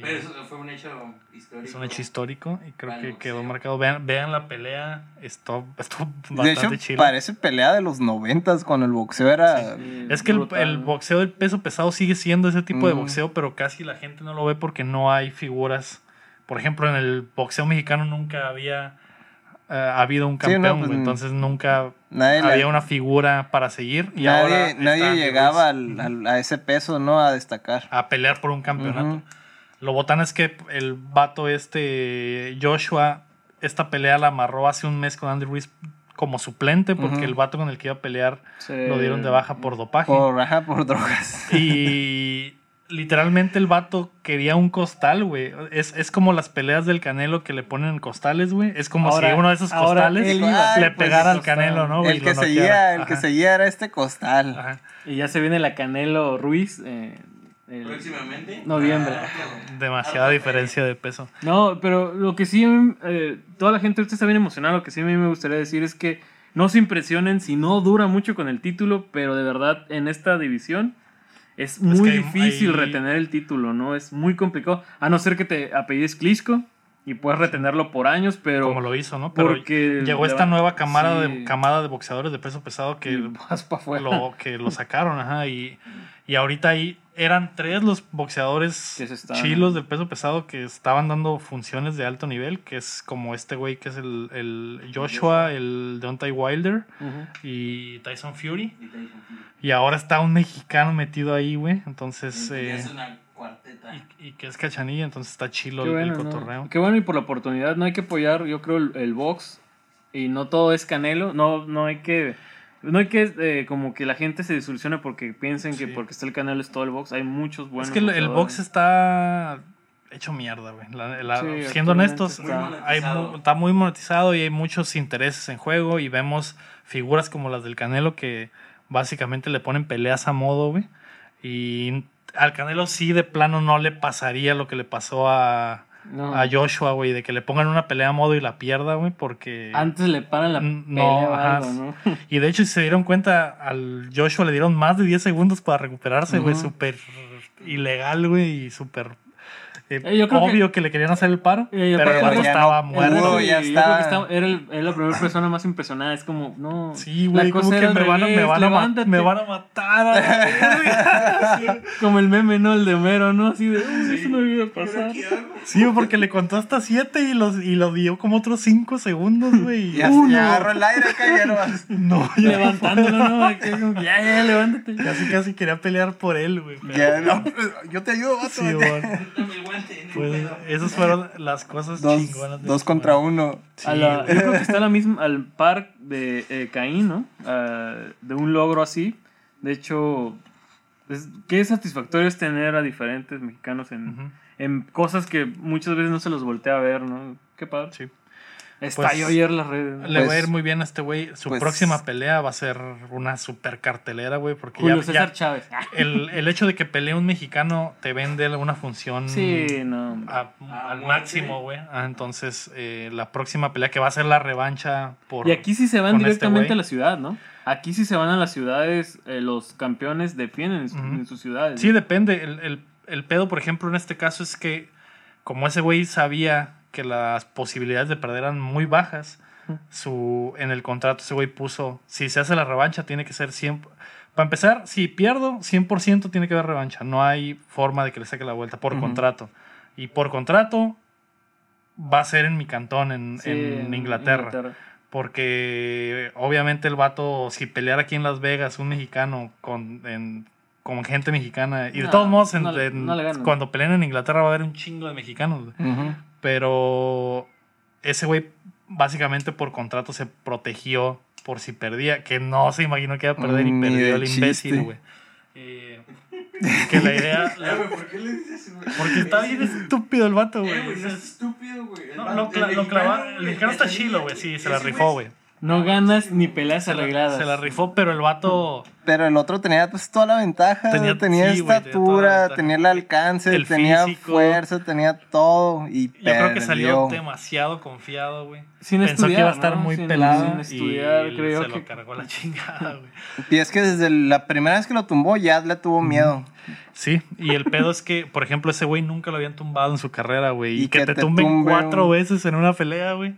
Pero eso fue un hecho histórico. es un hecho histórico y creo que quedó marcado. Vean, vean la pelea. Esto, esto De bastante hecho, chido. parece pelea de los noventas cuando el boxeo era... Sí, Es que el, boxeo del peso pesado sigue siendo ese tipo de Mm. boxeo, pero casi la gente no lo ve porque no hay figuras. Por ejemplo, en el boxeo mexicano nunca había eh, habido un Sí, no, campeón, pues, entonces nunca Nadie, la- había una figura para seguir. Y ahora nadie, está nadie llegaba al- al- a ese peso, ¿no? A destacar. a pelear por un campeonato. Lo botán es que el vato este, Joshua, esta pelea la amarró hace un mes con Andy Ruiz como suplente porque el vato con el que iba a pelear Sí. lo dieron de baja por dopaje. Por, ajá, por drogas. Y literalmente el vato quería un costal, güey. Es, es como las peleas del Canelo que le ponen costales, güey. Es como Ahora- si uno de esos costales iba. le Ay, pues, pegara al. Canelo, ¿no? güey? el que seguía, el que seguía era este costal. ajá. Y ya se viene la Canelo Ruiz. eh, el- Próximamente. Noviembre. Ah. Demasiada diferencia de peso. No, pero lo que sí, eh, toda la gente ahorita está bien emocionada. Lo que sí a mí me gustaría decir es que no se impresionen si no dura mucho con el título, pero de verdad en esta división es muy que hay- difícil hay- retener el título, ¿no? Es muy complicado. A no ser que te apellides Klitschko y puedas retenerlo por años, pero como lo hizo, ¿no? Pero porque llegó le esta va- nueva camada, sí. de, camada de boxeadores de peso pesado que, vas afuera. lo, que lo sacaron, ajá. Y, y ahorita ahí eran tres los boxeadores chilos del peso pesado que estaban dando funciones de alto nivel, que es como este güey que es el, el Joshua, el Deontay Wilder y Tyson Fury. Y te dicen, Y ahora está un mexicano metido ahí, güey. Entonces, eh, Es una cuarteta. y, y que es cachanilla, entonces está chilo Qué el- el, bueno, ¿no? cotorreo. Qué bueno y por la oportunidad. No hay que apoyar, yo creo, el, el box. Y no todo es Canelo. No, no hay que... No hay que eh, como que la gente se disolucione porque piensen que porque está el Canelo es todo el box. Hay muchos buenos es que el, box está hecho mierda, güey. La- la- Sí, siendo honestos, está- Muy hay está muy monetizado y hay muchos intereses en juego y vemos figuras como las del Canelo que básicamente le ponen peleas a modo, güey. Y al Canelo sí de plano no le pasaría lo que le pasó a, No. a Joshua, güey, de que le pongan una pelea a modo y la pierda, güey, porque... Antes le paran la pelea no, algo, ¿no? Y de hecho, si se dieron cuenta, al Joshua le dieron más de 10 segundos para recuperarse, güey. Ujú. Súper ilegal, güey, y súper eh, Eh, yo creo obvio que... le querían hacer el paro. Eh, y pero el vato estaba no muerto. pudo, Sí, ya yo está. creo que estaba- era, el- era la primera persona más impresionada. Es como, no. Sí, güey, como que me van, a, me, van a ma- levántate. me van a matar. Como el meme, ¿no? El de Homero, ¿no? Así de, uy, eso no iba a pasar. sí, porque le contó hasta 7 y, los, y lo dio como otros 5 segundos, güey. Ya, Uno. ya agarró el aire acá y no ya Levantándolo, ¿no? Ya, ya, levántate. Casi, casi quería pelear por él, güey. Ya, no, yo te ayudo, vato. Sí. Pues esas fueron las cosas dos chingonas. de dos contra semana. uno. A la- güey. yo creo que está la misma, al par de eh, Caín, ¿no? De un logro así. De hecho, es- qué satisfactorio es tener a diferentes mexicanos en, en cosas que muchas veces no se los voltea a ver, ¿no? Qué padre. Sí. Estalló Pues, ayer las redes. ¿no? Le va a Pues- ir muy bien a este güey. Su pues- próxima pelea va a ser una super cartelera, güey. Porque Julio ya, César ya Chávez. el, el hecho de que pelee un mexicano te vende una función Sí, no. a- Ah, al máximo, güey. Ah, entonces, eh, la próxima pelea que va a ser la revancha por. Y aquí sí se van este directamente a la ciudad, ¿no? Aquí sí se van a las ciudades, eh, los campeones defienden en, su- Ujú. en sus ciudades. Sí, depende. El, el- el pedo, por ejemplo, en este caso es que, como ese güey sabía que las posibilidades de perder eran muy bajas, su, en el contrato ese güey puso, si se hace la revancha, tiene que ser 100... Para empezar, si pierdo, 100% tiene que haber revancha. No hay forma de que le saque la vuelta por contrato. Y por contrato va a ser en mi cantón, en, Sí, en Inglaterra. Porque obviamente el vato, si peleara aquí en Las Vegas, un mexicano con, en- con gente mexicana. Y de todos modos, en- no no cuando peleen en Inglaterra va a haber un chingo de mexicanos. Pero ese güey, básicamente por contrato, se protegió por si perdía. Que no se imaginó que iba a perder y Mm, perdió el imbécil, güey. Eh, que la idea. Eh, ¿por qué le dices, güey? Porque está bien estúpido el vato, Eh, güey. no es estúpido, güey. No, lo, el cla- lo mexicano, clava- güey, el mexicano está chilo, güey. Sí, se la rifó, güey. No ganas ni peleas Se la, arregladas. se la rifó, pero el vato. Pero el otro tenía pues toda la ventaja. Tenía- Tenía, sí, estatura, tenía el alcance, El tenía físico. fuerza, tenía todo. Y Yo creo que salió perdió. demasiado confiado, güey. Sin Pensó que estudiar, iba a estar ¿no? muy Sin- pelado sin estudiar, y creo se que- lo cargó la chingada, güey. Y es que desde la primera vez que lo tumbó ya le tuvo miedo. Sí, y el pedo es que, por ejemplo, ese güey nunca lo habían tumbado en su carrera, güey. Y, Y que, que te, te tumben tumbe cuatro un- veces en una pelea, güey.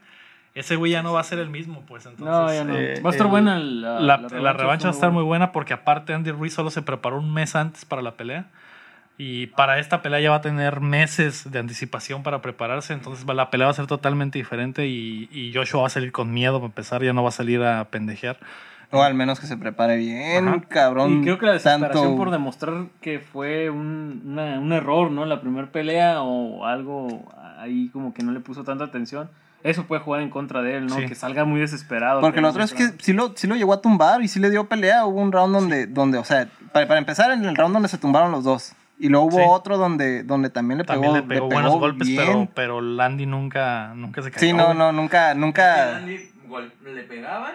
Ese güey ya no va a ser el mismo, pues. Entonces, No, ya no. eh, Va a estar el- buena la- la, la la revancha, revancha va a está estar muy buena porque aparte Andy Ruiz solo se preparó un mes antes para la pelea. Y para esta pelea ya va a tener meses de anticipación para prepararse. Entonces va- la pelea va a ser totalmente diferente y, y Joshua va a salir con miedo para empezar. Ya no va a salir a pendejear. O al menos que se prepare bien, Ajá. cabrón. Y creo que la desesperación tanto- por demostrar que fue un, una- un error, ¿no? La primera pelea o algo ahí como que no le puso tanta atención. Eso puede jugar en contra de él, ¿no? Sí. Que salga muy desesperado. Porque que lo otro es que sí lo, sí lo llegó a tumbar y sí le dio pelea. Hubo un round donde, donde o sea, para, para empezar, en el round donde se tumbaron los dos. Y luego hubo Sí. otro donde, donde también le pegó, También le pegó buenos golpes, bien. pero, pero Landy nunca, nunca se cayó. Sí, no, no, nunca, nunca. Le pegaban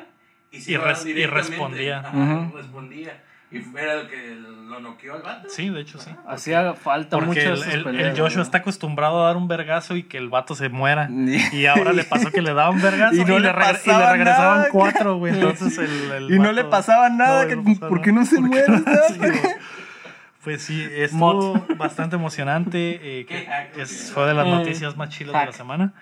y, se Y res- y respondía. Ajá, respondía. Y era lo que lo noqueó al vato. Sí, de hecho sí. Hacía falta mucho Porque de el, el- peleas, el Joshua ¿no? está acostumbrado a dar un vergazo y que el vato se muera. Y- Y ahora le pasó que le daba un vergazo y, Y no le le, y le regresaban nada. cuatro, güey. Entonces el, el Y no vato- le pasaba nada, No, que- no pasaba ¿por qué no se ¿Por qué muere? no? Pues sí, estuvo bastante emocionante. eh, que es- fue de las Eh, noticias más chilas de la semana.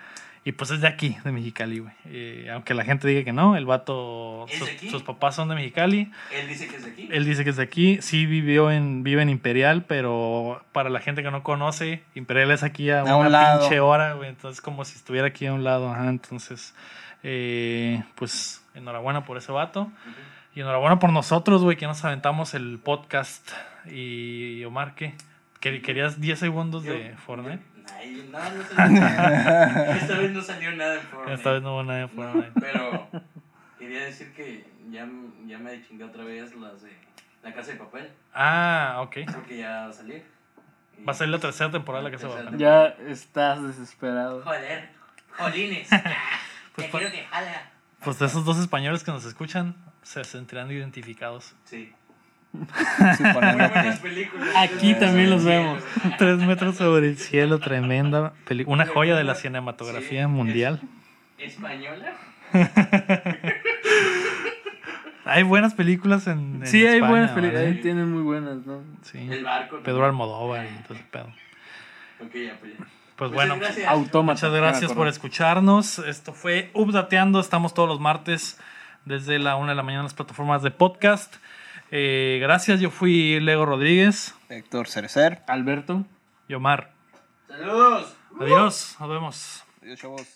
Y pues es de aquí, de Mexicali, güey. Eh, aunque la gente diga que no, el vato, ¿Es sus, de aquí? sus papás son de Mexicali. Él dice que es de aquí. Él dice que es de aquí, sí vivió en, vive en Imperial, pero para la gente que no conoce, Imperial es aquí a, A una un lado. pinche hora, güey. Entonces, como si estuviera aquí a un lado, ajá. Entonces, eh, pues, enhorabuena por ese vato. Y enhorabuena por nosotros, güey, que nos aventamos el podcast. Y Omar, ¿qué? ¿Quer- ¿Querías 10 segundos de Yo- Fortnite? Ay, no, no salió nada. Esta vez no salió nada en Fortnite. Esta vez no hubo nada de No, Fortnite. pero quería decir que ya, ya me chingué otra vez las de La Casa de Papel. Ah, ok. Porque ya va a salir. Va a salir la tercera temporada de la Casa de Papel. Ya estás desesperado. Joder, jolines. Pues ya pa- quiero que jala. Pues de esos dos españoles que nos escuchan, se sentirán identificados. Sí. Suponiendo que-. Aquí también los vemos. Tres metros sobre el cielo, tremenda peli- Una joya de la cinematografía Sí. mundial. ¿Española? Hay buenas películas en. en Sí, hay España, buenas películas. ¿vale? Ahí tienen muy buenas, ¿no? Sí. El barco. Pedro Almodóvar y todo ese pedo. Ok, ya, pues ya. Pues Pues, bueno, gracias. Muchas gracias por escucharnos. Esto fue Updateando. Estamos todos los martes desde la una de la mañana en las plataformas de podcast. Eh, gracias, yo fui Lego Rodríguez Héctor Cerecer. Alberto. y Omar. Saludos. Adiós, nos vemos. Adiós, chavos.